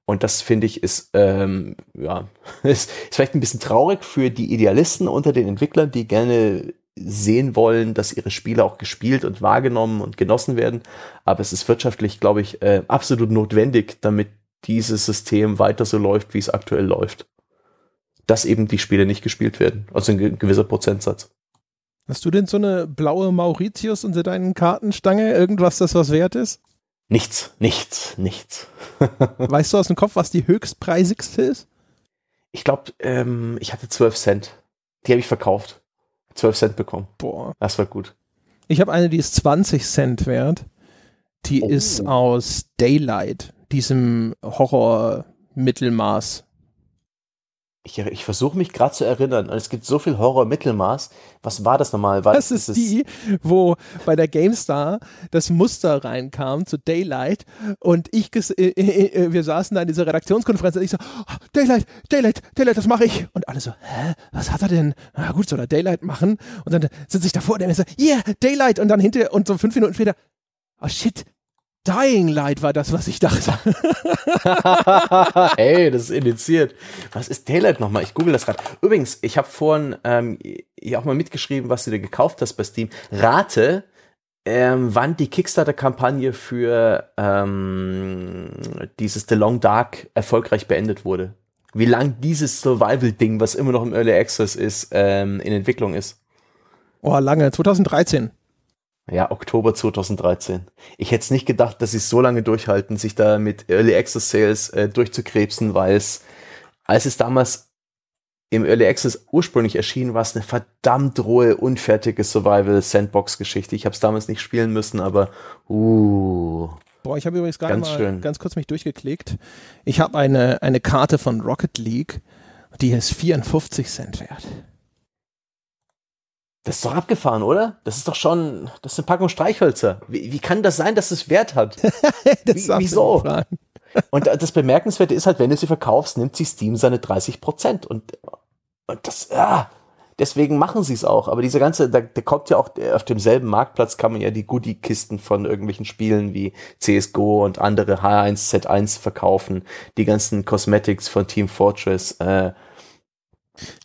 Und das finde ich ist, ähm, ja, ist, ist vielleicht ein bisschen traurig für die Idealisten unter den Entwicklern, die gerne sehen wollen, dass ihre Spiele auch gespielt und wahrgenommen und genossen werden. Aber es ist wirtschaftlich, glaube ich, äh, absolut notwendig, damit dieses System weiter so läuft, wie es aktuell läuft. Dass eben die Spiele nicht gespielt werden. Also ein gewisser Prozentsatz. Hast du denn so eine blaue Mauritius unter deinen Kartenstange? Irgendwas, das was wert ist? Nichts, nichts, nichts. weißt du aus dem Kopf, was die höchstpreisigste ist? Ich glaube, ähm, ich hatte 12 Cent. Die habe ich verkauft. 12 Cent bekommen. Boah. Das war gut. Ich habe eine, die ist 20 Cent wert. Die Oh. ist aus Daylight, diesem Horror-Mittelmaß. Ich, ich versuche mich gerade zu erinnern. Und es gibt so viel Horror-Mittelmaß. Was war das nochmal? War Das ist dieses- die, wo bei der GameStar das Muster reinkam zu Daylight und ich, ges- äh, äh, äh, wir saßen da in dieser Redaktionskonferenz und ich so, oh, Daylight, Daylight, Daylight, das mache ich. Und alle so, hä, was hat er denn? Na gut, soll er Daylight machen? Und dann sitze ich davor und der mir so, yeah, Daylight. Und dann hinter, und so fünf Minuten später, oh shit, Dying Light war das, was ich dachte. hey, das ist indiziert. Was ist Daylight nochmal? Ich google das gerade. Übrigens, ich habe vorhin ähm, auch mal mitgeschrieben, was du dir gekauft hast bei Steam. Rate, ähm, wann die Kickstarter-Kampagne für ähm, dieses The Long Dark erfolgreich beendet wurde. Wie lang dieses Survival-Ding, was immer noch im Early Access ist, ähm, in Entwicklung ist. Oh, lange, 2013. Ja, Oktober 2013. Ich hätte es nicht gedacht, dass sie es so lange durchhalten, sich da mit Early Access Sales äh, durchzukrebsen, weil es, als es damals im Early Access ursprünglich erschien, war es eine verdammt rohe, unfertige Survival-Sandbox-Geschichte. Ich habe es damals nicht spielen müssen, aber uh, Boah, ich habe übrigens gerade Ganz mal schön. ganz kurz mich durchgeklickt. Ich habe eine, eine Karte von Rocket League, die ist 54 Cent wert. Das ist doch abgefahren, oder? Das ist doch schon, das ist eine Packung Streichhölzer. Wie, wie kann das sein, dass es Wert hat? Wie- wieso? Und das Bemerkenswerte ist halt, wenn du sie verkaufst, nimmt sich Steam seine 30 Prozent. Und, und das, ja, deswegen machen sie es auch. Aber diese ganze, da, da kommt ja auch, auf demselben Marktplatz kann man ja die Goodie-Kisten von irgendwelchen Spielen wie CSGO und andere H1Z1 verkaufen. Die ganzen Cosmetics von Team Fortress. Äh,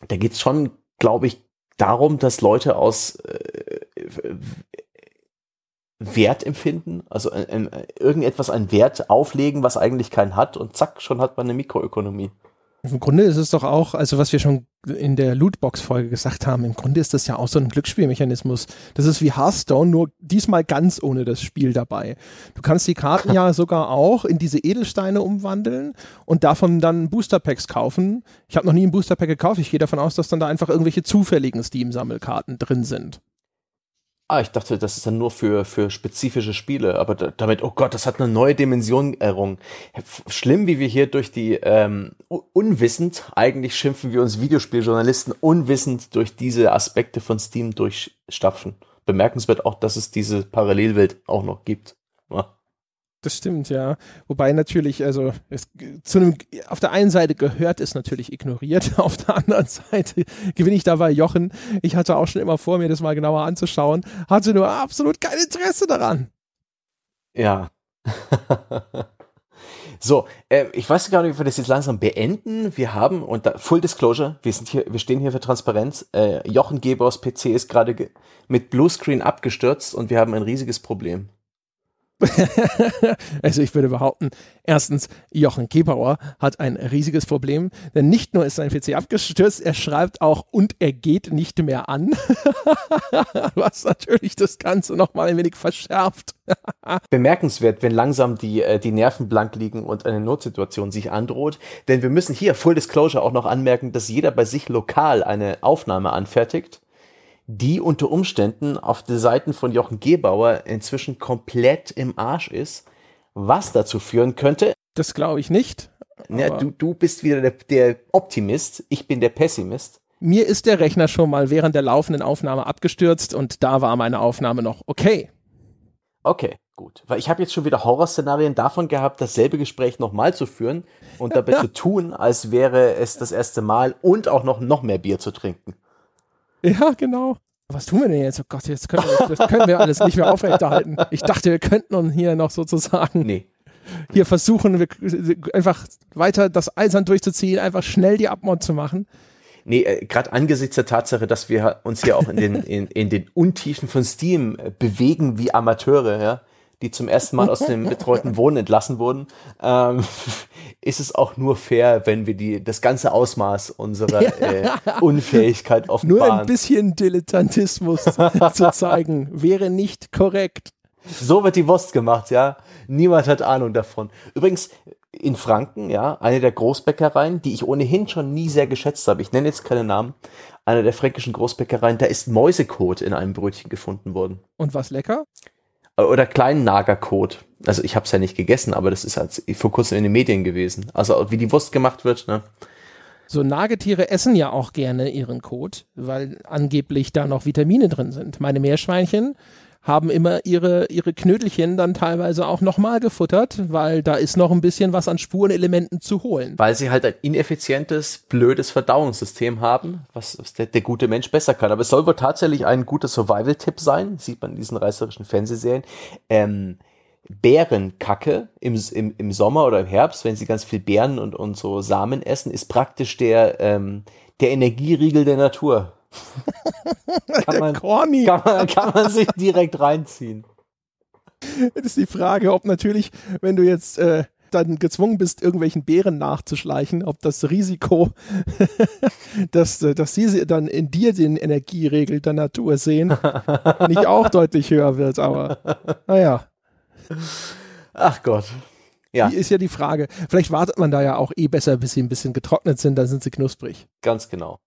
da geht's schon, glaube ich, darum, dass Leute aus äh, Wert empfinden, also äh, irgendetwas einen Wert auflegen, was eigentlich keinen hat und zack, schon hat man eine Mikroökonomie. Im Grunde ist es doch auch, also was wir schon in der Lootbox-Folge gesagt haben, im Grunde ist das ja auch so ein Glücksspielmechanismus. Das ist wie Hearthstone, nur diesmal ganz ohne das Spiel dabei. Du kannst die Karten ja sogar auch in diese Edelsteine umwandeln und davon dann Booster-Packs kaufen. Ich habe noch nie ein Booster-Pack gekauft. Ich gehe davon aus, dass dann da einfach irgendwelche zufälligen Steam-Sammelkarten drin sind. Ah, ich dachte, das ist dann nur für, für spezifische Spiele, aber da, damit, oh Gott, das hat eine neue Dimension errungen. Schlimm, wie wir hier durch die, ähm, unwissend, eigentlich schimpfen wir uns Videospieljournalisten, unwissend durch diese Aspekte von Steam durchstapfen. Bemerkenswert auch, dass es diese Parallelwelt auch noch gibt. Ja. Das stimmt, ja. Wobei natürlich, also es, zu einem, auf der einen Seite gehört es natürlich ignoriert, auf der anderen Seite gewinne ich dabei Jochen. Ich hatte auch schon immer vor, mir das mal genauer anzuschauen, hatte nur absolut kein Interesse daran. Ja. so, äh, ich weiß gar nicht, ob wir das jetzt langsam beenden. Wir haben, und da, Full Disclosure, wir, sind hier, wir stehen hier für Transparenz. Äh, Jochen Gebers PC ist gerade ge- mit Bluescreen abgestürzt und wir haben ein riesiges Problem. also ich würde behaupten, erstens, Jochen Gebauer hat ein riesiges Problem, denn nicht nur ist sein PC abgestürzt, er schreibt auch und er geht nicht mehr an, was natürlich das Ganze nochmal ein wenig verschärft. Bemerkenswert, wenn langsam die, äh, die Nerven blank liegen und eine Notsituation sich androht. Denn wir müssen hier, Full Disclosure, auch noch anmerken, dass jeder bei sich lokal eine Aufnahme anfertigt, die unter Umständen auf den Seiten von Jochen Gebauer inzwischen komplett im Arsch ist, was dazu führen könnte, Das glaube ich nicht. ja, du, du bist wieder der, der Optimist, ich bin der Pessimist. Mir ist der Rechner schon mal während der laufenden Aufnahme abgestürzt und da war meine Aufnahme noch okay. Okay, gut. Weil ich habe jetzt schon wieder Horrorszenarien davon gehabt, dasselbe Gespräch nochmal zu führen und dabei zu tun, als wäre es das erste Mal und auch noch, noch mehr Bier zu trinken. Ja, genau. Was tun wir denn jetzt? Oh Gott, jetzt können wir, das können wir alles nicht mehr aufrechterhalten. Ich dachte, wir könnten uns hier noch sozusagen Nee. hier versuchen, wir, einfach weiter das Eisern durchzuziehen, einfach schnell die Abmod zu machen. Nee, äh, gerade angesichts der Tatsache, dass wir uns hier auch in den, in, in den Untiefen von Steam äh, bewegen wie Amateure, ja, die zum ersten Mal aus dem betreuten Wohnen entlassen wurden, ähm, ist es auch nur fair, wenn wir die, das ganze Ausmaß unserer äh, Unfähigkeit Nur offenbaren. ein bisschen Dilettantismus zu zeigen, wäre nicht korrekt. So wird die Wurst gemacht, ja. Niemand hat Ahnung davon. Übrigens, in Franken, ja, eine der Großbäckereien, die ich ohnehin schon nie sehr geschätzt habe, ich nenne jetzt keine Namen, eine der fränkischen Großbäckereien, da ist Mäusekot in einem Brötchen gefunden worden. Und was lecker? Oder kleinen Nagerkot. Also ich habe es ja nicht gegessen, aber das ist halt vor kurzem in den Medien gewesen. Also wie die Wurst gemacht wird, ne? So Nagetiere essen ja auch gerne ihren Kot, weil angeblich da noch Vitamine drin sind. Meine Meerschweinchen haben immer ihre, ihre Knödelchen dann teilweise auch nochmal gefuttert, weil da ist noch ein bisschen was an Spurenelementen zu holen. Weil sie halt ein ineffizientes, blödes Verdauungssystem haben, was, was der, der, gute Mensch besser kann. Aber es soll wohl tatsächlich ein guter Survival-Tipp sein, sieht man in diesen reißerischen Fernsehserien. Ähm, Bärenkacke im, im, im Sommer oder im Herbst, wenn sie ganz viel Beeren und, und so Samen essen, ist praktisch der, ähm, der Energieriegel der Natur. kann, man, kann, man, kann man sich direkt reinziehen. Das ist die Frage, ob natürlich, wenn du jetzt äh, dann gezwungen bist, irgendwelchen Bären nachzuschleichen, ob das Risiko, dass, äh, dass sie dann in dir den Energieregel der Natur sehen, nicht auch deutlich höher wird. Aber naja. Ach Gott. Ja. Die ist ja die Frage. Vielleicht wartet man da ja auch eh besser, bis sie ein bisschen getrocknet sind, dann sind sie knusprig. Ganz genau.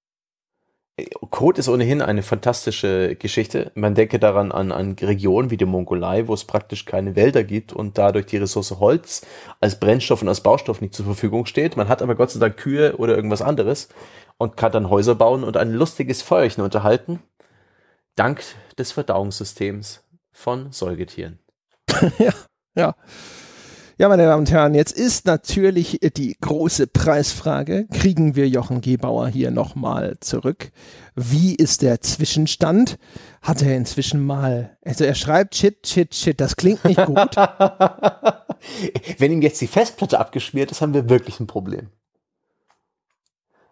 Code ist ohnehin eine fantastische Geschichte. Man denke daran an, an Regionen wie die Mongolei, wo es praktisch keine Wälder gibt und dadurch die Ressource Holz als Brennstoff und als Baustoff nicht zur Verfügung steht. Man hat aber Gott sei Dank Kühe oder irgendwas anderes und kann dann Häuser bauen und ein lustiges Feuerchen unterhalten. Dank des Verdauungssystems von Säugetieren. ja, ja. Ja, meine Damen und Herren, jetzt ist natürlich die große Preisfrage. Kriegen wir Jochen Gebauer hier nochmal zurück? Wie ist der Zwischenstand? Hat er inzwischen mal, also er schreibt Shit, Shit, Shit, das klingt nicht gut. Wenn ihm jetzt die Festplatte abgeschmiert ist, haben wir wirklich ein Problem.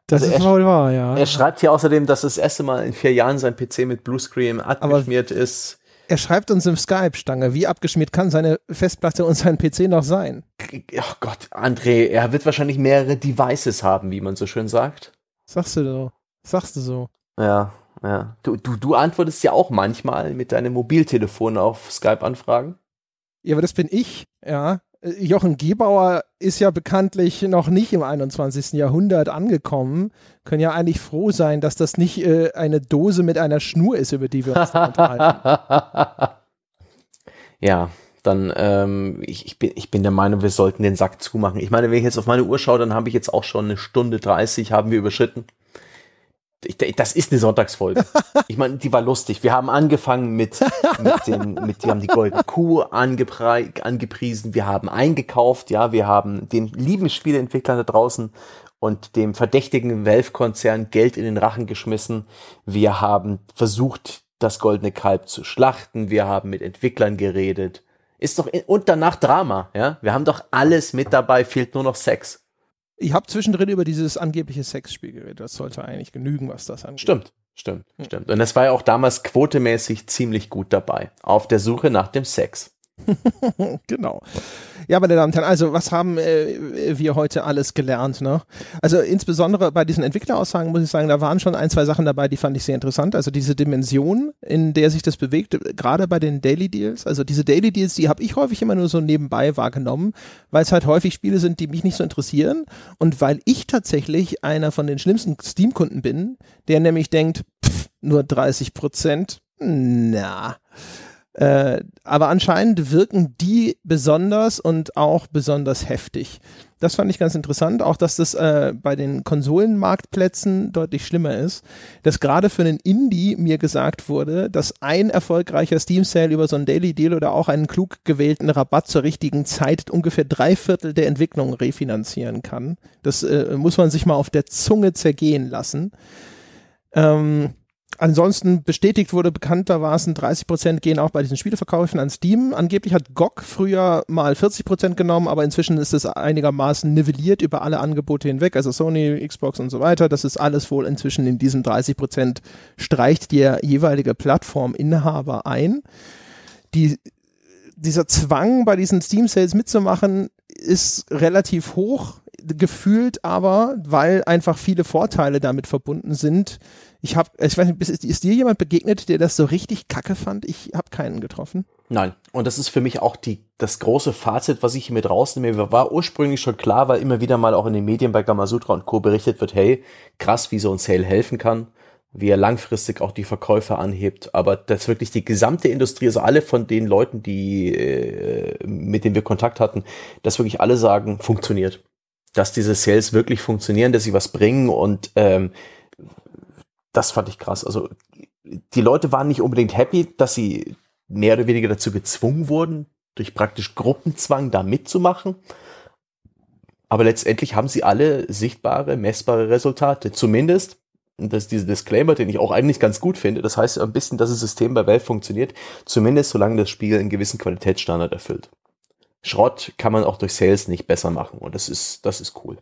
Das also ist wohl wahr, ja. Er schreibt hier außerdem, dass das erste Mal in vier Jahren sein PC mit Bluescreen abgeschmiert Aber ist er schreibt uns im Skype-Stange, wie abgeschmiert kann seine Festplatte und sein PC noch sein? Oh Gott, André, er wird wahrscheinlich mehrere Devices haben, wie man so schön sagt. Sagst du so. Sagst du so. Ja, ja. Du, du, du antwortest ja auch manchmal mit deinem Mobiltelefon auf Skype-Anfragen. Ja, aber das bin ich, ja. Jochen Gebauer ist ja bekanntlich noch nicht im 21. Jahrhundert angekommen. Können ja eigentlich froh sein, dass das nicht äh, eine Dose mit einer Schnur ist, über die wir uns unterhalten. ja, dann ähm, ich, ich, bin, ich bin der Meinung, wir sollten den Sack zumachen. Ich meine, wenn ich jetzt auf meine Uhr schaue, dann habe ich jetzt auch schon eine Stunde 30, haben wir überschritten ich, das ist eine Sonntagsfolge. Ich meine, die war lustig. Wir haben angefangen mit, mit den, mit, wir haben die goldene Kuh angepriesen, wir haben eingekauft, ja, wir haben den lieben Spieleentwicklern da draußen und dem verdächtigen Valve-Konzern Geld in den Rachen geschmissen. Wir haben versucht, das goldene Kalb zu schlachten. Wir haben mit Entwicklern geredet. Ist doch, in, und danach Drama, ja. Wir haben doch alles mit dabei, fehlt nur noch Sex. Ich habe zwischendrin über dieses angebliche Sexspiel geredet. Das sollte eigentlich genügen, was das angeht. Stimmt, stimmt, hm. stimmt. Und das war ja auch damals quotemäßig ziemlich gut dabei. Auf der Suche nach dem Sex. genau. Ja, meine Damen und Herren, also was haben äh, wir heute alles gelernt? Ne? Also insbesondere bei diesen Entwickleraussagen muss ich sagen, da waren schon ein, zwei Sachen dabei, die fand ich sehr interessant. Also diese Dimension, in der sich das bewegt, gerade bei den Daily Deals. Also diese Daily Deals, die habe ich häufig immer nur so nebenbei wahrgenommen, weil es halt häufig Spiele sind, die mich nicht so interessieren und weil ich tatsächlich einer von den schlimmsten Steam-Kunden bin, der nämlich denkt, pff, nur 30 Prozent, na äh, aber anscheinend wirken die besonders und auch besonders heftig. Das fand ich ganz interessant, auch dass das äh, bei den Konsolenmarktplätzen deutlich schlimmer ist, dass gerade für einen Indie mir gesagt wurde, dass ein erfolgreicher Steam Sale über so einen Daily Deal oder auch einen klug gewählten Rabatt zur richtigen Zeit ungefähr drei Viertel der Entwicklung refinanzieren kann. Das äh, muss man sich mal auf der Zunge zergehen lassen. Ähm, Ansonsten bestätigt wurde bekanntermaßen 30 Prozent gehen auch bei diesen Spieleverkäufen an Steam. Angeblich hat GOG früher mal 40 Prozent genommen, aber inzwischen ist es einigermaßen nivelliert über alle Angebote hinweg, also Sony, Xbox und so weiter. Das ist alles wohl inzwischen in diesen 30 Prozent streicht der jeweilige Plattforminhaber ein. Die, dieser Zwang bei diesen Steam Sales mitzumachen ist relativ hoch gefühlt aber, weil einfach viele Vorteile damit verbunden sind, ich habe, ich weiß nicht, ist, ist, dir jemand begegnet, der das so richtig kacke fand? Ich habe keinen getroffen. Nein. Und das ist für mich auch die, das große Fazit, was ich hier mit rausnehme. War ursprünglich schon klar, weil immer wieder mal auch in den Medien bei Gamasutra und Co. berichtet wird, hey, krass, wie so ein Sale helfen kann. wie er langfristig auch die Verkäufe anhebt, aber dass wirklich die gesamte Industrie, also alle von den Leuten, die äh, mit denen wir Kontakt hatten, dass wirklich alle sagen, funktioniert. Dass diese Sales wirklich funktionieren, dass sie was bringen und ähm, das fand ich krass. Also die Leute waren nicht unbedingt happy, dass sie mehr oder weniger dazu gezwungen wurden, durch praktisch Gruppenzwang da mitzumachen. Aber letztendlich haben sie alle sichtbare, messbare Resultate. Zumindest, das ist dieser Disclaimer, den ich auch eigentlich ganz gut finde. Das heißt ein bisschen, dass das System bei Valve funktioniert. Zumindest solange das Spiel einen gewissen Qualitätsstandard erfüllt. Schrott kann man auch durch Sales nicht besser machen. Und das ist, das ist cool.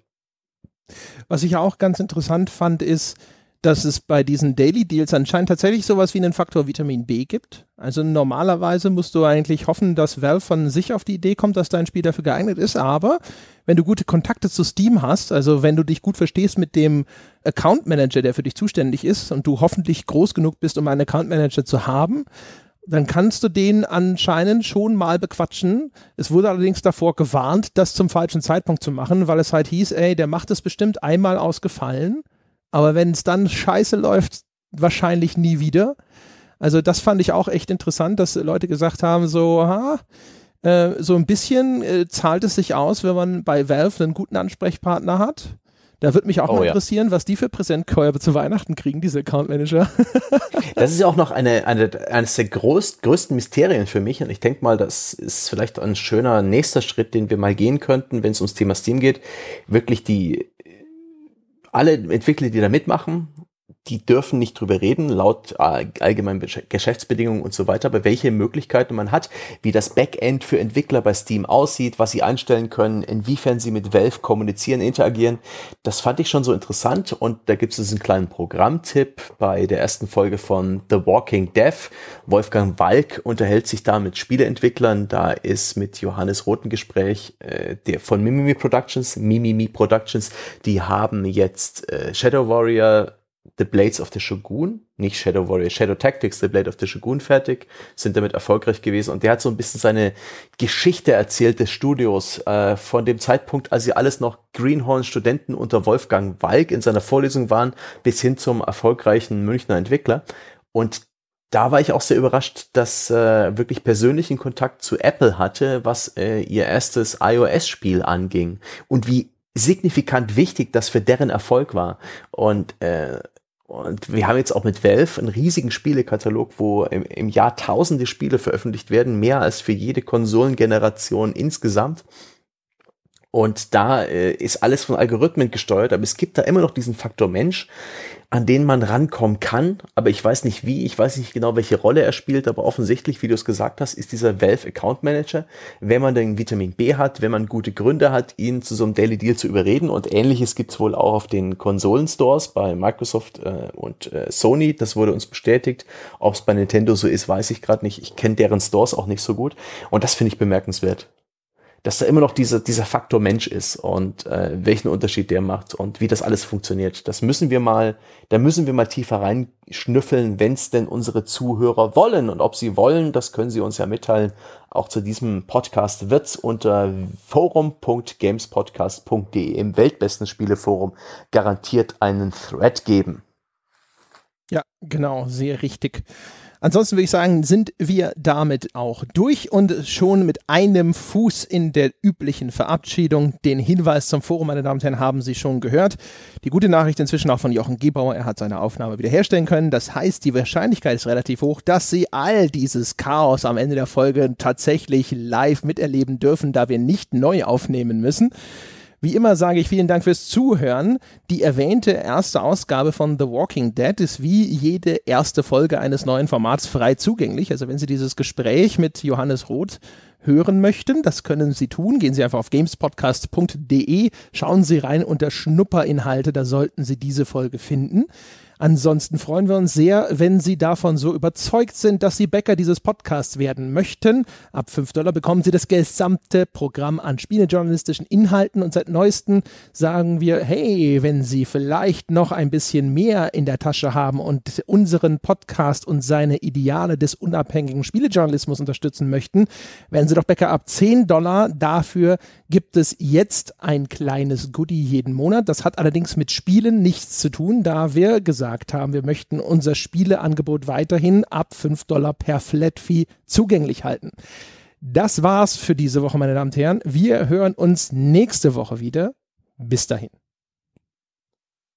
Was ich auch ganz interessant fand, ist, dass es bei diesen Daily Deals anscheinend tatsächlich sowas wie einen Faktor Vitamin B gibt. Also normalerweise musst du eigentlich hoffen, dass Valve von sich auf die Idee kommt, dass dein Spiel dafür geeignet ist. Aber wenn du gute Kontakte zu Steam hast, also wenn du dich gut verstehst mit dem Account Manager, der für dich zuständig ist und du hoffentlich groß genug bist, um einen Account Manager zu haben, dann kannst du den anscheinend schon mal bequatschen. Es wurde allerdings davor gewarnt, das zum falschen Zeitpunkt zu machen, weil es halt hieß, ey, der macht es bestimmt einmal ausgefallen aber wenn es dann scheiße läuft, wahrscheinlich nie wieder. Also das fand ich auch echt interessant, dass Leute gesagt haben, so, ha, äh, so ein bisschen äh, zahlt es sich aus, wenn man bei Valve einen guten Ansprechpartner hat. Da würde mich auch oh, mal interessieren, ja. was die für Präsentkäufe zu Weihnachten kriegen, diese Account Manager. das ist ja auch noch eine, eine, eines der groß, größten Mysterien für mich. Und ich denke mal, das ist vielleicht ein schöner nächster Schritt, den wir mal gehen könnten, wenn es ums Thema Steam geht. Wirklich die alle Entwickler, die da mitmachen, die dürfen nicht drüber reden, laut äh, allgemeinen Geschäftsbedingungen und so weiter, aber welche Möglichkeiten man hat, wie das Backend für Entwickler bei Steam aussieht, was sie einstellen können, inwiefern sie mit Valve kommunizieren, interagieren, das fand ich schon so interessant. Und da gibt es einen kleinen Programmtipp bei der ersten Folge von The Walking Dev. Wolfgang Walk unterhält sich da mit Spieleentwicklern, da ist mit Johannes Roten Gespräch, äh, der von Mimimi Productions, Mimimi Productions, die haben jetzt äh, Shadow Warrior The Blades of the Shogun, nicht Shadow Warrior, Shadow Tactics, The Blade of the Shogun fertig, sind damit erfolgreich gewesen. Und der hat so ein bisschen seine Geschichte erzählt des Studios äh, von dem Zeitpunkt, als sie alles noch Greenhorn-Studenten unter Wolfgang Walk in seiner Vorlesung waren, bis hin zum erfolgreichen Münchner Entwickler. Und da war ich auch sehr überrascht, dass äh, wirklich persönlichen Kontakt zu Apple hatte, was äh, ihr erstes iOS-Spiel anging. Und wie signifikant wichtig das für deren Erfolg war. Und äh, und wir haben jetzt auch mit Valve einen riesigen Spielekatalog, wo im, im Jahr tausende Spiele veröffentlicht werden, mehr als für jede Konsolengeneration insgesamt. Und da äh, ist alles von Algorithmen gesteuert, aber es gibt da immer noch diesen Faktor Mensch, an den man rankommen kann, aber ich weiß nicht wie, ich weiß nicht genau, welche Rolle er spielt, aber offensichtlich, wie du es gesagt hast, ist dieser Valve Account Manager, wenn man den Vitamin B hat, wenn man gute Gründe hat, ihn zu so einem Daily Deal zu überreden. Und ähnliches gibt's wohl auch auf den Konsolenstores bei Microsoft äh, und äh, Sony, das wurde uns bestätigt. Ob es bei Nintendo so ist, weiß ich gerade nicht. Ich kenne deren Stores auch nicht so gut. Und das finde ich bemerkenswert dass da immer noch diese, dieser Faktor Mensch ist und äh, welchen Unterschied der macht und wie das alles funktioniert. Das müssen wir mal, da müssen wir mal tiefer reinschnüffeln, wenn es denn unsere Zuhörer wollen. Und ob sie wollen, das können sie uns ja mitteilen. Auch zu diesem Podcast wird's unter forum.gamespodcast.de im weltbesten Spieleforum garantiert einen Thread geben. Ja, genau, sehr richtig. Ansonsten würde ich sagen, sind wir damit auch durch und schon mit einem Fuß in der üblichen Verabschiedung. Den Hinweis zum Forum, meine Damen und Herren, haben Sie schon gehört. Die gute Nachricht inzwischen auch von Jochen Gebauer, er hat seine Aufnahme wiederherstellen können. Das heißt, die Wahrscheinlichkeit ist relativ hoch, dass Sie all dieses Chaos am Ende der Folge tatsächlich live miterleben dürfen, da wir nicht neu aufnehmen müssen. Wie immer sage ich vielen Dank fürs Zuhören. Die erwähnte erste Ausgabe von The Walking Dead ist wie jede erste Folge eines neuen Formats frei zugänglich. Also wenn Sie dieses Gespräch mit Johannes Roth hören möchten, das können Sie tun. Gehen Sie einfach auf gamespodcast.de, schauen Sie rein unter Schnupperinhalte, da sollten Sie diese Folge finden. Ansonsten freuen wir uns sehr, wenn Sie davon so überzeugt sind, dass Sie Bäcker dieses Podcasts werden möchten. Ab 5 Dollar bekommen Sie das gesamte Programm an spielejournalistischen Inhalten und seit neuestem sagen wir, hey, wenn Sie vielleicht noch ein bisschen mehr in der Tasche haben und unseren Podcast und seine Ideale des unabhängigen Spielejournalismus unterstützen möchten, wären Sie doch Bäcker ab 10 Dollar. Dafür gibt es jetzt ein kleines Goodie jeden Monat. Das hat allerdings mit Spielen nichts zu tun, da wir gesagt haben, wir möchten unser Spieleangebot weiterhin ab 5 Dollar per Flat Fee zugänglich halten. Das war's für diese Woche, meine Damen und Herren. Wir hören uns nächste Woche wieder. Bis dahin.